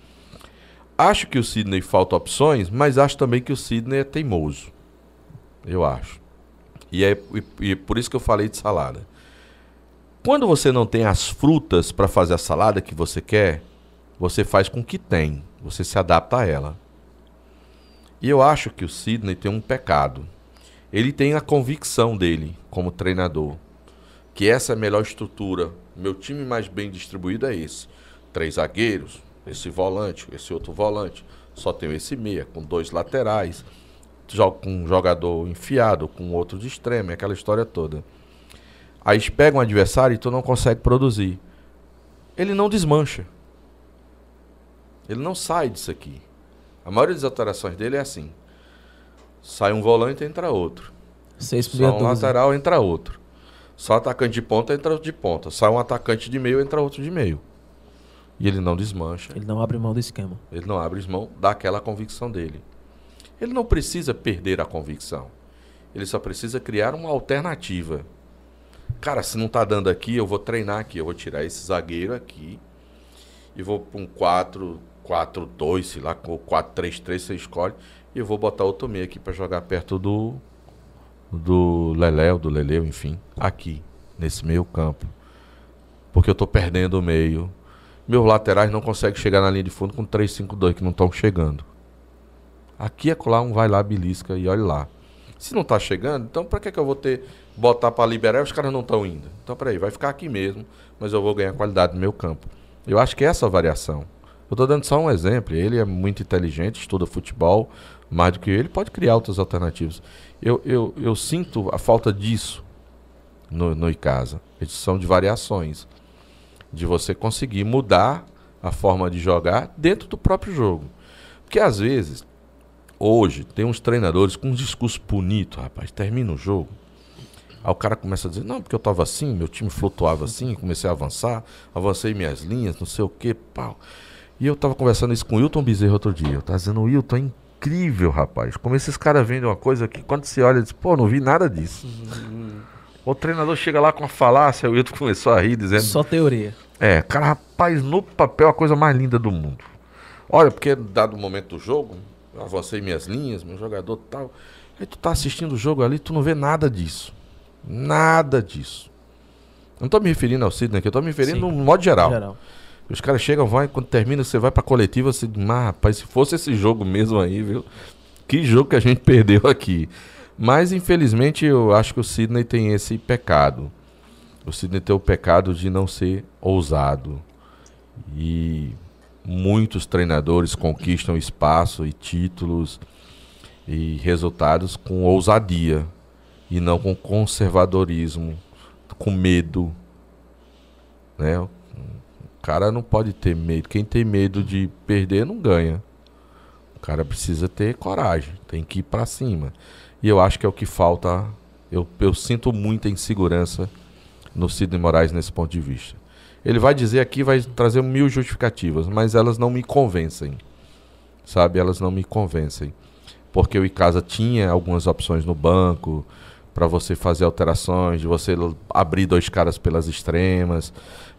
Acho que o Sidney falta opções, mas acho também que o Sidney é teimoso. Eu acho. E é e, e por isso que eu falei de salada. Quando você não tem as frutas para fazer a salada que você quer, você faz com o que tem. Você se adapta a ela. E eu acho que o Sidney tem um pecado. Ele tem a convicção dele, como treinador, que essa é a melhor estrutura. Meu time mais bem distribuído é esse. Três zagueiros, esse volante, esse outro volante. Só tenho esse meia, com dois laterais. Com um jogador enfiado, com outro de extremo, aquela história toda. Aí pegam um adversário e tu não consegue produzir. Ele não desmancha. Ele não sai disso aqui. A maioria das alterações dele é assim. Sai um volante, entra outro. Seis Só um lateral, entra outro. Só atacante de ponta, entra outro de ponta. Sai um atacante de meio, entra outro de meio. E ele não desmancha. Ele não abre mão do esquema. Ele não abre mão daquela convicção dele. Ele não precisa perder a convicção. Ele só precisa criar uma alternativa. Cara, se não tá dando aqui, eu vou treinar aqui. Eu vou tirar esse zagueiro aqui. E vou para um 4, 4, 2, sei lá, ou 4, 3, 3, você escolhe. E eu vou botar outro meio aqui para jogar perto do do Leléu, do Leleu, enfim, aqui, nesse meio campo. Porque eu tô perdendo o meio. Meus laterais não conseguem chegar na linha de fundo com 3-5-2 que não estão chegando. Aqui é colar um vai lá, belisca e olha lá. Se não tá chegando, então pra que, que eu vou ter botar para liberar os caras não estão indo? Então peraí, vai ficar aqui mesmo, mas eu vou ganhar qualidade no meu campo. Eu acho que é essa variação. Eu tô dando só um exemplo. Ele é muito inteligente, estuda futebol mais do que eu. Ele pode criar outras alternativas. Eu, eu, eu sinto a falta disso no, no Icasa. Edição de variações. De você conseguir mudar a forma de jogar dentro do próprio jogo. Porque às vezes, hoje, tem uns treinadores com um discurso bonito, rapaz. Termina o jogo. Aí o cara começa a dizer, não, porque eu tava assim, meu time flutuava assim, comecei a avançar, avancei minhas linhas, não sei o que, pau. E eu tava conversando isso com o Wilton Bezerra outro dia. Eu tava dizendo, Wilton, é incrível, rapaz. Como esses caras vendem uma coisa que quando você olha, diz, pô, não vi nada disso. o treinador chega lá com uma falácia, o Wilton começou a rir, dizendo. Só teoria. É, cara, rapaz, no papel a coisa mais linda do mundo. Olha, porque dado o momento do jogo, eu avancei minhas linhas, meu jogador tal. Aí tu tá assistindo o jogo ali, tu não vê nada disso. Nada disso. Não tô me referindo ao Sidney aqui, eu tô me referindo Sim. no modo geral. Geral. Os caras chegam, vai, quando termina, você vai pra coletiva, você diz, mas rapaz, se fosse esse jogo mesmo aí, viu? Que jogo que a gente perdeu aqui. Mas, infelizmente, eu acho que o Sidney tem esse pecado. O Sidney tem o pecado de não ser ousado. E muitos treinadores conquistam espaço e títulos e resultados com ousadia e não com conservadorismo, com medo, né? Cara não pode ter medo. Quem tem medo de perder não ganha. O cara precisa ter coragem, tem que ir pra cima. E eu acho que é o que falta. Eu, eu sinto muita insegurança no Sidney Moraes nesse ponto de vista. Ele vai dizer aqui, vai trazer mil justificativas, mas elas não me convencem. Sabe? Elas não me convencem. Porque o Icasa tinha algumas opções no banco, para você fazer alterações, de você abrir dois caras pelas extremas,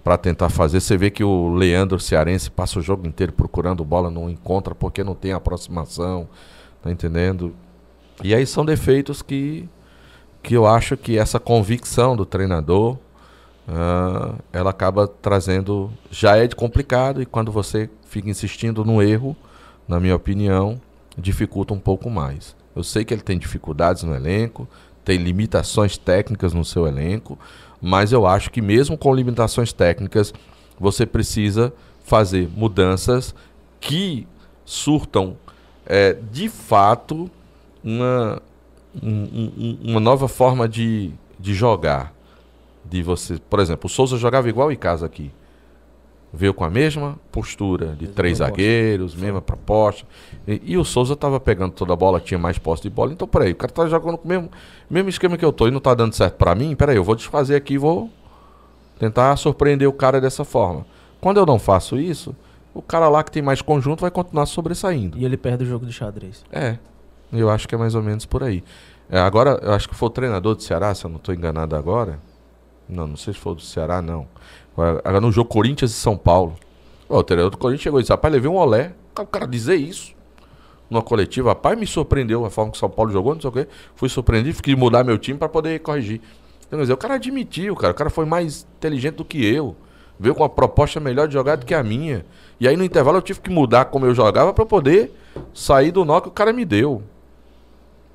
para tentar fazer. Você vê que o Leandro Cearense passa o jogo inteiro procurando bola, não encontra porque não tem aproximação, tá entendendo? E aí são defeitos que, que eu acho que essa convicção do treinador, ah, ela acaba trazendo. Já é de complicado e quando você fica insistindo no erro, na minha opinião, dificulta um pouco mais. Eu sei que ele tem dificuldades no elenco, tem limitações técnicas no seu elenco, mas eu acho que mesmo com limitações técnicas, você precisa fazer mudanças que surtam eh, de fato uma, um- um- uma nova forma de, de jogar. De você, por exemplo, o Souza jogava igual em casa aqui. Veio com a mesma postura, de Mesma três proposta. zagueiros, mesma proposta. E, e o Souza estava pegando toda a bola, tinha mais posse de bola. Então, peraí, o cara tá jogando com o mesmo, mesmo esquema que eu tô e não tá dando certo para mim. Peraí, eu vou desfazer aqui e vou tentar surpreender o cara dessa forma. Quando eu não faço isso, o cara lá que tem mais conjunto vai continuar sobressaindo. E ele perde o jogo de xadrez. É, eu acho que é mais ou menos por aí. É, agora, eu acho que foi o treinador do Ceará, se eu não estou enganado agora. Não, não sei se foi do Ceará, não. Agora no jogo Corinthians e São Paulo. O treinador do Corinthians chegou e disse: rapaz, levei um olé. O cara dizer isso numa coletiva, rapaz, me surpreendeu a forma que o São Paulo jogou, não sei o quê. Fui surpreendido, fiquei mudar meu time para poder corrigir. Então, dizer, o cara admitiu, cara. O cara foi mais inteligente do que eu. Veio com uma proposta melhor de jogar do que a minha. E aí no intervalo eu tive que mudar como eu jogava para poder sair do nó que o cara me deu.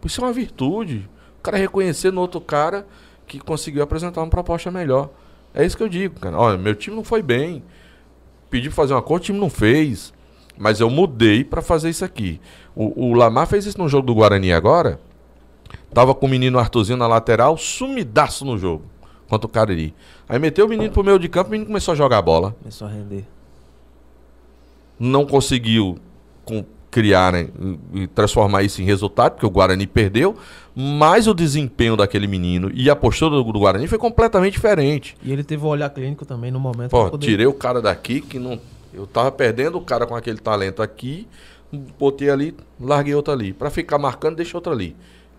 Isso é uma virtude. O cara reconhecer no outro cara que conseguiu apresentar uma proposta melhor. É isso que eu digo, cara. Olha, meu time não foi bem. Pedi pra fazer uma coisa, o time não fez. Mas eu mudei pra fazer isso aqui. O, o Lamar fez isso no jogo do Guarani agora. Tava com o menino Arthurzinho na lateral, sumidaço no jogo. Contra o Cariri. Aí meteu o menino pro meio de campo, o menino começou a jogar a bola Começou a render. não conseguiu com- criar né, e transformar isso em resultado, porque o Guarani perdeu, mas o desempenho daquele menino e a postura do, do Guarani foi completamente diferente. E ele teve o olhar clínico também no momento. Pô, poder- tirei o cara daqui que não. Eu tava perdendo o cara com aquele talento aqui, botei ali, larguei outro ali. Pra ficar marcando, deixei outro ali.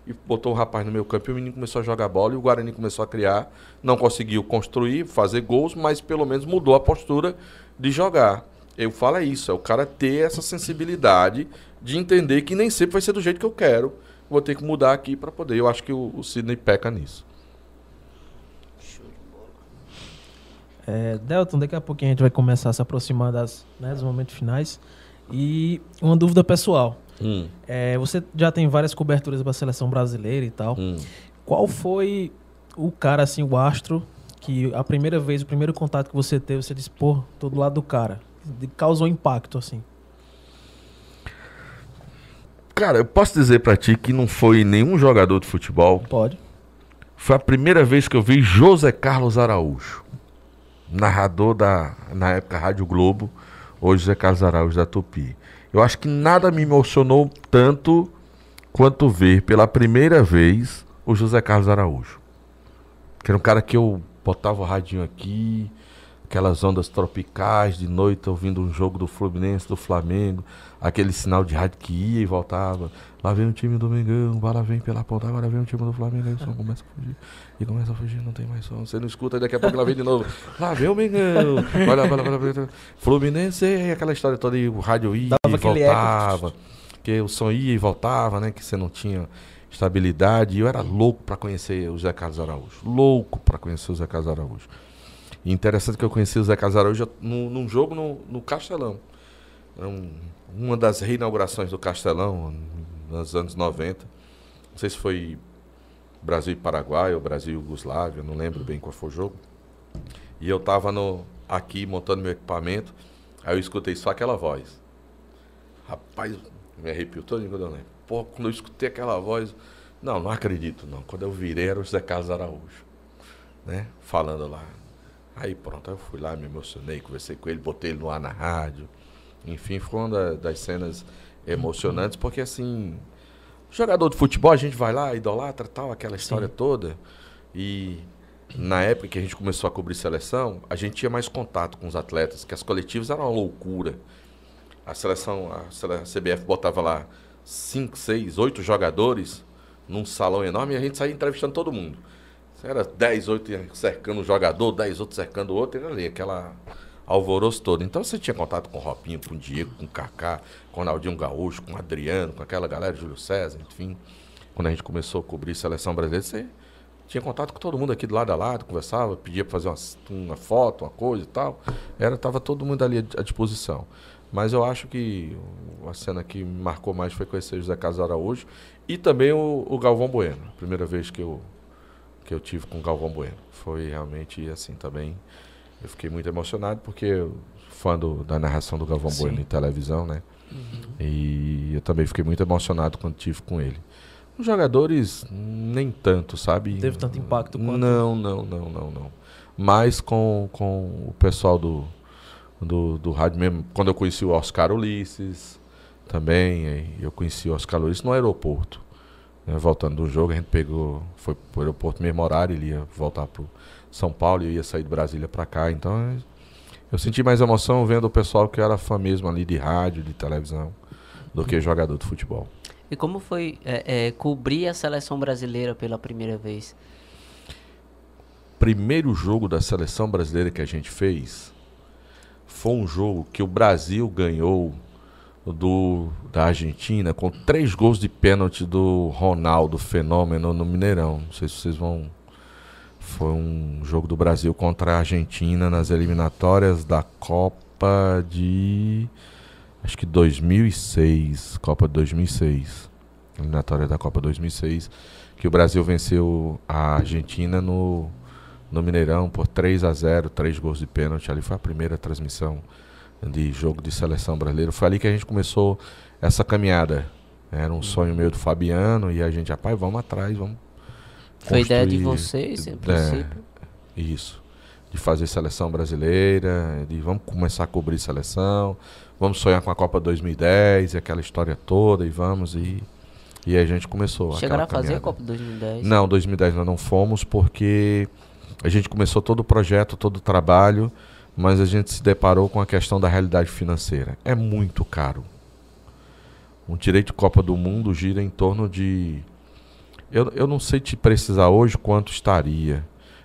E botou o rapaz no meu campo e o menino começou a jogar bola e o Guarani começou a criar. Não conseguiu construir, fazer gols, mas pelo menos mudou a postura de jogar. Eu falo é isso, é o cara ter essa sensibilidade de entender que nem sempre vai ser do jeito que eu quero. Vou ter que mudar aqui pra poder. Eu acho que o, o Sidney peca nisso. É, Delton, daqui a pouquinho a gente vai começar a se aproximar das, né, dos momentos finais. E uma dúvida pessoal. Hum, É, você já tem várias coberturas para a seleção brasileira e tal. hum. Qual foi o cara, assim, o astro, que a primeira vez, o primeiro contato que você teve, você disse, pô, tô do lado do cara. Causou impacto, assim. Cara, eu posso dizer pra ti que não foi nenhum jogador de futebol. Pode. Foi a primeira vez que eu vi José Carlos Araújo, narrador da, na época, Rádio Globo, hoje José Carlos Araújo da Tupi. Eu acho que nada me emocionou tanto quanto ver pela primeira vez o José Carlos Araújo. Que era um cara que eu botava o radinho aqui, aquelas ondas tropicais de noite, ouvindo um jogo do Fluminense, do Flamengo, aquele sinal de rádio que ia e voltava. Lá vem o time do Mengão, lá vem pela ponta, agora vem o time do Flamengo, aí o som começa a fugir. E começa a fugir, não tem mais som. Você não escuta, aí daqui a pouco lá vem de novo. Lá vem o Mengão. Olha, olha, olha. Fluminense, e aquela história toda, e o rádio ia Dava e voltava. Que o som ia e voltava, né? Que você não tinha estabilidade. E eu era louco pra conhecer o Zé Carlos Araújo. Louco pra conhecer o Zé Carlos Araújo. Interessante que eu conheci o Zé Carlos Araújo num, num jogo no, no Castelão. Era um- uma das reinaugurações do Castelão, nos anos 90. Não sei se foi Brasil e Paraguai ou Brasil e Yugoslávia, não lembro bem qual foi o jogo. E eu tava no, aqui montando meu equipamento, aí eu escutei só aquela voz. Rapaz, me arrepiou todo quando eu lembro. Pô, quando eu escutei aquela voz, não, não acredito não. Quando eu virei era o Zé Carlos Araújo, né? Falando lá. Aí pronto, eu fui lá, me emocionei, conversei com ele, botei ele no ar na rádio. Enfim, foi uma da- das cenas emocionantes, porque assim, jogador de futebol, a gente vai lá, idolatra tal, aquela história toda. E na época que a gente começou a cobrir seleção, a gente tinha mais contato com os atletas, que as coletivas eram uma loucura. A seleção, a, sele- a CBF botava lá 5, 6, 8 jogadores num salão enorme e a gente saía entrevistando todo mundo. Era 10, 8 cercando um jogador, 10 outros cercando o outro, era ali, aquela alvoroço todo. Então você tinha contato com o Ropinho, com o Diego, com o Kaká, com o Ronaldinho Gaúcho, com o Adriano, com aquela galera, Júlio César, enfim. Quando a gente começou a cobrir seleção brasileira, você tinha contato com todo mundo aqui do lado a lado, conversava, pedia para fazer uma, uma, foto, uma coisa e tal. Era, tava todo mundo ali à disposição. Mas eu acho que a cena que me marcou mais foi conhecer José Carlos Araújo e também o, o Galvão Bueno. Primeira vez que eu que eu tive com o Galvão Bueno. Foi realmente assim também. Eu fiquei muito emocionado porque eu fã do, da narração do Galvão Sim. Bueno em televisão, né? Uhum. E eu também fiquei muito emocionado quando tive com ele. Os jogadores, nem tanto, sabe? Teve tanto impacto quanto. Não, não, não, não, não. Mais com, com o pessoal do, do, do rádio mesmo. Quando eu conheci o Oscar Ulisses, também, eu conheci o Oscar Ulisses no aeroporto. Né, voltando do jogo, a gente pegou, foi pro aeroporto mesmo horário, ele ia voltar pro São Paulo e eu ia sair de Brasília para cá. Então eu senti mais emoção vendo o pessoal que era fã mesmo ali de rádio, de televisão, do que jogador de futebol. E como foi é, é, cobrir a seleção brasileira pela primeira vez? Primeiro jogo da seleção brasileira que a gente fez foi um jogo que o Brasil ganhou do, da Argentina com três gols de pênalti do Ronaldo Fenômeno no Mineirão. Não sei se vocês vão. Foi um jogo do Brasil contra a Argentina nas eliminatórias da Copa de. Acho que 2006. Copa de 2006. Eliminatória da Copa 2006. Que o Brasil venceu a Argentina no, no Mineirão por 3 a 0 três gols de pênalti. Ali foi a primeira transmissão de jogo de seleção brasileira. Foi ali que a gente começou essa caminhada. Era um sonho meu do Fabiano e a gente, rapaz, vamos atrás, vamos. Foi ideia de vocês, em é, princípio? É, isso. De fazer seleção brasileira, de vamos começar a cobrir seleção, vamos sonhar com a Copa 2010 e aquela história toda, e vamos e. E a gente começou. Chegaram a fazer a Copa 2010? Não, 2010 nós não fomos porque a gente começou todo o projeto, todo o trabalho mas a gente se deparou com a questão da realidade financeira. É muito caro. Um direito de Copa do Mundo gira em torno de. Eu, eu não sei te precisar hoje quanto estaria,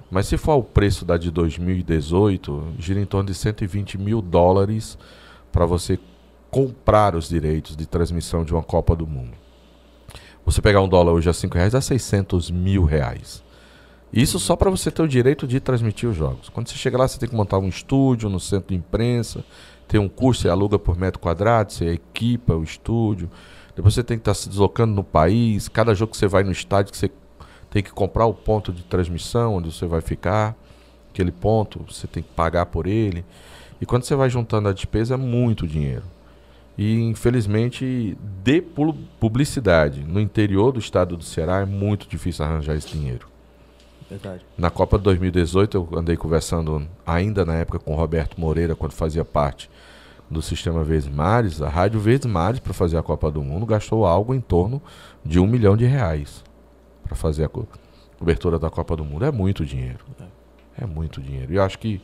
mas se for o preço da de 2018, gira em torno de 120 mil dólares para você comprar os direitos de transmissão de uma Copa do Mundo. Você pegar um dólar hoje a 5 reais, dá 600 mil reais. Isso só para você ter o direito de transmitir os jogos. Quando você chega lá, você tem que montar um estúdio no centro de imprensa, tem um custo, você aluga por metro quadrado, você equipa o estúdio. Depois você tem que estar tá se deslocando no país. Cada jogo que você vai no estádio, você tem que comprar o ponto de transmissão onde você vai ficar. Aquele ponto, você tem que pagar por ele. E quando você vai juntando a despesa, é muito dinheiro. E infelizmente, de publicidade no interior do estado do Ceará é muito difícil arranjar esse dinheiro. Verdade. Na Copa de 2018, eu andei conversando ainda na época com o Roberto Moreira, quando fazia parte do sistema Verdes Mares. A Rádio Verdes Mares, para fazer a Copa do Mundo, gastou algo em torno de um milhão de reais para fazer a co cobertura da Copa do Mundo. É muito dinheiro. É, é muito dinheiro. E eu acho que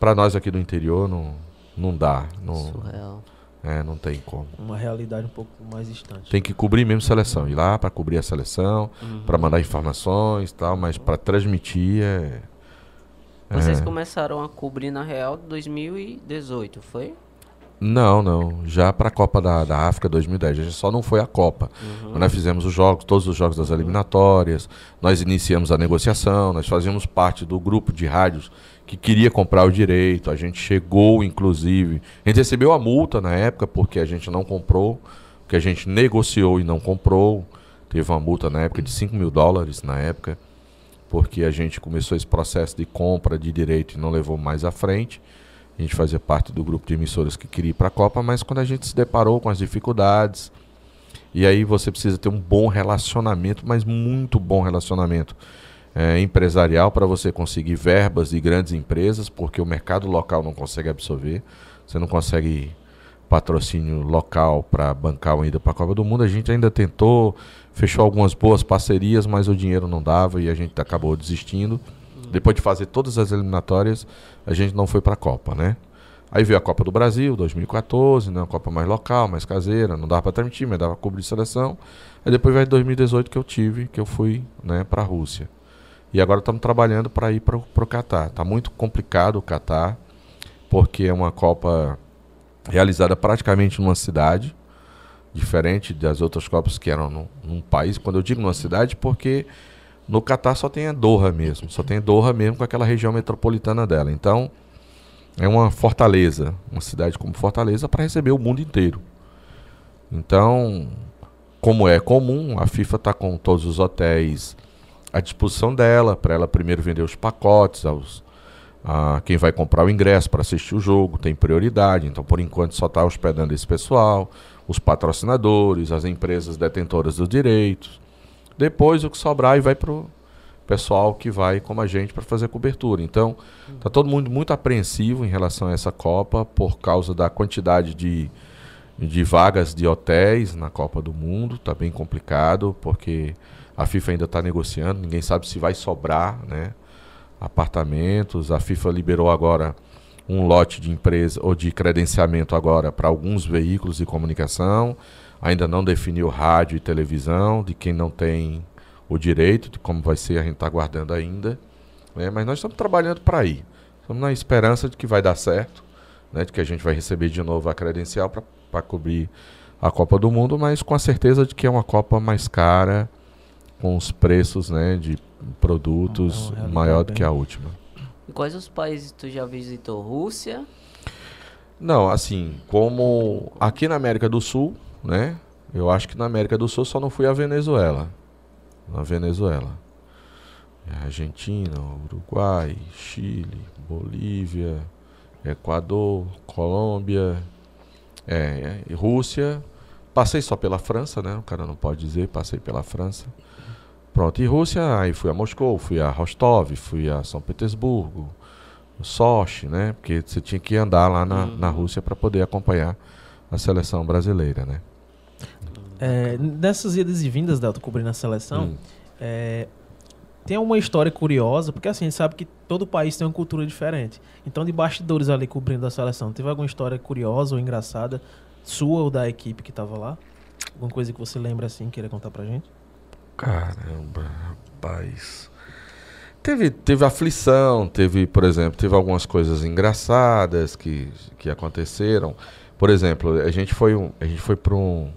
para nós aqui do interior não, não dá. Não, Surreal. É, não tem como. Uma realidade um pouco mais distante. Tem que cobrir mesmo seleção. Ir lá para cobrir a seleção, uhum. para mandar informações e tal, mas para transmitir é. Vocês é. começaram a cobrir na Real 2018, foi? Não, não. Já para a Copa da, da África 2010. A gente só não foi a Copa. Uhum. Nós fizemos os jogos, todos os jogos das eliminatórias. Nós iniciamos a negociação. Nós fazíamos parte do grupo de rádios que queria comprar o direito. A gente chegou, inclusive. A gente recebeu a multa na época porque a gente não comprou, porque a gente negociou e não comprou. Teve uma multa na época de 5 mil dólares na época, porque a gente começou esse processo de compra de direito e não levou mais à frente. A gente fazia parte do grupo de emissoras que queria ir para a Copa, mas quando a gente se deparou com as dificuldades, e aí você precisa ter um bom relacionamento, mas muito bom relacionamento é, empresarial para você conseguir verbas de grandes empresas, porque o mercado local não consegue absorver. Você não consegue patrocínio local para bancar uma ida para a Copa do Mundo. A gente ainda tentou, fechou algumas boas parcerias, mas o dinheiro não dava e a gente acabou desistindo. Depois de fazer todas as eliminatórias, a gente não foi para a Copa, né? Aí veio a Copa do Brasil, 2014, né? Uma Copa mais local, mais caseira, não dava para transmitir, mas dava cobrir seleção. Aí depois veio 2018 que eu tive, que eu fui, né, para a Rússia. E agora estamos trabalhando para ir para o Catar. Tá muito complicado o Catar, porque é uma Copa realizada praticamente numa cidade, diferente das outras Copas que eram num, num país. Quando eu digo numa cidade, porque no Catar só tem a Doha mesmo, só tem Doha mesmo com aquela região metropolitana dela. Então, é uma fortaleza, uma cidade como Fortaleza para receber o mundo inteiro. Então, como é comum, a FIFA está com todos os hotéis à disposição dela, para ela primeiro vender os pacotes aos a quem vai comprar o ingresso para assistir o jogo, tem prioridade. Então, por enquanto, só está hospedando esse pessoal, os patrocinadores, as empresas detentoras dos direitos. Depois, o que sobrar, e vai para o pessoal que vai como a gente para fazer cobertura. Então, está todo mundo muito apreensivo em relação a essa Copa por causa da quantidade de, de vagas de hotéis na Copa do Mundo. Está bem complicado, porque a FIFA ainda está negociando, ninguém sabe se vai sobrar, né? Apartamentos. A FIFA liberou agora um lote de empresa ou de credenciamento agora para alguns veículos de comunicação. Ainda não definiu rádio e televisão, de quem não tem o direito, de como vai ser, a gente está aguardando ainda. Né? Mas nós estamos trabalhando para ir. Estamos na esperança de que vai dar certo, né? de que a gente vai receber de novo a credencial para cobrir a Copa do Mundo, mas com a certeza de que é uma Copa mais cara, com os preços né, de produtos É uma realidade maior do bem- que a última. E quais os países tu já visitou? Rússia? Não, assim, como aqui na América do Sul, né? Eu acho que na América do Sul só não fui à Venezuela. Na Venezuela. É Argentina, Uruguai, Chile, Bolívia, Equador, Colômbia, é, é, e Rússia. Passei só pela França, né? O cara não pode dizer, passei pela França. Pronto, e Rússia, aí fui a Moscou, fui a Rostov, fui a São Petersburgo, Sochi, né? Porque você tinha que andar lá na, na Rússia para poder acompanhar a seleção brasileira, né? É, nessas idas e vindas, Delta, cobrindo a seleção, Hum. é, tem uma história curiosa, porque assim, a gente sabe que todo país tem uma cultura diferente. Então, de bastidores ali cobrindo a seleção, teve alguma história curiosa ou engraçada, sua ou da equipe que tava lá? Alguma coisa que você lembra assim, queira contar pra gente? Caramba, rapaz. Teve, teve aflição, teve, por exemplo, teve algumas coisas engraçadas que, que aconteceram. Por exemplo, a gente foi um, a gente foi para um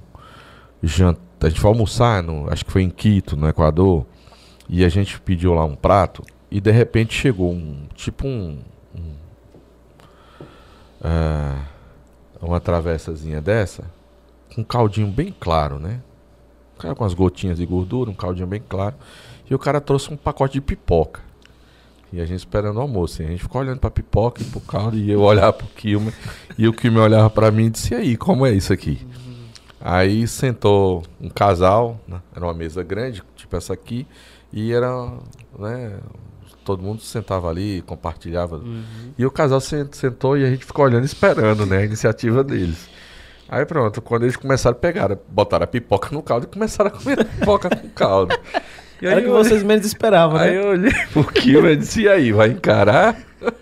janta, a gente foi almoçar, no, acho que foi em Quito, no Equador, e a gente pediu lá um prato e de repente chegou um tipo um, um ah, uma travessazinha dessa com um caldinho bem claro, né? Cara com as gotinhas de gordura, um caldinho bem claro. E o cara trouxe um pacote de pipoca. E a gente esperando o almoço. E a gente ficou olhando pra pipoca e pro caldo. E eu olhava pro Kilmer. e o Kilmer olhava pra mim e disse: E aí, como é isso aqui? Aí sentou um casal, né? era uma mesa grande, tipo essa aqui. E era, né? Todo mundo sentava ali, compartilhava. E o casal sen- sentou e a gente ficou olhando e esperando, né? A iniciativa deles. Aí pronto, quando eles começaram a pegar, botaram a pipoca no caldo e começaram a comer a pipoca com caldo. E Era o que olhei- vocês menos esperavam, Aí né? eu olhei pro Kilmer e disse, e aí, vai encarar?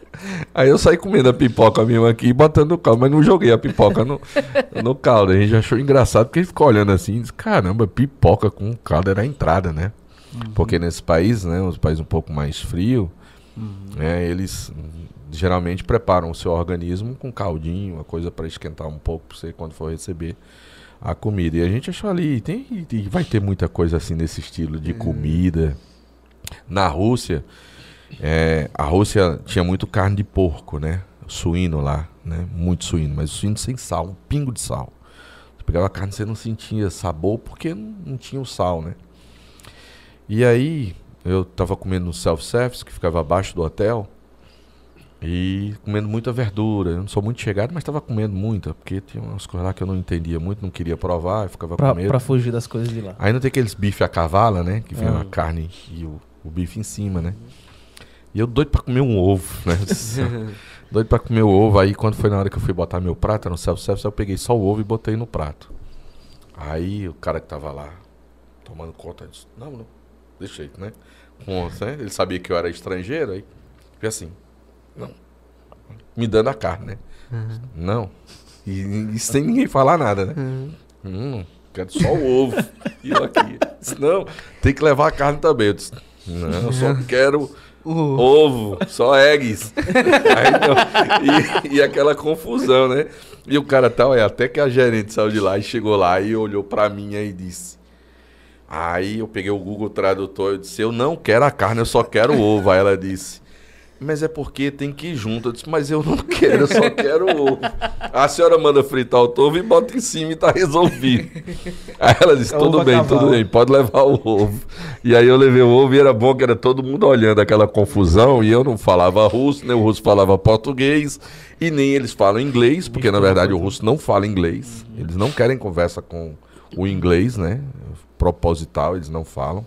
Aí eu saí comendo a pipoca mesmo aqui e botando no caldo, mas não joguei a pipoca no, no caldo. A gente achou engraçado porque ele ficou olhando assim e disse, caramba, pipoca com caldo era a entrada, né? Porque nesse país, né, os países um pouco mais frios, né, eles geralmente preparam o seu organismo com caldinho, uma coisa para esquentar um pouco para você quando for receber a comida. E a gente achou ali, tem, e vai ter muita coisa assim nesse estilo de comida. Na Rússia, é, a Rússia tinha muito carne de porco, né? Suíno lá, né? Muito suíno, mas suíno sem sal, um pingo de sal. Você pegava a carne e você não sentia sabor porque não, não tinha o sal, né? E aí, eu tava comendo no self-service, que ficava abaixo do hotel, e comendo muita verdura. Eu não sou muito chegado, mas tava comendo muita, porque tinha umas coisas lá que eu não entendia muito, não queria provar, eu ficava Pra, com medo. pra fugir das coisas de lá. Não tem aqueles bife a cavala, né? Que vem Ah. a carne e o, o bife em cima, né? E eu doido pra comer um ovo, né? doido pra comer o ovo. Aí quando foi na hora que eu fui botar meu prato no self-service, eu peguei só o ovo e botei no prato. Aí o cara que tava lá, tomando conta, disse, não, não, deixa aí, né? Com, né? Ele sabia que eu era estrangeiro, aí fez assim. Me dando a carne, né? Não. E, e sem ninguém falar nada, né? Hum, quero só o ovo. E eu aqui. Não, tem que levar a carne também. Eu disse, não, eu só quero ovo, só eggs. Aí, então, e, e aquela confusão, né? E o cara tal, é, até que a gerente saiu de lá e chegou lá e olhou pra mim aí e disse. Aí eu peguei o Google Tradutor e disse, eu não quero a carne, eu só quero o ovo. Aí ela disse, mas é porque tem que ir junto. Eu disse, mas eu não quero, eu só quero o ovo. A senhora manda fritar o ovo e bota em cima e tá resolvido. Aí ela disse, É tudo bem, cavalo. tudo bem, pode levar o ovo. E aí eu levei o ovo e era bom que era todo mundo olhando aquela confusão e eu não falava russo, nem o russo falava português e nem eles falam inglês, porque na verdade o russo não fala inglês. Eles não querem conversa com o inglês, né? Proposital, eles não falam.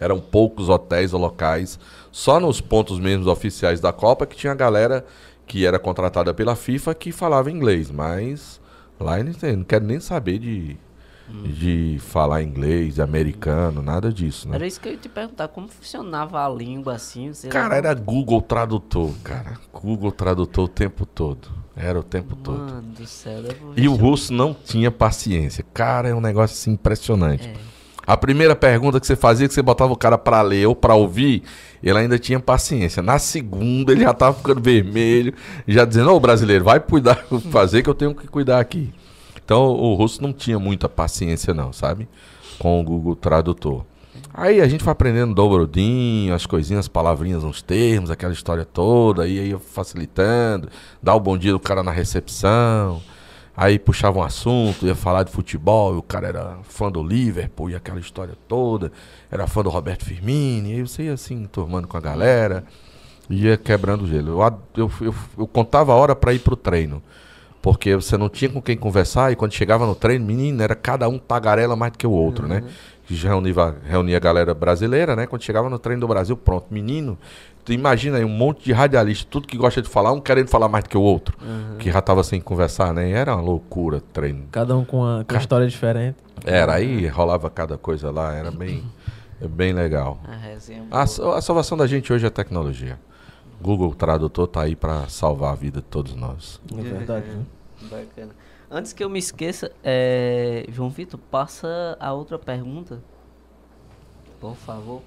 Eram poucos hotéis ou locais, só nos pontos mesmo oficiais da Copa que tinha galera que era contratada pela FIFA que falava inglês, mas lá eles não querem nem saber de, de falar inglês, americano, nada disso, né? Era isso que eu ia te perguntar, como funcionava a língua assim? Cara, era Google Tradutor, cara. Google Tradutor o tempo todo. Era o tempo todo. Mano do céu, E o russo não tinha paciência. Cara, é um negócio assim impressionante. É. A primeira pergunta que você fazia, que você botava o cara pra ler ou pra ouvir, ele ainda tinha paciência. Na segunda, ele já tava ficando vermelho, já dizendo, ô brasileiro, vai cuidar, fazer que eu tenho que cuidar aqui. Então, o russo não tinha muita paciência não, sabe? Com o Google Tradutor. Aí a gente foi aprendendo dobrodinho, as coisinhas, as palavrinhas, uns termos, aquela história toda, aí ia facilitando, dar o bom dia do cara na recepção. Aí puxava um assunto, ia falar de futebol, e o cara era fã do Liverpool e aquela história toda, era fã do Roberto Firmini, e aí você ia assim, turmando com a galera, ia quebrando o gelo. Eu, eu, eu, eu contava a hora para ir pro treino, porque você não tinha com quem conversar, e quando chegava no treino, menino, era cada um tagarela mais do que o outro, né? Que já reunia, reunia a galera brasileira, né? Quando chegava no treino do Brasil, pronto, menino, tu imagina aí um monte de radialista, tudo que gosta de falar, um querendo falar mais do que o outro, que já tava sem conversar, né? E era uma loucura treino. Cada um com uma, com uma história diferente. Era, aí rolava cada coisa lá, era bem, bem legal. A resenha. A, sa- a salvação da gente hoje é a tecnologia. Google Tradutor tá aí para salvar a vida de todos nós. É verdade. né? Bacana. Antes que eu me esqueça, é, João Vitor, passa a outra pergunta. Por favor.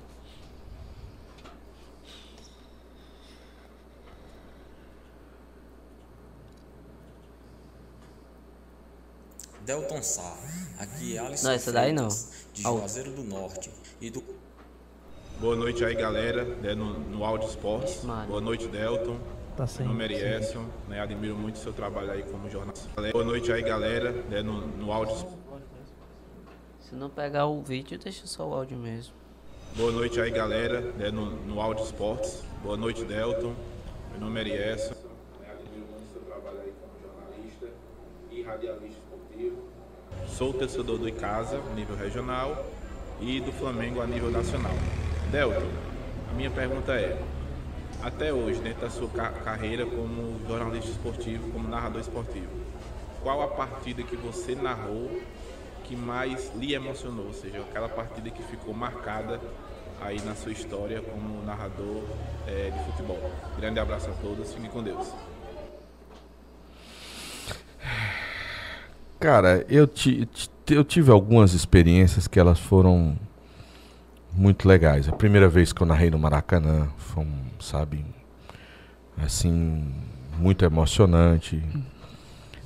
Delton Sá, aqui é Alisson Não, essa daí não. De. Juazeiro do Norte e do Boa noite aí, galera, né, no, no Audio Esportes. Mano. Boa noite, Delton. Tá sem. Meu nome é Erieson, né, admiro muito o seu trabalho aí como jornalista. Boa noite aí, galera, né, no, no Audio Se não pegar o vídeo, deixa só o áudio mesmo. Boa noite aí, galera, né, no, no Audio Esportes. Boa noite, Delton. Meu nome é Erieson. Admiro muito o seu trabalho aí como jornalista e radialista. Sou torcedor do Icasa, nível regional, e do Flamengo a nível nacional. Delton, a minha pergunta é, até hoje, dentro da sua ca- carreira como jornalista esportivo, como narrador esportivo, qual a partida que você narrou que mais lhe emocionou? Ou seja, aquela partida que ficou marcada aí na sua história como narrador eh, de futebol. Grande abraço a todos, fiquem com Deus. Cara, eu, eu tive algumas experiências que elas foram muito legais. A primeira vez que eu narrei no Maracanã foi, um, sabe, assim, muito emocionante.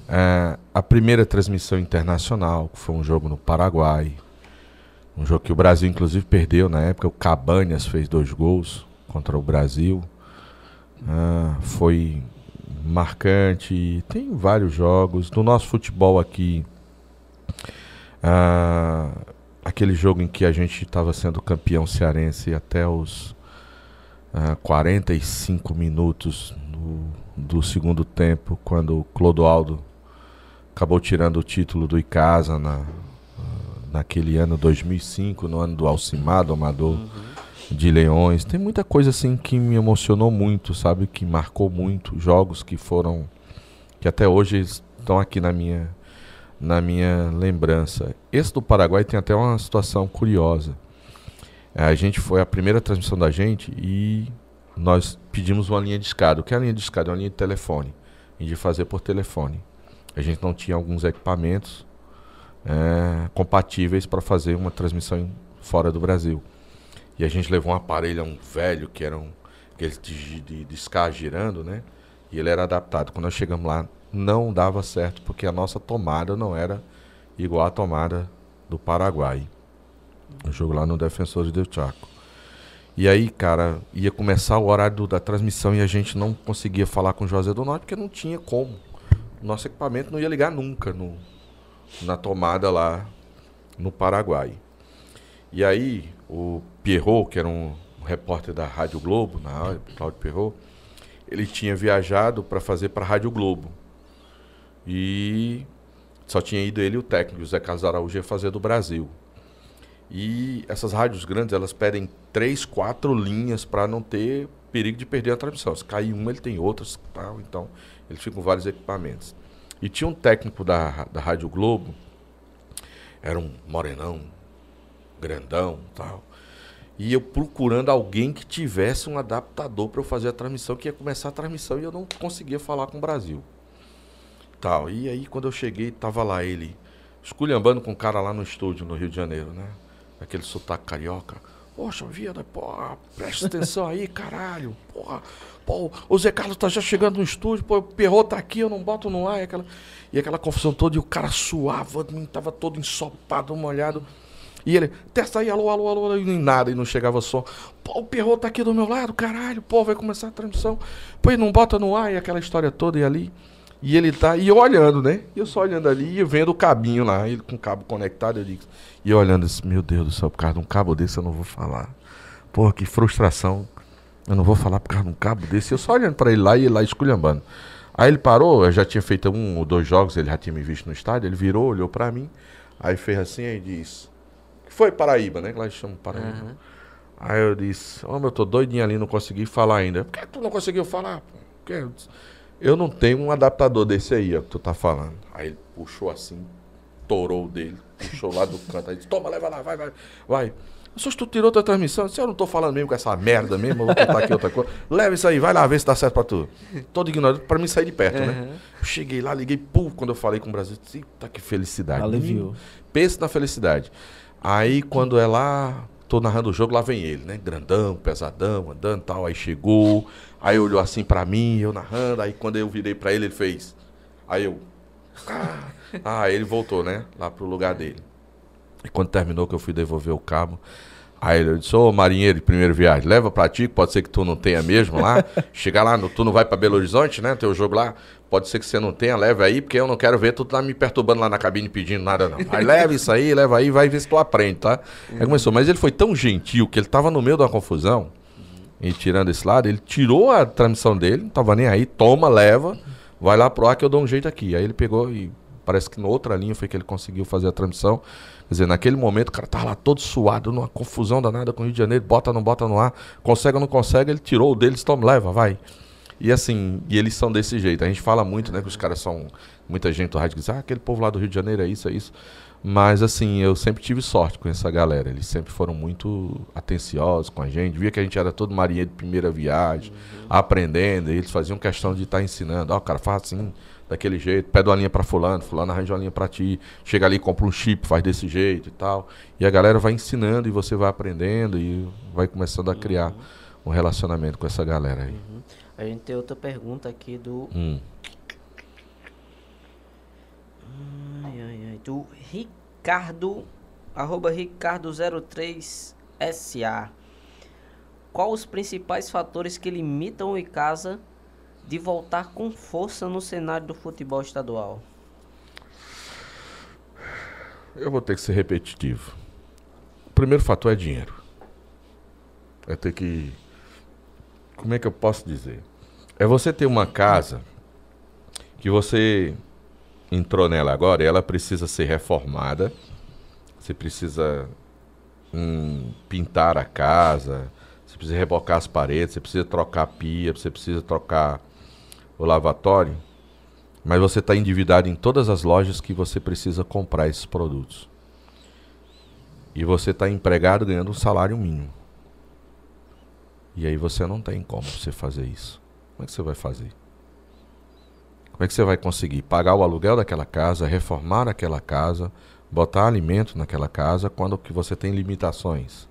É, a primeira transmissão internacional, que foi um jogo no Paraguai. Um jogo que o Brasil, inclusive, perdeu na época. O Cabanhas fez dois gols contra o Brasil. Ah, foi marcante. Tem vários jogos. No nosso futebol aqui, ah, aquele jogo em que a gente estava sendo campeão cearense até os ah, 45 minutos do, do segundo tempo, quando o Clodoaldo acabou tirando o título do Icasa na, naquele ano 2005, no ano do Alcimar, do Amador de Leões. Tem muita coisa assim que me emocionou muito, sabe? Que marcou muito. Jogos que foram. que até hoje estão aqui na minha, na minha lembrança. Esse do Paraguai tem até uma situação curiosa. É, A gente foi a primeira transmissão da gente e nós pedimos uma linha de escada. O que é a linha de escada? É uma linha de telefone. E de fazer por telefone. A gente não tinha alguns equipamentos é, compatíveis para fazer uma transmissão fora do Brasil. E a gente levou um aparelho, um velho, que era um aquele de, de, de girando, né? E ele era adaptado. Quando nós chegamos lá, não dava certo, porque a nossa tomada não era igual à tomada do Paraguai. O jogo lá no Defensores del Chaco. E aí, cara, ia começar o horário do- da transmissão e a gente não conseguia falar com o José do Norte porque não tinha como. Nosso equipamento não ia ligar nunca no, na tomada lá no Paraguai. E aí, o Pierrot, que era um repórter da Rádio Globo, na hora, Cláudio Pierrot, ele tinha viajado para fazer para a Rádio Globo. E só tinha ido ele e o técnico, o Zé Carlos Araújo, ia fazer do Brasil. E essas rádios grandes, elas pedem três, quatro linhas para não ter perigo de perder a transmissão. Se cair uma, ele tem outras, tal, então eles ficam com vários equipamentos. E tinha um técnico da, da Rádio Globo, era um morenão, grandão, tal. E eu procurando alguém que tivesse um adaptador para eu fazer a transmissão, que ia começar a transmissão e eu não conseguia falar com o Brasil. Tal. E aí quando eu cheguei, tava lá ele esculhambando com o cara lá no estúdio no Rio de Janeiro, né? Aquele sotaque carioca. Poxa vida, porra, presta atenção aí, caralho. Porra, pô, o Zé Carlos tá já chegando no estúdio, pô, o Perrot tá aqui, eu não boto no ar. E aquela, e aquela confusão toda, e o cara suava, tava todo ensopado, molhado. E ele, testa aí, alô, alô, alô, e nem nada, e não chegava som. Pô, o Perrot tá aqui do meu lado, caralho, pô, vai começar a transmissão. Pô, e não bota no ar, e aquela história toda, e ali. E ele tá, e eu olhando, né? E eu só olhando ali e vendo o cabinho lá, ele com o cabo conectado, eu digo. E eu olhando assim, meu Deus do céu, por causa de um cabo desse eu não vou falar. Porra, que frustração. Eu não vou falar por causa de um cabo desse. Eu só olhando pra ele lá e ele lá esculhambando. Aí ele parou, eu já tinha feito um ou dois jogos, ele já tinha me visto no estádio, ele virou, olhou pra mim, aí fez assim e disse. Foi Paraíba, né? Que lá chamam Paraíba. Aham. Aí eu disse, meu, eu tô doidinho ali, não consegui falar ainda. Por que tu não conseguiu falar? pô? Por quê? Eu disse, Eu não tenho um adaptador desse aí, ó, que tu tá falando. Aí ele puxou assim, torou o dele, puxou lá do canto, aí disse, toma, leva lá, vai, vai, vai. Só se tu tirou tua transmissão, se eu não tô falando mesmo com essa merda mesmo, eu vou contar aqui outra coisa. Leva isso aí, vai lá ver se dá certo pra tu. Todo ignorante, pra mim sair de perto, né? Aham. Eu cheguei lá, liguei, pum, quando eu falei com o Brasil, disse, eita, que felicidade. Aliviou. Pensa na felicidade. Aí quando é lá, tô narrando o jogo, lá vem ele, né? Grandão, pesadão, andando tal. Aí chegou, aí olhou assim pra mim, eu narrando. Aí quando eu virei pra ele, ele fez. Aí eu. Ah, ah, ele voltou, né? Lá pro lugar dele. E quando terminou que eu fui devolver o cabo, aí ele disse, ô marinheiro de primeira viagem, leva pra ti, pode ser que tu não tenha mesmo lá. Chegar lá, no- tu não vai pra Belo Horizonte, né? Teu jogo lá, pode ser que você não tenha, leva aí, porque eu não quero ver tu tá me perturbando lá na cabine pedindo nada, não. Aí leva isso aí, leva aí, vai ver se tu aprende, tá? Aí começou, mas ele foi tão gentil que ele tava no meio da confusão, e tirando esse lado, ele tirou a transmissão dele, não tava nem aí, toma, leva, vai lá pro ar que eu dou um jeito aqui. Aí ele pegou e parece que na outra linha foi que ele conseguiu fazer a transmissão. Quer dizer, naquele momento o cara tava lá todo suado, numa confusão danada com o Rio de Janeiro, bota, não bota no ar, consegue ou não consegue, ele tirou o dele, disse, toma, leva, vai. E assim, e eles são desse jeito. A gente fala muito, né, que os caras são. Muita gente do rádio diz, ah, aquele povo lá do Rio de Janeiro é isso, é isso. Mas assim, eu sempre tive sorte com essa galera. Eles sempre foram muito atenciosos com a gente. Via que a gente era todo marinheiro de primeira viagem, aprendendo. E eles faziam questão de estar ensinando. Ó, cara, faz assim, daquele jeito. Pede uma linha pra fulano, fulano arranja uma linha pra ti. Chega ali, compra um chip, faz desse jeito e tal. E a galera vai ensinando e você vai aprendendo e vai começando a criar um relacionamento com essa galera aí. A gente tem outra pergunta aqui do. Hum. Ai, ai, ai. Do Ricardo. Arroba Ricardo03SA. Qual os principais fatores que limitam o Icasa de voltar com força no cenário do futebol estadual? Eu vou ter que ser repetitivo. O primeiro fator é dinheiro. É ter que. Como é que eu posso dizer? É você ter uma casa que você entrou nela agora e ela precisa ser reformada. Você precisa hum, pintar a casa, você precisa rebocar as paredes, você precisa trocar a pia, você precisa trocar o lavatório. Mas você está endividado em todas as lojas que você precisa comprar esses produtos. E você está empregado ganhando um salário mínimo. E aí você não tem como você fazer isso. Como é que você vai fazer? Como é que você vai conseguir pagar o aluguel daquela casa, reformar aquela casa, botar alimento naquela casa quando que você tem limitações?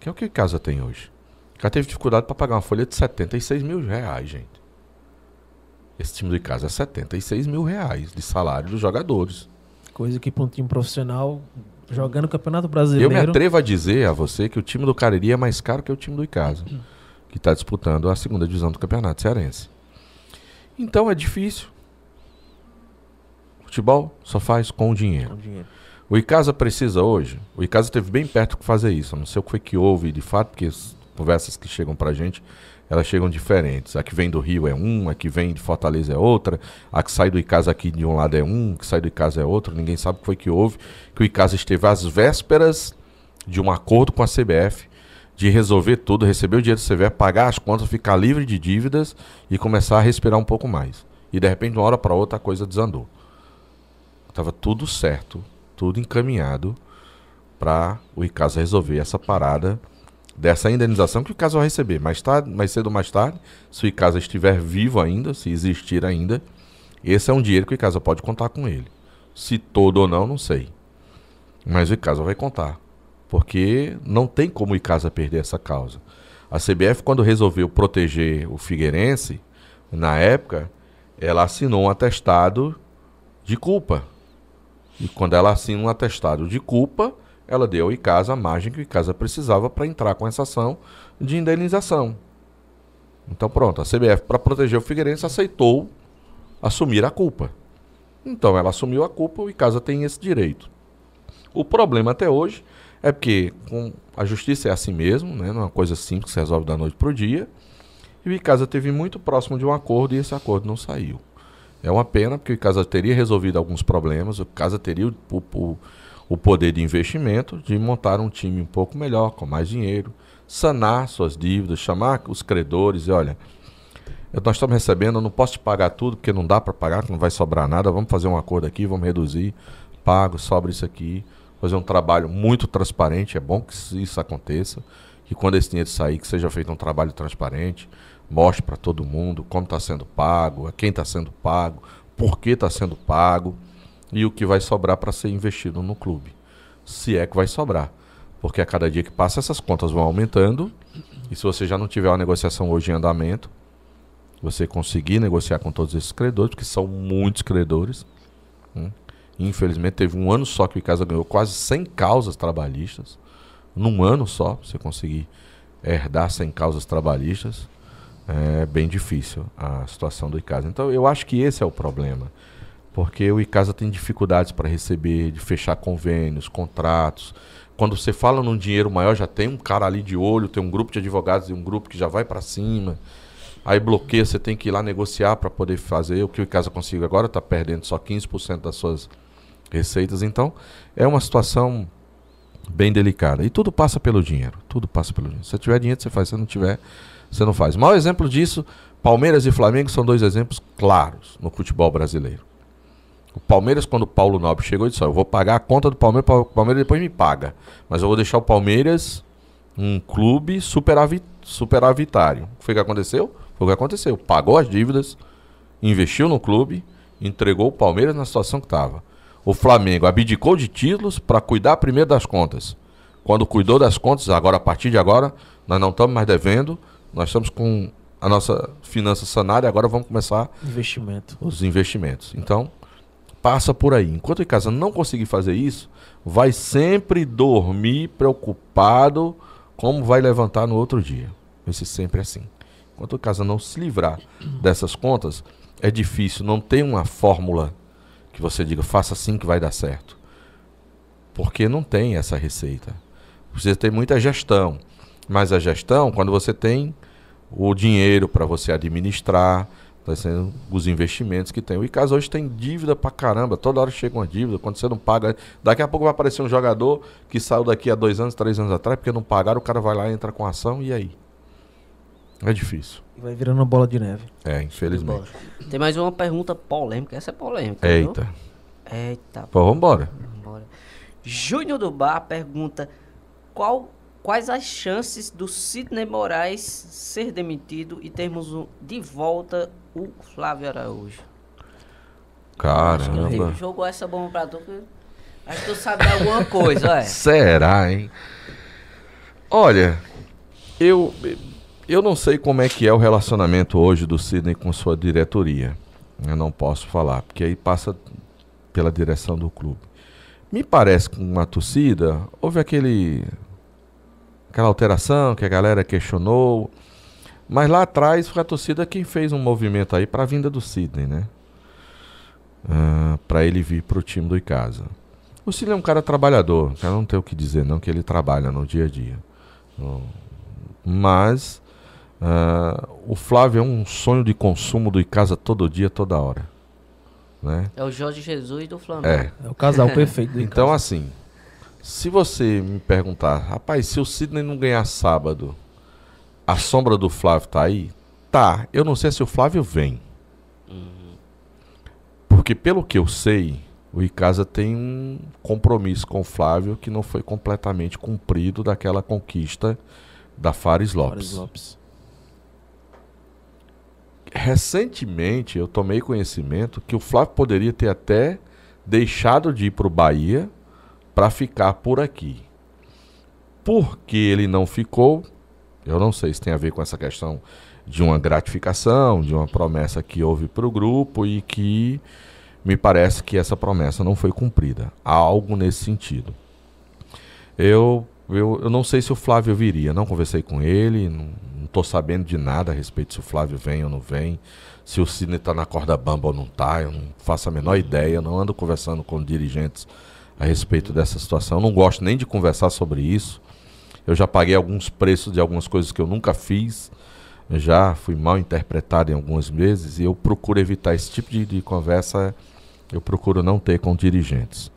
Que é o que casa tem hoje. Já teve dificuldade para pagar uma folha de 76 mil reais, gente. Esse time de casa é 76 mil reais de salário dos jogadores. Coisa que para um time profissional jogando o Campeonato Eu Brasileiro. me atrevo a dizer a você que o time do Cariri é mais caro que o time do Icasa, que está disputando a segunda divisão do Campeonato Cearense. Então é difícil. Futebol só faz com o dinheiro. com dinheiro. O Icasa precisa hoje. O Icasa esteve bem perto de fazer isso. Eu não sei o que foi que houve de fato, porque as conversas que chegam pra gente, elas chegam diferentes. A que vem do Rio é um, a que vem de Fortaleza é outra, a que sai do Icasa aqui de um lado é um, que sai do Icasa é outro. Ninguém sabe o que foi que houve. Que o Icasa esteve às vésperas de um acordo com a CBF de resolver tudo, receber o dinheiro do CBF, pagar as contas, ficar livre de dívidas e começar a respirar um pouco mais. E de repente, de uma hora para outra, a coisa desandou. Tava tudo certo, tudo encaminhado para o Icasa resolver essa parada dessa indenização que o Icasa vai receber. Mais, tarde, mais cedo ou mais tarde, se o Icasa estiver vivo ainda, se existir ainda, esse é um dinheiro que o Icasa pode contar com ele. Se todo ou não, não sei. Mas o Icasa vai contar. Porque não tem como o Icasa perder essa causa. A CBF, quando resolveu proteger o Figueirense, na época, ela assinou um atestado de culpa. E quando ela assina um atestado de culpa, ela deu ao Icasa a margem que o Icasa precisava para entrar com essa ação de indenização. Então pronto, a CBF, para proteger o Figueirense, aceitou assumir a culpa. Então ela assumiu a culpa, o Icasa tem esse direito. O problema até hoje é porque com a justiça é assim mesmo, né? não é uma coisa simples que se resolve da noite para o dia. E o Icasa teve muito próximo de um acordo e esse acordo não saiu. É uma pena, porque o Icasa teria resolvido alguns problemas, o Icasa teria o, o, o poder de investimento de montar um time um pouco melhor, com mais dinheiro, sanar suas dívidas, chamar os credores e olha, nós estamos recebendo, eu não posso te pagar tudo, porque não dá para pagar, não vai sobrar nada, vamos fazer um acordo aqui, vamos reduzir, pago, sobra isso aqui, fazer um trabalho muito transparente, é bom que isso aconteça, que quando esse dinheiro sair, que seja feito um trabalho transparente, mostre para todo mundo como está sendo pago, a quem está sendo pago, por que está sendo pago e o que vai sobrar para ser investido no clube. Se é que vai sobrar. Porque a cada dia que passa, essas contas vão aumentando. E se você já não tiver uma negociação hoje em andamento, você conseguir negociar com todos esses credores, porque são muitos credores. né? Infelizmente, teve um ano só que o Icasa ganhou quase 100 causas trabalhistas. Num ano só, você conseguir herdar 100 causas trabalhistas, é bem difícil a situação do Icasa. Então, eu acho que esse é o problema. Porque o Icasa tem dificuldades para receber, de fechar convênios, contratos. Quando você fala num dinheiro maior, já tem um cara ali de olho, tem um grupo de advogados e um grupo que já vai para cima. Aí bloqueia, você tem que ir lá negociar para poder fazer o que o Icasa consegue agora, está perdendo só 15% das suas receitas. Então, é uma situação bem delicada. E tudo passa pelo dinheiro. Tudo passa pelo dinheiro. Se tiver dinheiro, você faz. Se não tiver, você não faz. Maior exemplo disso, Palmeiras e Flamengo são dois exemplos claros no futebol brasileiro. O Palmeiras, quando o Paulo Nobre chegou, disse: ó, Eu vou pagar a conta do Palmeiras, o Palmeiras depois me paga. Mas eu vou deixar o Palmeiras um clube superavi superavitário. O que foi que aconteceu? Foi o que aconteceu. Pagou as dívidas, investiu no clube, entregou o Palmeiras na situação que estava. O Flamengo abdicou de títulos para cuidar primeiro das contas. Quando cuidou das contas, agora a partir de agora, nós não estamos mais devendo, nós estamos com a nossa finança sanada e agora vamos começar Investimento. os investimentos. Então, passa por aí. Enquanto o Icasa não conseguir fazer isso, vai sempre dormir preocupado como vai levantar no outro dia. Vai ser sempre assim. Enquanto o Icasa não se livrar dessas contas, é difícil, não tem uma fórmula que você diga, faça assim que vai dar certo. Porque não tem essa receita. Precisa ter muita gestão. Mas a gestão, quando você tem o dinheiro para você administrar, tá sendo os investimentos que tem. O Icasa hoje tem dívida pra caramba, toda hora chega uma dívida, quando você não paga, daqui a pouco vai aparecer um jogador que saiu daqui a dois anos, três anos atrás, porque não pagaram, o cara vai lá, entra com ação, e aí? É difícil. E vai virando uma bola de neve. É, infelizmente. Tem mais uma pergunta polêmica. Essa é polêmica. viu? Eita. Eita. Pô, vambora. Bora. Júnior do Bar pergunta: qual quais as chances do Sidney Moraes ser demitido e termos um- de volta o Flávio Araújo? Caramba. Ele jogou essa bomba pra tu. que- Acho que tu sabe alguma coisa, é. Será, hein? Olha, eu eu não sei como é que é o relacionamento hoje do Sidney com sua diretoria. Eu não posso falar, porque aí passa pela direção do clube. Me parece que com a torcida houve aquele aquela alteração que a galera questionou, mas lá atrás foi a torcida quem fez um movimento aí para a vinda do Sidney, né? para ele vir para o time do Icasa. O Sidney é um cara trabalhador, eu não tenho o que dizer não que ele trabalha no dia a dia. Não- Mas ah, o Flávio é um sonho de consumo do Icasa todo dia, toda hora. Né? É o Jorge Jesus do Flamengo. É. É o casal perfeito do Então, Icasa. assim, se você me perguntar, rapaz, se o Sidney não ganhar sábado, a sombra do Flávio tá aí? Tá. Eu não sei se o Flávio vem. Porque, pelo que eu sei, o Icasa tem um compromisso com o Flávio que não foi completamente cumprido daquela conquista da Fares Lopes. Fares Lopes. Recentemente eu tomei conhecimento que o Flávio poderia ter até deixado de ir para o Bahia para ficar por aqui. Por que ele não ficou? Eu não sei se tem a ver com essa questão de uma gratificação, de uma promessa que houve para o grupo e que me parece que essa promessa não foi cumprida. Há algo nesse sentido. Eu, eu, eu não sei se o Flávio viria, não conversei com ele, não estou sabendo de nada a respeito se o Flávio vem ou não vem, se o Sidney está na corda bamba ou não está, eu não faço a menor ideia, não ando conversando com dirigentes a respeito dessa situação, não gosto nem de conversar sobre isso. Eu já paguei alguns preços de algumas coisas que eu nunca fiz, já fui mal interpretado em algumas vezes e eu procuro evitar esse tipo de, de conversa, eu procuro não ter com dirigentes.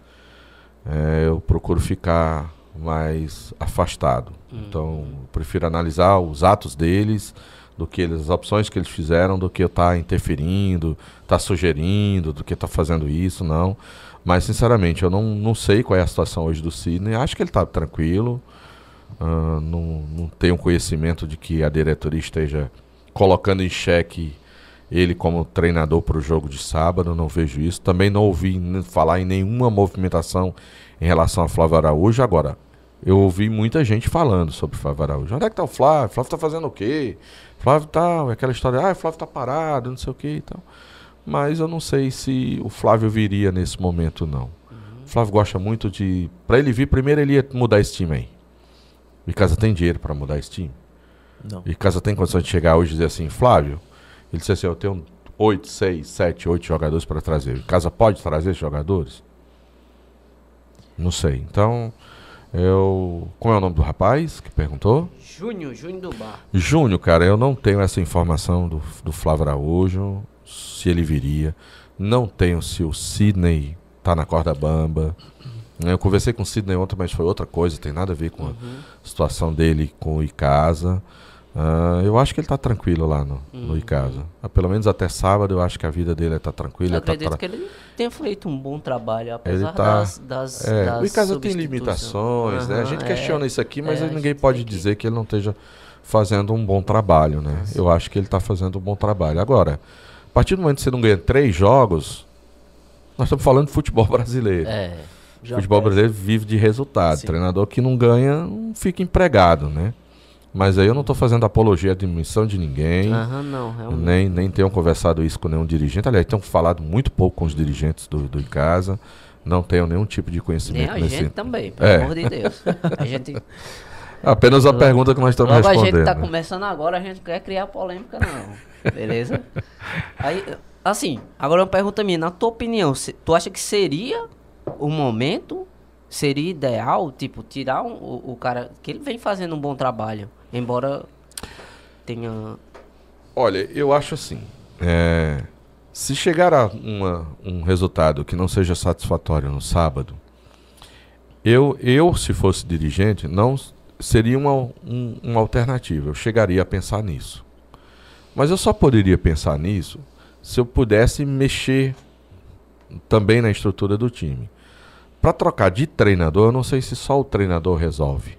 É, eu procuro ficar mais afastado. Então, eu prefiro analisar os atos deles, do que eles, as opções que eles fizeram, do que eu estar interferindo, estar sugerindo, do que estar fazendo isso, não. Mas, sinceramente, eu não, não sei qual é a situação hoje do Sidney. Acho que ele está tranquilo. ah, não, não tenho conhecimento de que a diretoria esteja colocando em xeque ele como treinador para o jogo de sábado, não vejo isso. Também não ouvi falar em nenhuma movimentação em relação a Flávio Araújo. Agora, eu ouvi muita gente falando sobre Flávio Araújo. Onde é que tá o Flávio? Flávio tá fazendo o quê? Flávio tá, aquela história, ah, o Flávio tá parado, não sei o quê e tal. Mas eu não sei se o Flávio viria nesse momento, não. O Flávio gosta muito de. Para ele vir, primeiro ele ia mudar esse time aí. O Icasa tem dinheiro para mudar esse time? Não. E Casa tem condição de chegar hoje e dizer assim, Flávio, ele disse assim, eu tenho 8, 6, 7, 8 jogadores para trazer. Casa pode trazer esses jogadores? Não sei. Então, eu. Como é o nome do rapaz que perguntou? Júnior, Júnior do Bar. Júnior, cara, eu não tenho essa informação do, do Flávio Araújo, se ele viria. Não tenho se o Sidney tá na corda bamba. Eu conversei com o Sidney ontem, mas foi outra coisa, tem nada a ver com a situação dele com o Icasa. Ah, eu acho que ele tá tranquilo lá no, no Icasa. Ah, pelo menos até sábado eu acho que a vida dele tá tranquila. Eu tá acredito tra- que ele tenha feito um bom trabalho, apesar tá- das, das, É, das o Icasa tem limitações, né? A gente é. questiona isso aqui, mas É, ninguém pode tem que- dizer que ele não esteja fazendo um bom trabalho, né? Eu acho que ele está fazendo um bom trabalho. Agora, partir do momento que você não ganha três jogos, nós estamos falando de futebol brasileiro. É. Futebol pesa. brasileiro vive de resultado. Sim. Treinador que não ganha não fica empregado, né? Mas aí eu não estou fazendo apologia à demissão de ninguém. Aham, não, realmente. Nem, nem tenho conversado isso com nenhum dirigente. Aliás, tenho falado muito pouco com os dirigentes do, do Icasa. Não tenho nenhum tipo de Nem conhecimento a nesse gente também, pelo É. amor de Deus. A gente, Apenas a pergunta que nós estamos logo a respondendo. gente tá né? começando agora, a gente quer criar polêmica, não. Beleza? Aí, assim, agora uma pergunta minha. Na tua opinião, tu acha que seria o momento, seria ideal, tipo, tirar um- o, o cara, que ele vem fazendo um bom trabalho, embora tenha... Olha, eu acho assim. é, se chegar a uma- um resultado que não seja satisfatório no sábado, eu, eu se fosse dirigente, não seria uma, um- uma alternativa. Eu chegaria a pensar nisso. Mas eu só poderia pensar nisso se eu pudesse mexer também na estrutura do time. Para trocar de treinador, eu não sei se só o treinador resolve.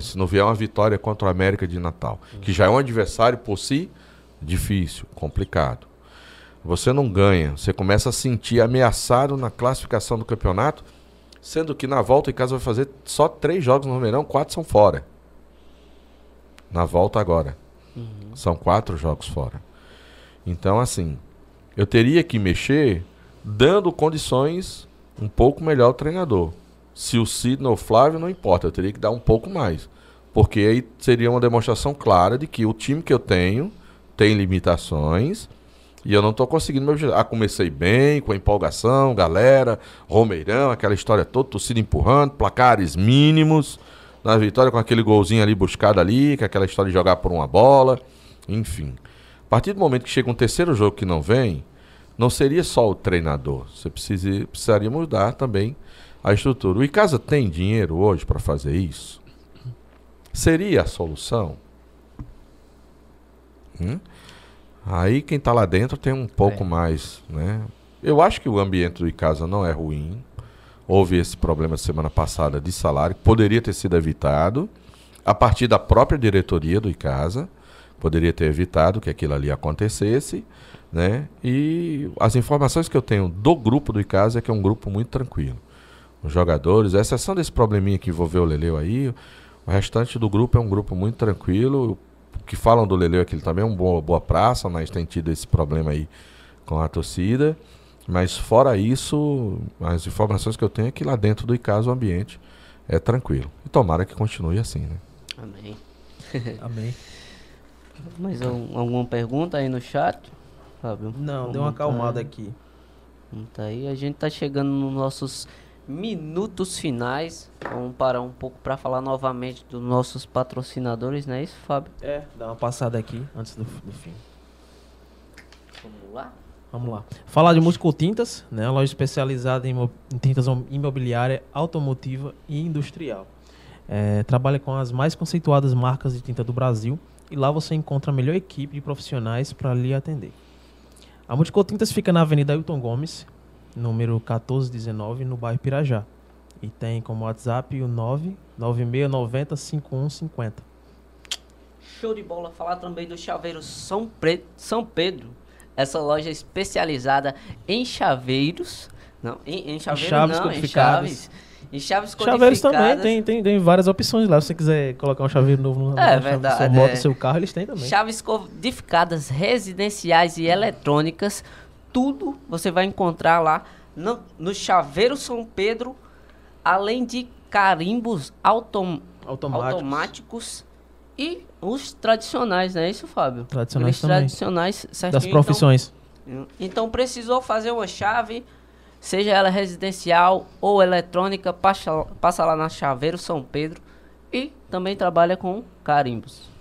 Se não vier uma vitória contra o América de Natal, que já é um adversário por si difícil, complicado. Você não ganha, você começa a sentir ameaçado na classificação do campeonato, sendo que na volta em casa vai fazer só três jogos no Mineirão, quatro são fora. Na volta agora. São quatro jogos fora. Então, assim, eu teria que mexer dando condições um pouco melhor ao treinador. Se o Sidney ou o Flávio, não importa, eu teria que dar um pouco mais. Porque aí seria uma demonstração clara de que o time que eu tenho tem limitações e eu não estou conseguindo meu objetivo. Ah, comecei bem, com a empolgação, galera, Romeirão, aquela história toda, torcida empurrando, placares mínimos, na vitória com aquele golzinho ali buscado ali, com aquela história de jogar por uma bola, enfim. A partir do momento que chega um terceiro jogo que não vem, não seria só o treinador. Você precisa, precisaria mudar também a estrutura. O Icasa tem dinheiro hoje para fazer isso? Seria a solução? Hum? Aí quem está lá dentro tem um pouco É. mais, né? Eu acho que o ambiente do Icasa não é ruim. Houve esse problema semana passada de salário, poderia ter sido evitado a partir da própria diretoria do Icasa. Poderia ter evitado que aquilo ali acontecesse, né? E as informações que eu tenho do grupo do Icasa é que é um grupo muito tranquilo. Os jogadores, a exceção desse probleminha que envolveu o Leleu aí, o restante do grupo é um grupo muito tranquilo. O que falam do Leleu é que ele também é uma boa, boa praça, mas tem tido esse problema aí com a torcida. Mas fora isso, as informações que eu tenho é que lá dentro do ICAS o ambiente é tranquilo. E tomara que continue assim, né? Amém. Amém. Mais al- alguma pergunta aí no chat? Fábio? Não, deu uma Vamos acalmada tá- aqui. vamos tá aí. A gente tá chegando nos nossos minutos finais. Vamos parar um pouco para falar novamente dos nossos patrocinadores, não é isso, Fábio? É, dá uma passada aqui antes do, do fim. Vamos lá? Vamos lá. Falar de Muscotintas, né? Loja especializada em, tintas imobiliária, automotiva e industrial. É, trabalha com as mais conceituadas marcas de tinta do Brasil e lá você encontra a melhor equipe de profissionais para lhe atender. A Multicotintas fica na Avenida Ailton Gomes, número 1419, no bairro Pirajá. E tem como WhatsApp o 99690 5150. Show de bola. Falar também do Chaveiro São, Pre- São Pedro. Essa loja especializada em chaveiros. Não, em, em chaveiro chaves não, em codificadas. chaves. Em chaves Chaveiros também, tem, tem, tem várias opções lá. Se você quiser colocar um chaveiro novo no, É chave verdade, sua moto, é. seu carro, eles têm também. Chaves codificadas residenciais e eletrônicas, tudo você vai encontrar lá no, no Chaveiro São Pedro, além de carimbos autom Automáticos. automáticos e os tradicionais, não é isso, Fábio? Tradicionais Aqueles também. tradicionais certinho, Das então- profissões. então precisou fazer uma chave, seja ela residencial ou eletrônica, passa, passa lá na Chaveiro São Pedro e também trabalha com carimbos.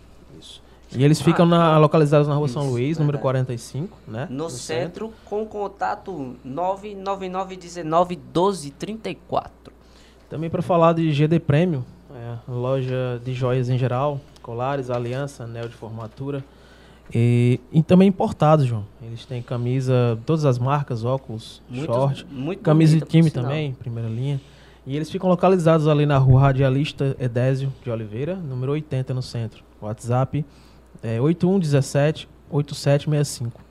E eles ficam na, localizados na rua São Isso, Luís, número verdade. 45, né? No, centro, com contato 99919 1234. Também para falar de GD Premium, é, loja de joias em geral, colares, aliança, anel de formatura. E, e também importados, João. Eles têm camisa, todas as marcas, óculos, Muito- short, muito camisa de time também, primeira linha. E eles ficam localizados ali na rua Radialista Edésio de Oliveira, número 80 no centro. WhatsApp é 8117 8765.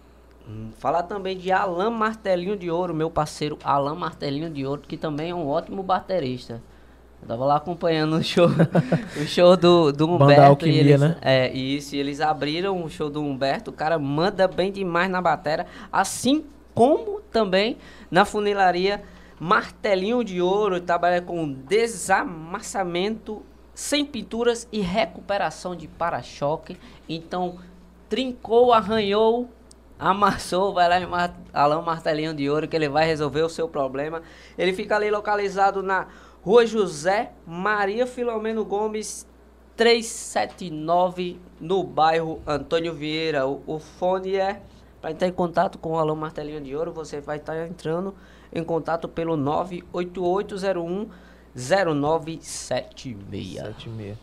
Hum, Falar também de Alan Martelinho de Ouro, meu parceiro Alan Martelinho de Ouro, que também é um ótimo baterista. Eu tava lá acompanhando o show, o show do, do Banda Humberto. Alquimia, e eles, né? É, isso, e eles abriram o show do Humberto. O cara manda bem demais na batera, assim como também na funilaria Martelinho de Ouro. Trabalha com desamassamento sem pinturas e recuperação de para-choque. Então, trincou, arranhou, amassou, vai lá em Mar Alão Martelinho de Ouro que ele vai resolver o seu problema. Ele fica ali localizado na Rua José Maria Filomeno Gomes 379 no bairro Antônio Vieira. O, o fone é para entrar em contato com o Alão Martelinho de Ouro, você vai estar entrando em contato pelo 98801 0976. 76.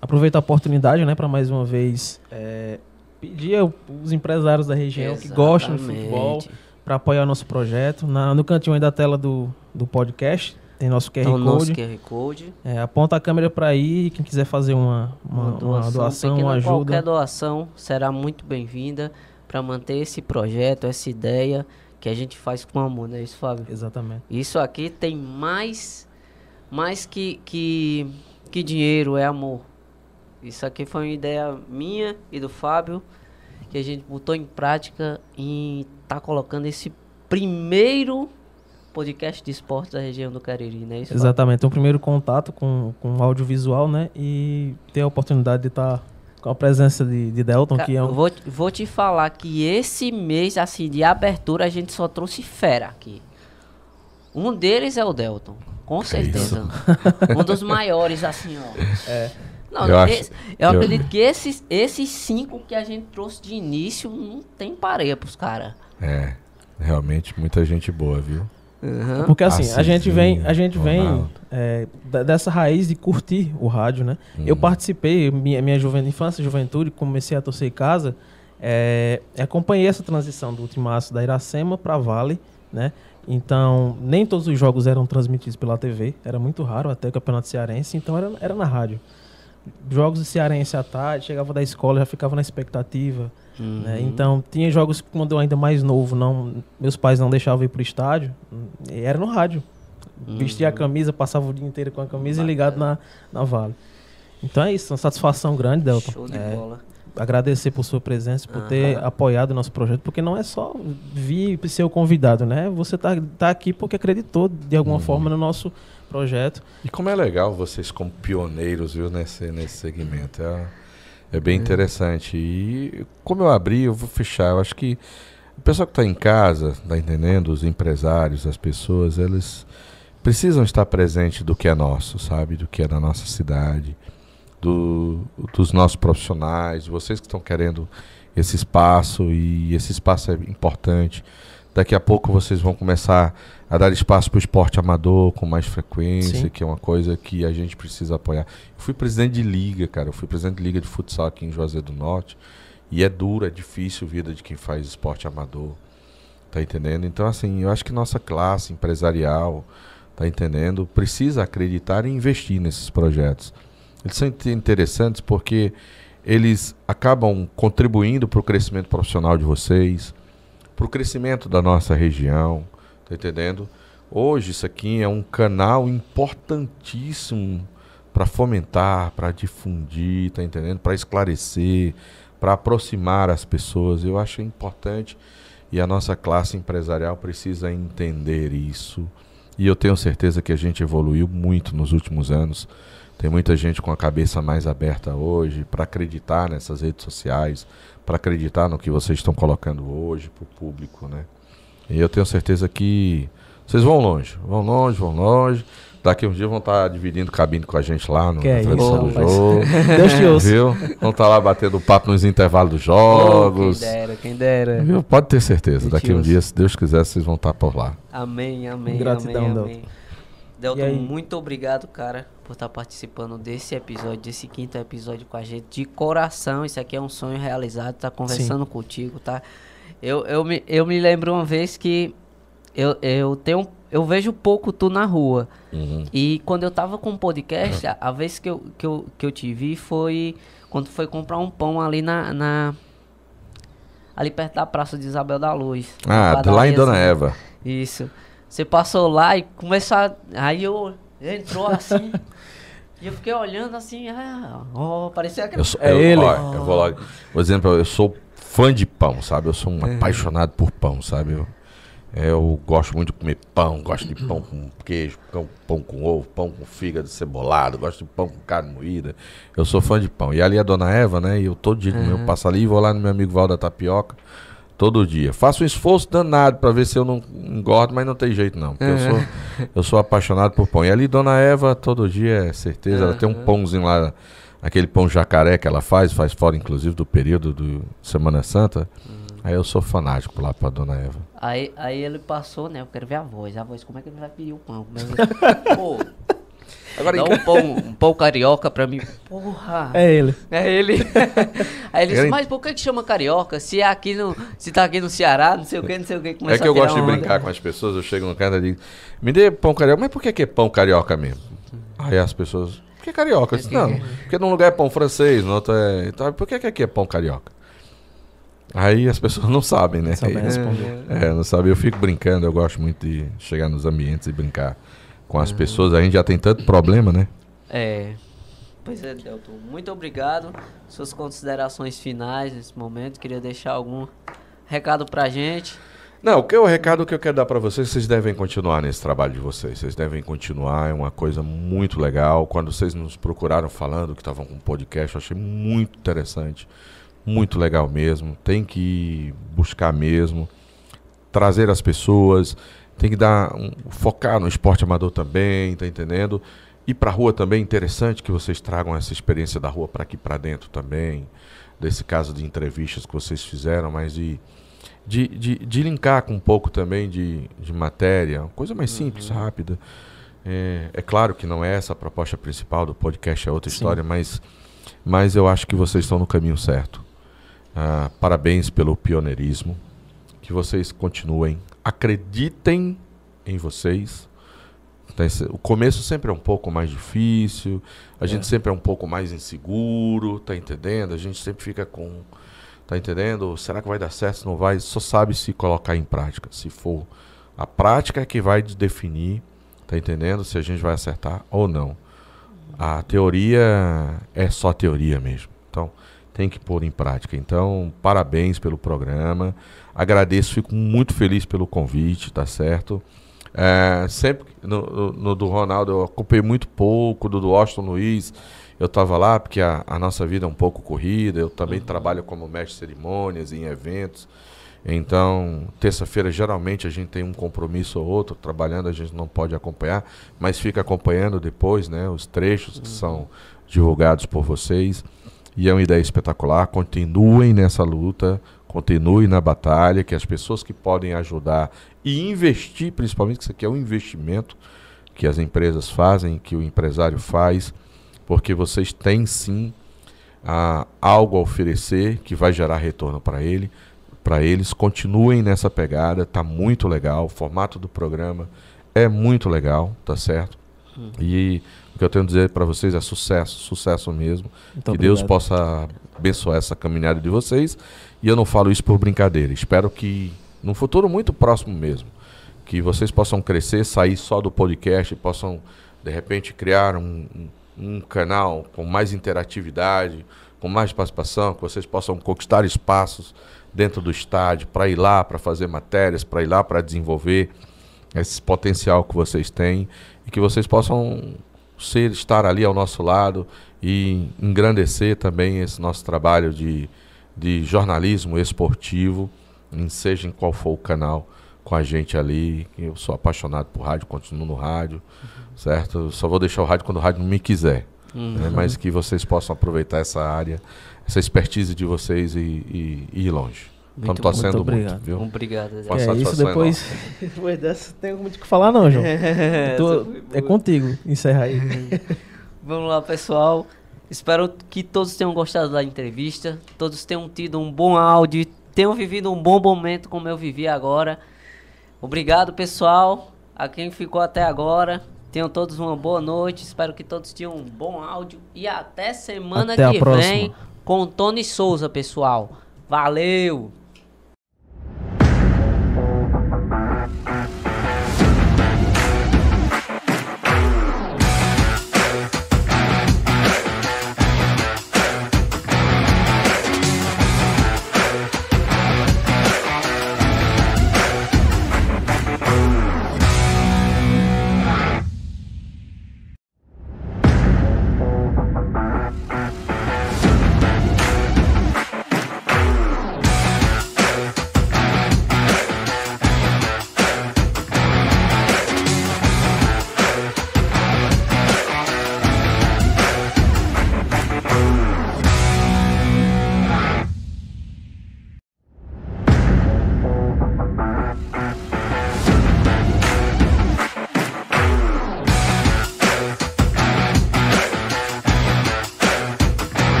Aproveito a oportunidade, né, para mais uma vez é, pedir ao- os empresários da região que gostam de Exatamente. futebol para apoiar o nosso projeto. Na- no cantinho aí da tela do, do podcast tem nosso QR Então, o nosso Code. QR Code. É, aponta a câmera para aí quem quiser fazer uma, uma, uma doação, pequena, uma ajuda. Qualquer doação será muito bem-vinda para manter esse projeto, essa ideia que a gente faz com amor, não é isso, Fábio? Exatamente. Isso aqui tem mais, mais que, que, que dinheiro, é amor. Isso aqui foi uma ideia minha e do Fábio, que a gente botou em prática e tá colocando esse primeiro podcast de esportes da região do Cariri, né? Isso? Exatamente. Um primeiro contato com, com o audiovisual, né? E ter a oportunidade de estar com a presença de, de Delton, Ca- que é eu um. vou, vou te falar que esse mês, assim, de abertura, a gente só trouxe fera aqui. Um deles é o Delton, com certeza. um dos maiores, assim, ó. É. Não, Eu acho- esse- eu, eu- acredito que esses, esses cinco que a gente trouxe de início não tem pareia pros caras. É, realmente muita gente boa, viu? Porque assim, a gente vem, a gente vem é, dessa raiz de curtir o rádio, né? Eu Hum. participei, minha, minha juven- infância e juventude, comecei a torcer em casa, é, acompanhei essa transição do Ultimaço da Iracema para Vale, né? Então, nem todos os jogos eram transmitidos pela TV, era muito raro, até o Campeonato Cearense, então era, era na rádio. Jogos de Cearense à tarde, chegava da escola, já ficava na expectativa. né? Então, tinha jogos que quando eu ainda mais novo, não, meus pais não deixavam ir pro estádio, e era no rádio. Vestia a camisa, passava o dia inteiro com a camisa e ligado na, na Vale. Então é isso, uma satisfação grande, Delton. Show de É, bola. agradecer por sua presença, por ter Aham. apoiado o nosso projeto, porque não é só vir ser o convidado, né? Você tá, tá aqui porque acreditou de alguma Uhum. forma no nosso projeto. E como é legal vocês como pioneiros, viu, nesse, nesse segmento. É, é bem interessante. E como eu abri, eu vou fechar. Eu acho que o pessoal que está em casa, tá entendendo? Os empresários, as pessoas, eles precisam estar presentes do que é nosso, sabe? Do que é da nossa cidade, do, dos nossos profissionais, vocês que estão querendo esse espaço e esse espaço é importante. Daqui a pouco vocês vão começar a dar espaço para o esporte amador com mais frequência, Sim. que é uma coisa que a gente precisa apoiar. Eu fui presidente de liga, cara. Eu fui presidente de liga de futsal aqui em Juazeiro do Norte. E é duro, é difícil a vida de quem faz esporte amador. Tá entendendo? Então, assim, eu acho que nossa classe empresarial, tá entendendo? Precisa acreditar e investir nesses projetos. Eles são inte- interessantes porque eles acabam contribuindo para o crescimento profissional de vocês, para o crescimento da nossa região, tá entendendo? Hoje isso aqui é um canal importantíssimo para fomentar, para difundir, tá entendendo? Para esclarecer, para aproximar as pessoas. Eu acho importante e a nossa classe empresarial precisa entender isso. E eu tenho certeza que a gente evoluiu muito nos últimos anos. Tem muita gente com a cabeça mais aberta hoje para acreditar nessas redes sociais, para acreditar no que vocês estão colocando hoje para o público, né? E eu tenho certeza que vocês vão longe, vão longe, vão longe. Daqui uns dias vão estar dividindo cabine com a gente lá no, Que é transmissão isso, do jogo. Deus te ouça. Viu? Vão estar lá batendo papo nos intervalos dos Oh, jogos. quem dera, quem dera. Viu? Pode ter certeza. Daqui um dia, se Deus quiser, vocês vão estar por lá. Amém, amém, Gratidão, amém, amém. Delton, muito obrigado, cara, por estar participando desse episódio, desse quinto episódio com a gente. De coração, isso aqui é um sonho realizado, tá conversando contigo, tá? Eu, eu, me, eu me lembro uma vez que eu, eu tenho. Eu vejo pouco tu na rua. Uhum. E quando eu tava com o podcast, a, a vez que eu, que, eu, que eu te vi foi quando foi comprar um pão ali na. na- ali perto da Praça de Isabel da Luz. Ah, lá em Dona assim. Eva. Isso. Você passou lá e começou a... Aí eu... Entrou assim... e eu fiquei olhando assim... Ah, ó, parecia que... Eu sou, É eu, ele. ó, eu vou logo. Vou dizendo pra eu, sou fã de pão, sabe? Eu sou um É. apaixonado por pão, sabe? Eu, eu gosto muito de comer pão, gosto de pão com queijo, pão, pão com ovo, pão com fígado cebolado, gosto de pão com carne moída. Eu sou fã de pão. E ali é a Dona Eva, né? E eu todo dia eu passo ali e vou lá no meu amigo Val da Tapioca. Todo dia. Faço um esforço danado pra ver se eu não engordo, mas não tem jeito não. Porque eu, sou, eu sou apaixonado por pão. E ali, Dona Eva, todo dia, é certeza. Ela tem um pãozinho lá, aquele pão jacaré que ela faz, faz fora inclusive do período do Semana Santa. Aí eu sou fanático lá pra Dona Eva. Aí, aí ele passou, né? Eu quero ver a voz. A voz, como é que ele vai pedir o pão? É Pô, Agora, Dá um pão, um pão carioca pra mim. Porra. É ele. É ele. Aí ele disse, mas por que que chama carioca? Se é aqui no. Se tá aqui no Ceará, não sei o que, não sei o que. É que eu gosto de brincar com as pessoas, eu chego no cara e digo, me dê pão carioca, mas por que, que é pão carioca mesmo? Aí as pessoas, por que carioca? Eu disse, não, porque num lugar é pão francês, no outro é. Então, por que, que aqui é pão carioca? Aí as pessoas não sabem, né? Sabem Aí- responder. É, não sabe, eu fico brincando, eu gosto muito de chegar nos ambientes e brincar com as pessoas. A gente já tem tanto problema, né? É. Pois é, Delton. Muito obrigado. Suas considerações finais nesse momento. Queria deixar algum recado pra gente. Não, o que é o recado que eu quero dar para vocês, vocês devem continuar nesse trabalho de vocês. Vocês devem continuar, é uma coisa muito legal. Quando vocês nos procuraram falando que estavam com um podcast, eu achei muito interessante. Muito legal mesmo. Tem que buscar mesmo, trazer as pessoas, tem que dar um- focar no esporte amador também, tá entendendo? Ir pra rua também, interessante que vocês tragam essa experiência da rua para aqui para dentro também. Desse caso de entrevistas que vocês fizeram, mas de de, de, de linkar com um pouco também de, de matéria, coisa mais simples, rápida. É, é claro que não é essa a proposta principal do podcast, é outra Sim. história, mas, mas eu acho que vocês estão no caminho certo. Ah, parabéns pelo pioneirismo, que vocês continuem, acreditem em vocês. Tá, O começo sempre é um pouco mais difícil, a gente sempre é um pouco mais inseguro, tá entendendo? A gente sempre fica com Tá entendendo? Será que vai dar certo? Se não vai, só sabe se colocar em prática. Se for a prática é que vai definir, tá entendendo? Se a gente vai acertar ou não. A teoria é só teoria mesmo. Então, tem que pôr em prática. Então, parabéns pelo programa. Agradeço, fico muito feliz pelo convite, tá certo? É, sempre no, no- no do Ronaldo eu acompanhei muito pouco, do do Austin Luiz eu estava lá porque a, a nossa vida é um pouco corrida, eu também trabalho como mestre de cerimônias em eventos. Então, terça-feira geralmente a gente tem um compromisso ou outro trabalhando, a gente não pode acompanhar, mas fica acompanhando depois, né, os trechos que são divulgados por vocês. E é uma ideia espetacular. Continuem nessa luta, continuem na batalha, que as pessoas que podem ajudar e investir, principalmente que isso aqui é um investimento que as empresas fazem, que o empresário faz, porque vocês têm sim ah, algo a oferecer que vai gerar retorno para ele, para eles. Continuem nessa pegada, tá muito legal. O formato do programa é muito legal, tá certo? E o que eu tenho a dizer para vocês é sucesso, sucesso mesmo. Muito que Deus obrigado. possa abençoar essa caminhada de vocês. E eu não falo isso por brincadeira. Espero que num futuro muito próximo mesmo, que vocês possam crescer, sair só do podcast, possam de repente criar um, um- um canal com mais interatividade, com mais participação, que vocês possam conquistar espaços dentro do estádio para ir lá para fazer matérias, para ir lá para desenvolver esse potencial que vocês têm e que vocês possam ser estar ali ao nosso lado e engrandecer também esse nosso trabalho de, de jornalismo esportivo, em seja em qual for o canal com a gente ali. Eu sou apaixonado por rádio, continuo no rádio, certo? Eu só vou deixar o rádio quando o rádio não me quiser. né? Mas que vocês possam aproveitar essa área, essa expertise de vocês e, e- e ir longe. Estamos Muito torcendo muito muito, obrigado. viu? Obrigado, Zé. Uma É isso, depois, depois dessa, tem muito o que falar não, João. Essa Tô- é contigo, encerra aí. Vamos lá, pessoal. Espero que todos tenham gostado da entrevista, todos tenham tido um bom áudio, tenham vivido um bom momento como eu vivi agora. Obrigado, pessoal, a quem ficou até agora. Tenham todos uma boa noite. Espero que todos tenham um bom áudio e até semana Até que vem com Tony Souza, pessoal. Valeu!